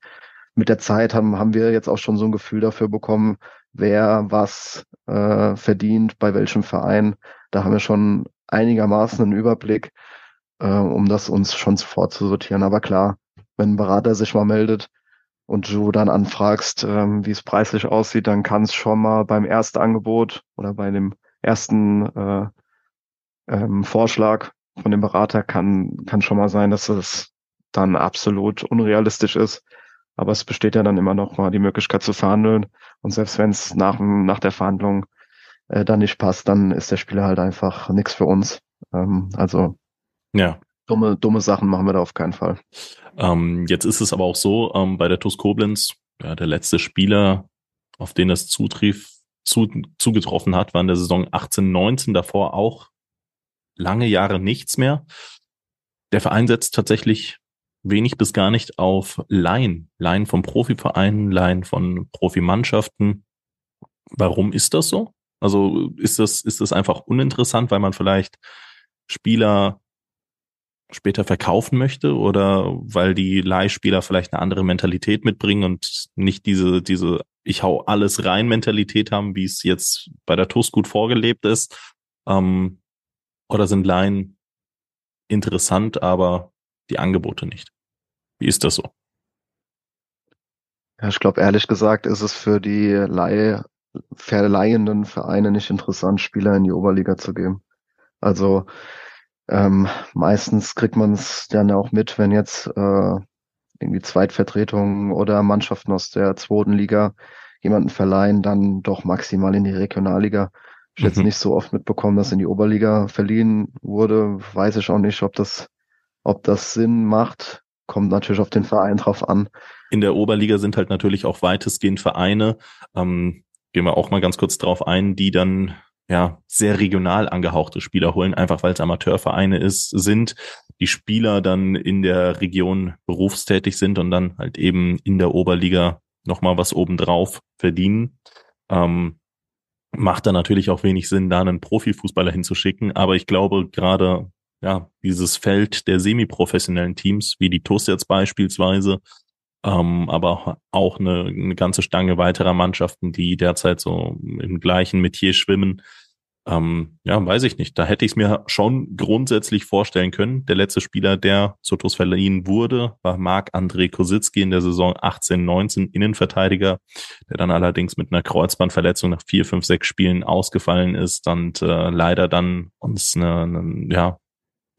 mit der Zeit haben, haben wir jetzt auch schon so ein Gefühl dafür bekommen, wer was äh, verdient, bei welchem Verein. Da haben wir schon einigermaßen einen Überblick, äh, um das uns schon vorzusortieren. Aber klar, wenn ein Berater sich mal meldet und du dann anfragst, ähm, wie es preislich aussieht, dann kann es schon mal beim ersten Angebot oder bei dem ersten äh, ähm, Vorschlag von dem Berater kann, kann schon mal sein, dass es dann absolut unrealistisch ist. Aber es besteht ja dann immer noch mal die Möglichkeit zu verhandeln. Und selbst wenn es nach, nach der Verhandlung äh, dann nicht passt, dann ist der Spieler halt einfach nichts für uns. Ähm, also ja. dumme, dumme Sachen machen wir da auf keinen Fall. Ähm, jetzt ist es aber auch so, ähm, bei der TuS Koblenz, ja, der letzte Spieler, auf den es zutrief, zu, zugetroffen hat, war in der Saison 18, 19, davor auch lange Jahre nichts mehr. Der Verein setzt tatsächlich wenig bis gar nicht auf Laien. Laien von Profivereinen, Laien von Profimannschaften. Warum ist das so? Also ist das, ist das einfach uninteressant, weil man vielleicht Spieler später verkaufen möchte oder weil die Leihspieler vielleicht eine andere Mentalität mitbringen und nicht diese, diese ich hau alles rein Mentalität haben, wie es jetzt bei der TUS gut vorgelebt ist? Ähm, oder sind Laien interessant, aber die Angebote nicht. Wie ist das so? Ja, ich glaube, ehrlich gesagt ist es für die Leih, verleihenden Vereine nicht interessant, Spieler in die Oberliga zu geben. Also ähm, meistens kriegt man es dann auch mit, wenn jetzt äh, irgendwie Zweitvertretungen oder Mannschaften aus der zweiten Liga jemanden verleihen, dann doch maximal in die Regionalliga. Ich mhm. jetzt nicht so oft mitbekommen, dass in die Oberliga verliehen wurde. Weiß ich auch nicht, ob das, ob das Sinn macht. Kommt natürlich auf den Verein drauf an. In der Oberliga sind halt natürlich auch weitestgehend Vereine, ähm, gehen wir auch mal ganz kurz drauf ein, die dann ja, sehr regional angehauchte Spieler holen, einfach weil es Amateurvereine ist, sind, die Spieler dann in der Region berufstätig sind und dann halt eben in der Oberliga nochmal was obendrauf verdienen. Ähm, macht da natürlich auch wenig Sinn, da einen Profifußballer hinzuschicken, aber ich glaube gerade, ja, dieses Feld der semiprofessionellen Teams, wie die TUS jetzt beispielsweise, ähm, aber auch eine, eine ganze Stange weiterer Mannschaften, die derzeit so im gleichen Metier schwimmen. Ähm, ja, weiß ich nicht. Da hätte ich es mir schon grundsätzlich vorstellen können. Der letzte Spieler, der zu TuS verliehen wurde, war Marc-André Kositzki in der Saison 18-19 Innenverteidiger, der dann allerdings mit einer Kreuzbandverletzung nach vier, fünf, sechs Spielen ausgefallen ist und äh, leider dann uns eine, eine ja,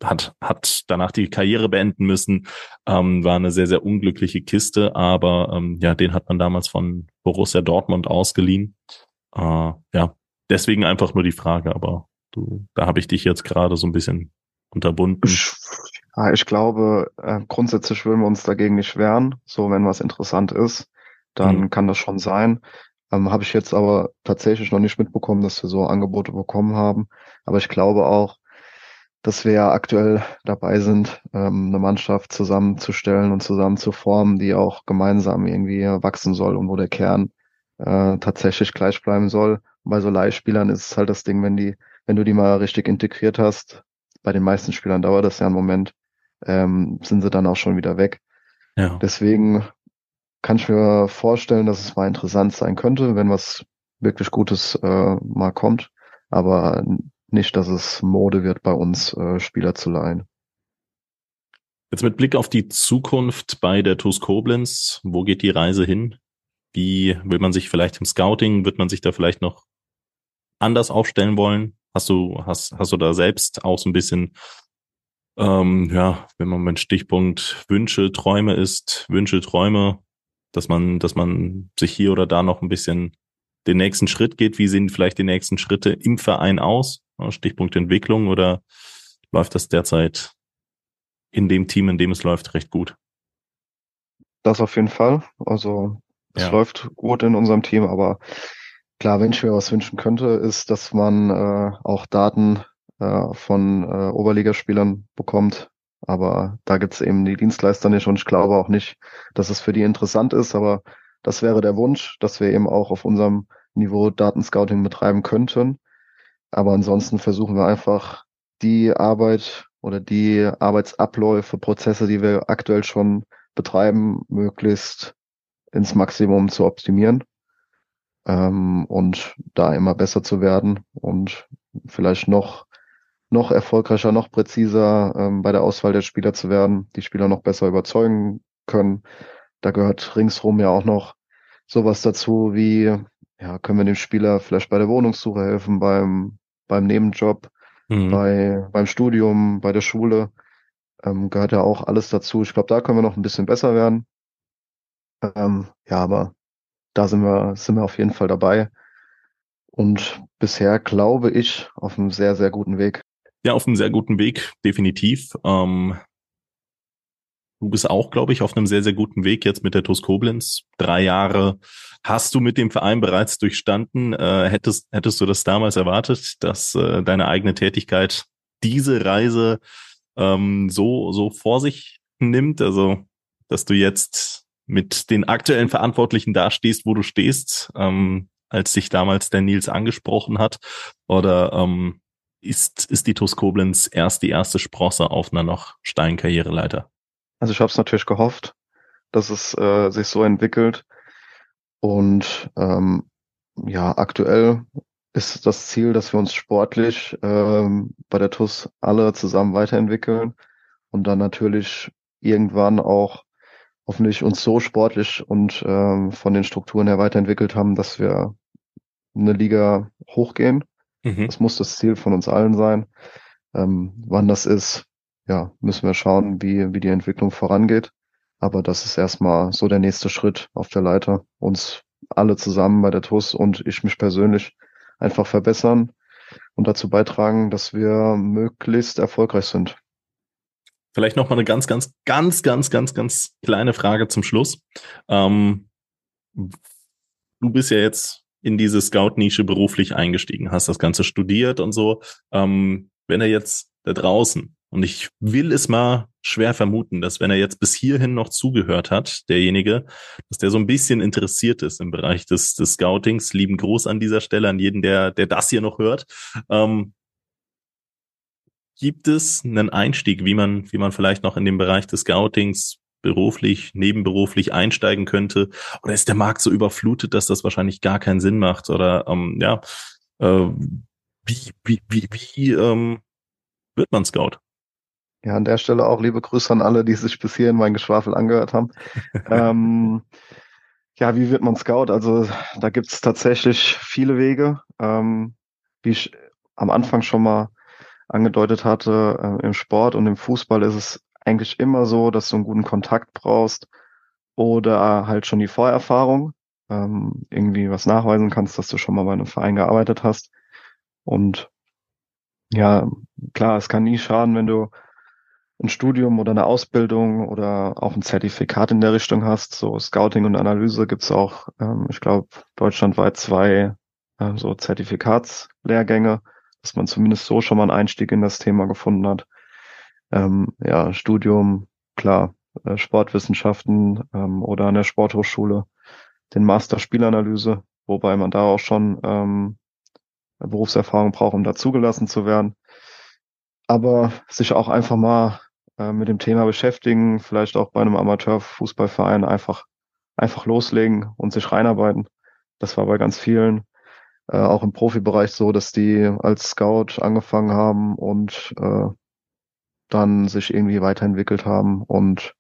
hat, hat danach die Karriere beenden müssen, ähm, war eine sehr, sehr unglückliche Kiste, aber ähm, ja, den hat man damals von Borussia Dortmund ausgeliehen. Äh, ja, deswegen einfach nur die Frage, aber du, da habe ich dich jetzt gerade so ein bisschen unterbunden. Ich, ja, ich glaube, äh, grundsätzlich würden wir uns dagegen nicht wehren. So, wenn was interessant ist, dann mhm. kann das schon sein. Ähm, habe ich jetzt aber tatsächlich noch nicht mitbekommen, dass wir so Angebote bekommen haben. Aber ich glaube auch, dass wir ja aktuell dabei sind, ähm, eine Mannschaft zusammenzustellen und zusammen zu formen, die auch gemeinsam irgendwie wachsen soll und wo der Kern äh, tatsächlich gleich bleiben soll. Bei so Leihspielern ist es halt das Ding, wenn die, wenn du die mal richtig integriert hast, bei den meisten Spielern dauert das ja einen Moment, ähm, sind sie dann auch schon wieder weg. Ja. Deswegen kann ich mir vorstellen, dass es mal interessant sein könnte, wenn was wirklich Gutes äh, mal kommt. Aber nicht, dass es Mode wird, bei uns äh, Spieler zu leihen. Jetzt mit Blick auf die Zukunft bei der TuS Koblenz, wo geht die Reise hin? Wie will man sich vielleicht im Scouting, wird man sich da vielleicht noch anders aufstellen wollen? Hast du, hast, hast du da selbst auch so ein bisschen, ähm, ja, wenn man mit Stichpunkt Wünsche, Träume ist, Wünsche, Träume, dass man, dass man sich hier oder da noch ein bisschen den nächsten Schritt geht? Wie sehen vielleicht die nächsten Schritte im Verein aus? Stichpunkt Entwicklung oder läuft das derzeit in dem Team, in dem es läuft, recht gut? Das auf jeden Fall. Also es ja. läuft gut in unserem Team, aber klar, wenn ich mir was wünschen könnte, ist, dass man äh, auch Daten äh, von äh, Oberligaspielern bekommt. Aber da gibt's eben die Dienstleister nicht und ich glaube auch nicht, dass es für die interessant ist. Aber das wäre der Wunsch, dass wir eben auch auf unserem Niveau Datenscouting betreiben könnten. Aber ansonsten versuchen wir einfach die Arbeit oder die Arbeitsabläufe, Prozesse, die wir aktuell schon betreiben, möglichst ins Maximum zu optimieren ähm, und da immer besser zu werden und vielleicht noch noch erfolgreicher, noch präziser ähm, bei der Auswahl der Spieler zu werden, die Spieler noch besser überzeugen können. Da gehört ringsrum ja auch noch sowas dazu wie, ja, können wir dem Spieler vielleicht bei der Wohnungssuche helfen, beim, beim Nebenjob, mhm. bei, beim Studium, bei der Schule. Ähm, gehört ja auch alles dazu. Ich glaube, da können wir noch ein bisschen besser werden. Ähm, ja, aber da sind wir, sind wir auf jeden Fall dabei. Und bisher glaube ich auf einem sehr, sehr guten Weg. Ja, auf einem sehr guten Weg, definitiv. Ähm, du bist auch, glaube ich, auf einem sehr, sehr guten Weg jetzt mit der TuS Koblenz. Drei Jahre hast du mit dem Verein bereits durchstanden. Äh, hättest, hättest du das damals erwartet, dass äh, deine eigene Tätigkeit diese Reise ähm, so, so vor sich nimmt? Also, dass du jetzt mit den aktuellen Verantwortlichen dastehst, wo du stehst, ähm, als sich damals der Nils angesprochen hat? Oder ähm, ist, ist die TuS Koblenz erst die erste Sprosse auf einer noch steilen Karriereleiter? Also ich habe es natürlich gehofft, dass es äh, sich so entwickelt. Und ähm, ja, aktuell ist das Ziel, dass wir uns sportlich ähm, bei der TUS alle zusammen weiterentwickeln und dann natürlich irgendwann auch hoffentlich uns so sportlich und ähm, von den Strukturen her weiterentwickelt haben, dass wir eine Liga hochgehen. Mhm. Das muss das Ziel von uns allen sein. Ähm, wann das ist, ja, müssen wir schauen, wie, wie die Entwicklung vorangeht. Aber das ist erstmal so der nächste Schritt auf der Leiter. Uns alle zusammen bei der TUS und ich mich persönlich einfach verbessern und dazu beitragen, dass wir möglichst erfolgreich sind. Vielleicht noch mal eine ganz, ganz, ganz, ganz, ganz, ganz kleine Frage zum Schluss. Ähm, du bist ja jetzt in diese Scout-Nische beruflich eingestiegen, hast das Ganze studiert und so. Ähm, wenn er jetzt da draußen, und ich will es mal schwer vermuten, dass wenn er jetzt bis hierhin noch zugehört hat, derjenige, dass der so ein bisschen interessiert ist im Bereich des, des Scoutings. Lieben Gruß an dieser Stelle an jeden, der, der das hier noch hört. Ähm, gibt es einen Einstieg, wie man, wie man vielleicht noch in den Bereich des Scoutings beruflich, nebenberuflich einsteigen könnte? Oder ist der Markt so überflutet, dass das wahrscheinlich gar keinen Sinn macht? Oder ähm, ja, äh, wie, wie, wie, wie ähm, wird man Scout? Ja, an der Stelle auch liebe Grüße an alle, die sich bis hierhin mein Geschwafel angehört haben. ähm, ja, wie wird man Scout? Also da gibt es tatsächlich viele Wege. Ähm, wie ich am Anfang schon mal angedeutet hatte, äh, im Sport und im Fußball ist es eigentlich immer so, dass du einen guten Kontakt brauchst oder halt schon die Vorerfahrung, ähm, irgendwie was nachweisen kannst, dass du schon mal bei einem Verein gearbeitet hast. Und ja, klar, es kann nie schaden, wenn du ein Studium oder eine Ausbildung oder auch ein Zertifikat in der Richtung hast. So Scouting und Analyse gibt's auch, ähm, ich glaube, deutschlandweit zwei äh, so Zertifikatslehrgänge, dass man zumindest so schon mal einen Einstieg in das Thema gefunden hat. Ähm, ja, Studium, klar, äh, Sportwissenschaften ähm, oder an der Sporthochschule den Master Spielanalyse, wobei man da auch schon ähm, Berufserfahrung braucht, um da zugelassen zu werden. Aber sich auch einfach mal äh, mit dem Thema beschäftigen, vielleicht auch bei einem Amateurfußballverein einfach, einfach loslegen und sich reinarbeiten. Das war bei ganz vielen, äh, auch im Profibereich so, dass die als Scout angefangen haben und äh, dann sich irgendwie weiterentwickelt haben und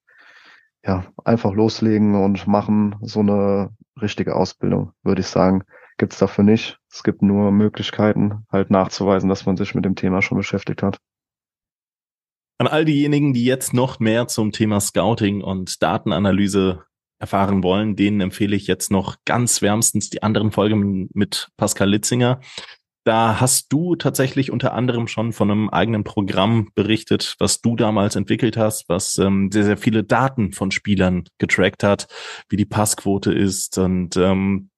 ja, einfach loslegen und machen so eine richtige Ausbildung, würde ich sagen. Gibt's dafür nicht. Es gibt nur Möglichkeiten, halt nachzuweisen, dass man sich mit dem Thema schon beschäftigt hat. An all diejenigen, die jetzt noch mehr zum Thema Scouting und Datenanalyse erfahren wollen, denen empfehle ich jetzt noch ganz wärmstens die anderen Folgen mit Pascal Litzinger. Da hast du tatsächlich unter anderem schon von einem eigenen Programm berichtet, was du damals entwickelt hast, was ähm, sehr, sehr viele Daten von Spielern getrackt hat, wie die Passquote ist und ähm,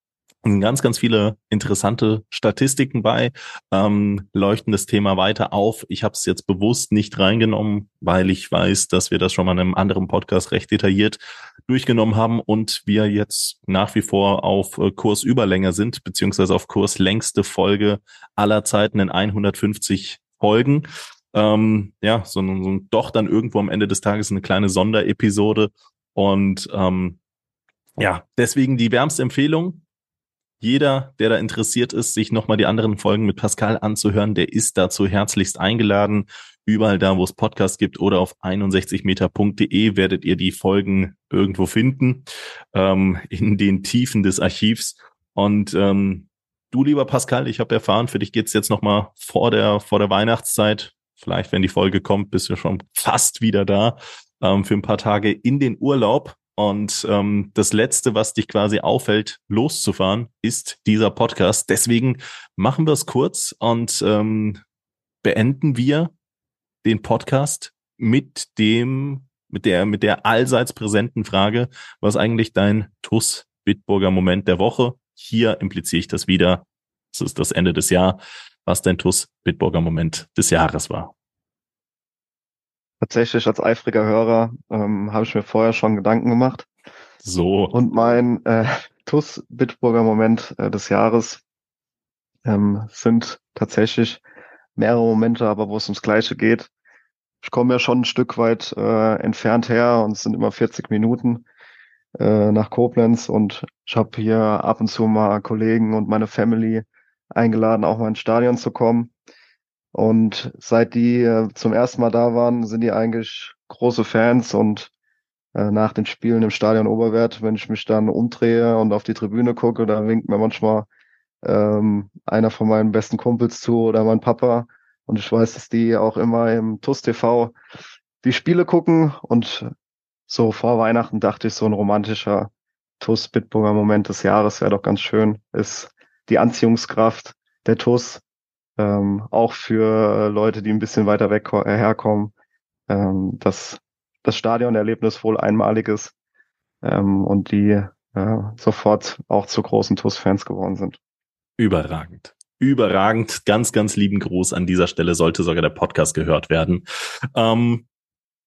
ganz, ganz viele interessante Statistiken bei, ähm, leuchten das Thema weiter auf. Ich habe es jetzt bewusst nicht reingenommen, weil ich weiß, dass wir das schon mal in einem anderen Podcast recht detailliert durchgenommen haben und wir jetzt nach wie vor auf äh, Kursüberlänge sind, beziehungsweise auf Kurslängste Folge aller Zeiten in 150 Folgen. Ähm, ja, so, so doch dann irgendwo am Ende des Tages eine kleine Sonderepisode und ähm, ja, deswegen die wärmste Empfehlung jeder, der da interessiert ist, sich nochmal die anderen Folgen mit Pascal anzuhören, der ist dazu herzlichst eingeladen. Überall da, wo es Podcasts gibt oder auf 61meter.de werdet ihr die Folgen irgendwo finden, ähm, in den Tiefen des Archivs. Und ähm, du, lieber Pascal, ich habe erfahren, für dich geht's jetzt nochmal vor der, vor der Weihnachtszeit. Vielleicht, wenn die Folge kommt, bist du schon fast wieder da ähm, für ein paar Tage in den Urlaub. Und ähm, das Letzte, was dich quasi auffällt, loszufahren, ist dieser Podcast. Deswegen machen wir es kurz und ähm, beenden wir den Podcast mit dem, mit der, mit der allseits präsenten Frage, was eigentlich dein TUS Bitburger Moment der Woche? Hier impliziere ich das wieder. Es ist das Ende des Jahres, was dein TUS Bitburger Moment des Jahres war tatsächlich als eifriger Hörer ähm, habe ich mir vorher schon Gedanken gemacht. So. Und mein äh, TUS Bitburger Moment äh, des Jahres ähm, sind tatsächlich mehrere Momente, aber wo es ums Gleiche geht. Ich komme ja schon ein Stück weit äh, entfernt her und es sind immer 40 Minuten äh, nach Koblenz und ich habe hier ab und zu mal Kollegen und meine Family eingeladen, auch mal ins Stadion zu kommen. Und seit die äh, zum ersten Mal da waren, sind die eigentlich große Fans und äh, nach den Spielen im Stadion Oberwert, wenn ich mich dann umdrehe und auf die Tribüne gucke, da winkt mir manchmal ähm, einer von meinen besten Kumpels zu oder mein Papa. Und ich weiß, dass die auch immer im TUS TV die Spiele gucken. Und so vor Weihnachten dachte ich, so ein romantischer TUS Bitburger Moment des Jahres wäre doch ganz schön. Ist die Anziehungskraft der TUS, ähm, auch für Leute, die ein bisschen weiter weg äh, herkommen, ähm, dass das Stadionerlebnis wohl einmalig ist ähm, und die äh, sofort auch zu großen TUS-Fans geworden sind. Überragend. Überragend. Ganz, ganz lieben Gruß an dieser Stelle. Sollte sogar der Podcast gehört werden. Ähm,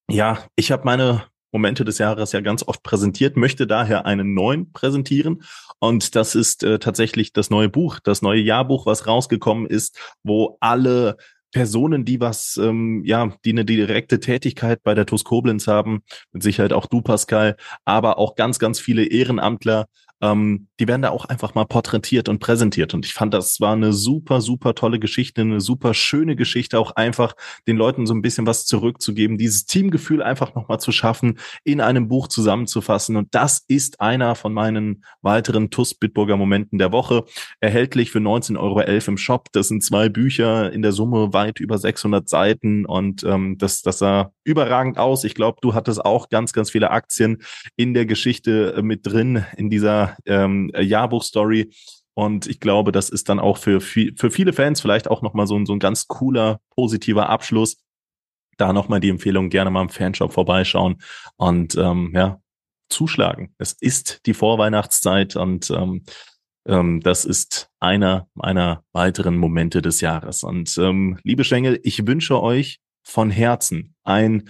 ja, ich habe meine Momente des Jahres ja ganz oft präsentiert, möchte daher einen neuen präsentieren. Und das ist äh, tatsächlich das neue Buch, das neue Jahrbuch, was rausgekommen ist, wo alle Personen, die was, ähm, ja, die eine direkte Tätigkeit bei der TUS Koblenz haben, mit Sicherheit auch du, Pascal, aber auch ganz, ganz viele Ehrenamtler, ähm, die werden da auch einfach mal porträtiert und präsentiert. Und ich fand, das war eine super, super tolle Geschichte, eine super schöne Geschichte, auch einfach den Leuten so ein bisschen was zurückzugeben, dieses Teamgefühl einfach nochmal zu schaffen, in einem Buch zusammenzufassen. Und das ist einer von meinen weiteren TUS Bitburger Momenten der Woche. Erhältlich für 19,11 Euro im Shop. Das sind zwei Bücher in der Summe weit über 600 Seiten und ähm, das, das sah überragend aus. Ich glaube, du hattest auch ganz, ganz viele Aktien in der Geschichte mit drin, in dieser ähm, Jahrbuchstory. Und ich glaube, das ist dann auch für, für viele Fans vielleicht auch nochmal so, ein so ein ganz cooler, positiver Abschluss. Da nochmal die Empfehlung, gerne mal im Fanshop vorbeischauen und ähm, ja, zuschlagen. Es ist die Vorweihnachtszeit und ähm, ähm, das ist einer meiner weiteren Momente des Jahres. Und ähm, liebe Schengel, ich wünsche euch von Herzen ein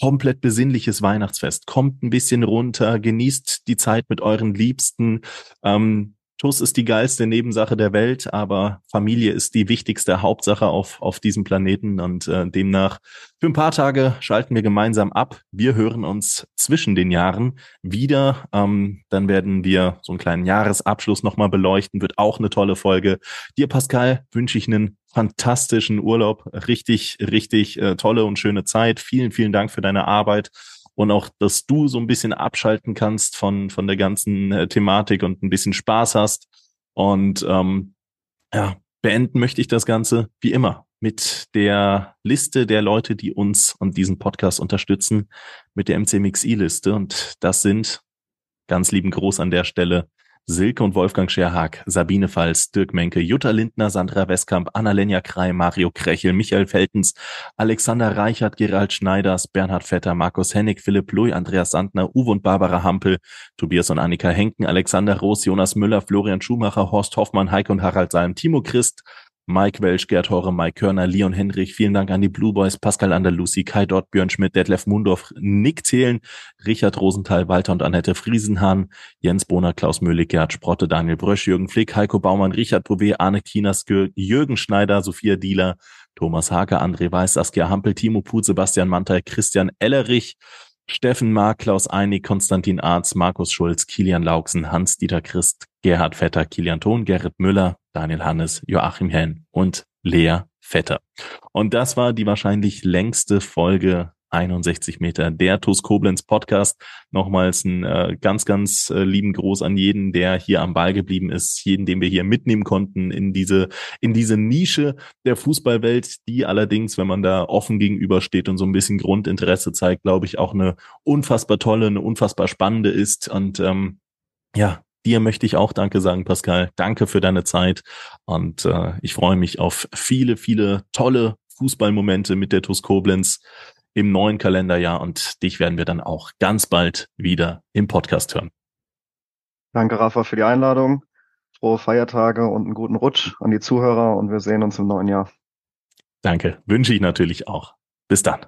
komplett besinnliches Weihnachtsfest. Kommt ein bisschen runter, genießt die Zeit mit euren Liebsten. Ähm, TUS ist die geilste Nebensache der Welt, aber Familie ist die wichtigste Hauptsache auf, auf diesem Planeten und äh, demnach für ein paar Tage schalten wir gemeinsam ab. Wir hören uns zwischen den Jahren wieder. Ähm, dann werden wir so einen kleinen Jahresabschluss nochmal beleuchten, wird auch eine tolle Folge. Dir, Pascal, wünsche ich einen fantastischen Urlaub, richtig, richtig äh, tolle und schöne Zeit. Vielen, vielen Dank für deine Arbeit und auch, dass du so ein bisschen abschalten kannst von, von der ganzen äh, Thematik und ein bisschen Spaß hast. Und ähm, ja, beenden möchte ich das Ganze wie immer mit der Liste der Leute, die uns und diesen Podcast unterstützen, mit der MCMXI-Liste. Und das sind ganz lieben Gruß an der Stelle Silke und Wolfgang Scherhag, Sabine Pfalz, Dirk Menke, Jutta Lindner, Sandra Westkamp, Annalenja Krei, Mario Krechel, Michael Feltens, Alexander Reichert, Gerald Schneiders, Bernhard Vetter, Markus Hennig, Philipp Lui, Andreas Sandner, Uwe und Barbara Hampel, Tobias und Annika Henken, Alexander Roos, Jonas Müller, Florian Schumacher, Horst Hoffmann, Heike und Harald Salm, Timo Christ, Mike Welsch, Gerd Hore, Mike Körner, Leon Henrich, vielen Dank an die Blue Boys, Pascal Andalusi, Kai Dott, Björn Schmidt, Detlef Mundorf, Nick Zählen, Richard Rosenthal, Walter und Annette Friesenhahn, Jens Bohner, Klaus Möhlig, Gerd Sprotte, Daniel Brösch, Jürgen Flick, Heiko Baumann, Richard Bouvet, Arne Kienerskö, Jürgen Schneider, Sophia Dieler, Thomas Hake, André Weiß, Saskia Hampel, Timo Put, Sebastian Mantei, Christian Ellerich, Steffen Mark, Klaus Einig, Konstantin Arz, Markus Schulz, Kilian Lauksen, Hans-Dieter Christ, Gerhard Vetter, Kilian Thon, Gerrit Müller, Daniel Hannes, Joachim Henn und Lea Vetter. Und das war die wahrscheinlich längste Folge 61 Meter der TUS Koblenz Podcast. Nochmals ein äh, ganz, ganz äh, lieben Gruß an jeden, der hier am Ball geblieben ist, jeden, den wir hier mitnehmen konnten in diese, in diese Nische der Fußballwelt, die allerdings, wenn man da offen gegenübersteht und so ein bisschen Grundinteresse zeigt, glaube ich, auch eine unfassbar tolle, eine unfassbar spannende ist. Und ähm, ja, Dir möchte ich auch Danke sagen, Pascal. Danke für deine Zeit. Und äh, ich freue mich auf viele, viele tolle Fußballmomente mit der TuS Koblenz im neuen Kalenderjahr. Und dich werden wir dann auch ganz bald wieder im Podcast hören. Danke, Rafa, für die Einladung. Frohe Feiertage und einen guten Rutsch an die Zuhörer und wir sehen uns im neuen Jahr. Danke. Wünsche ich natürlich auch. Bis dann.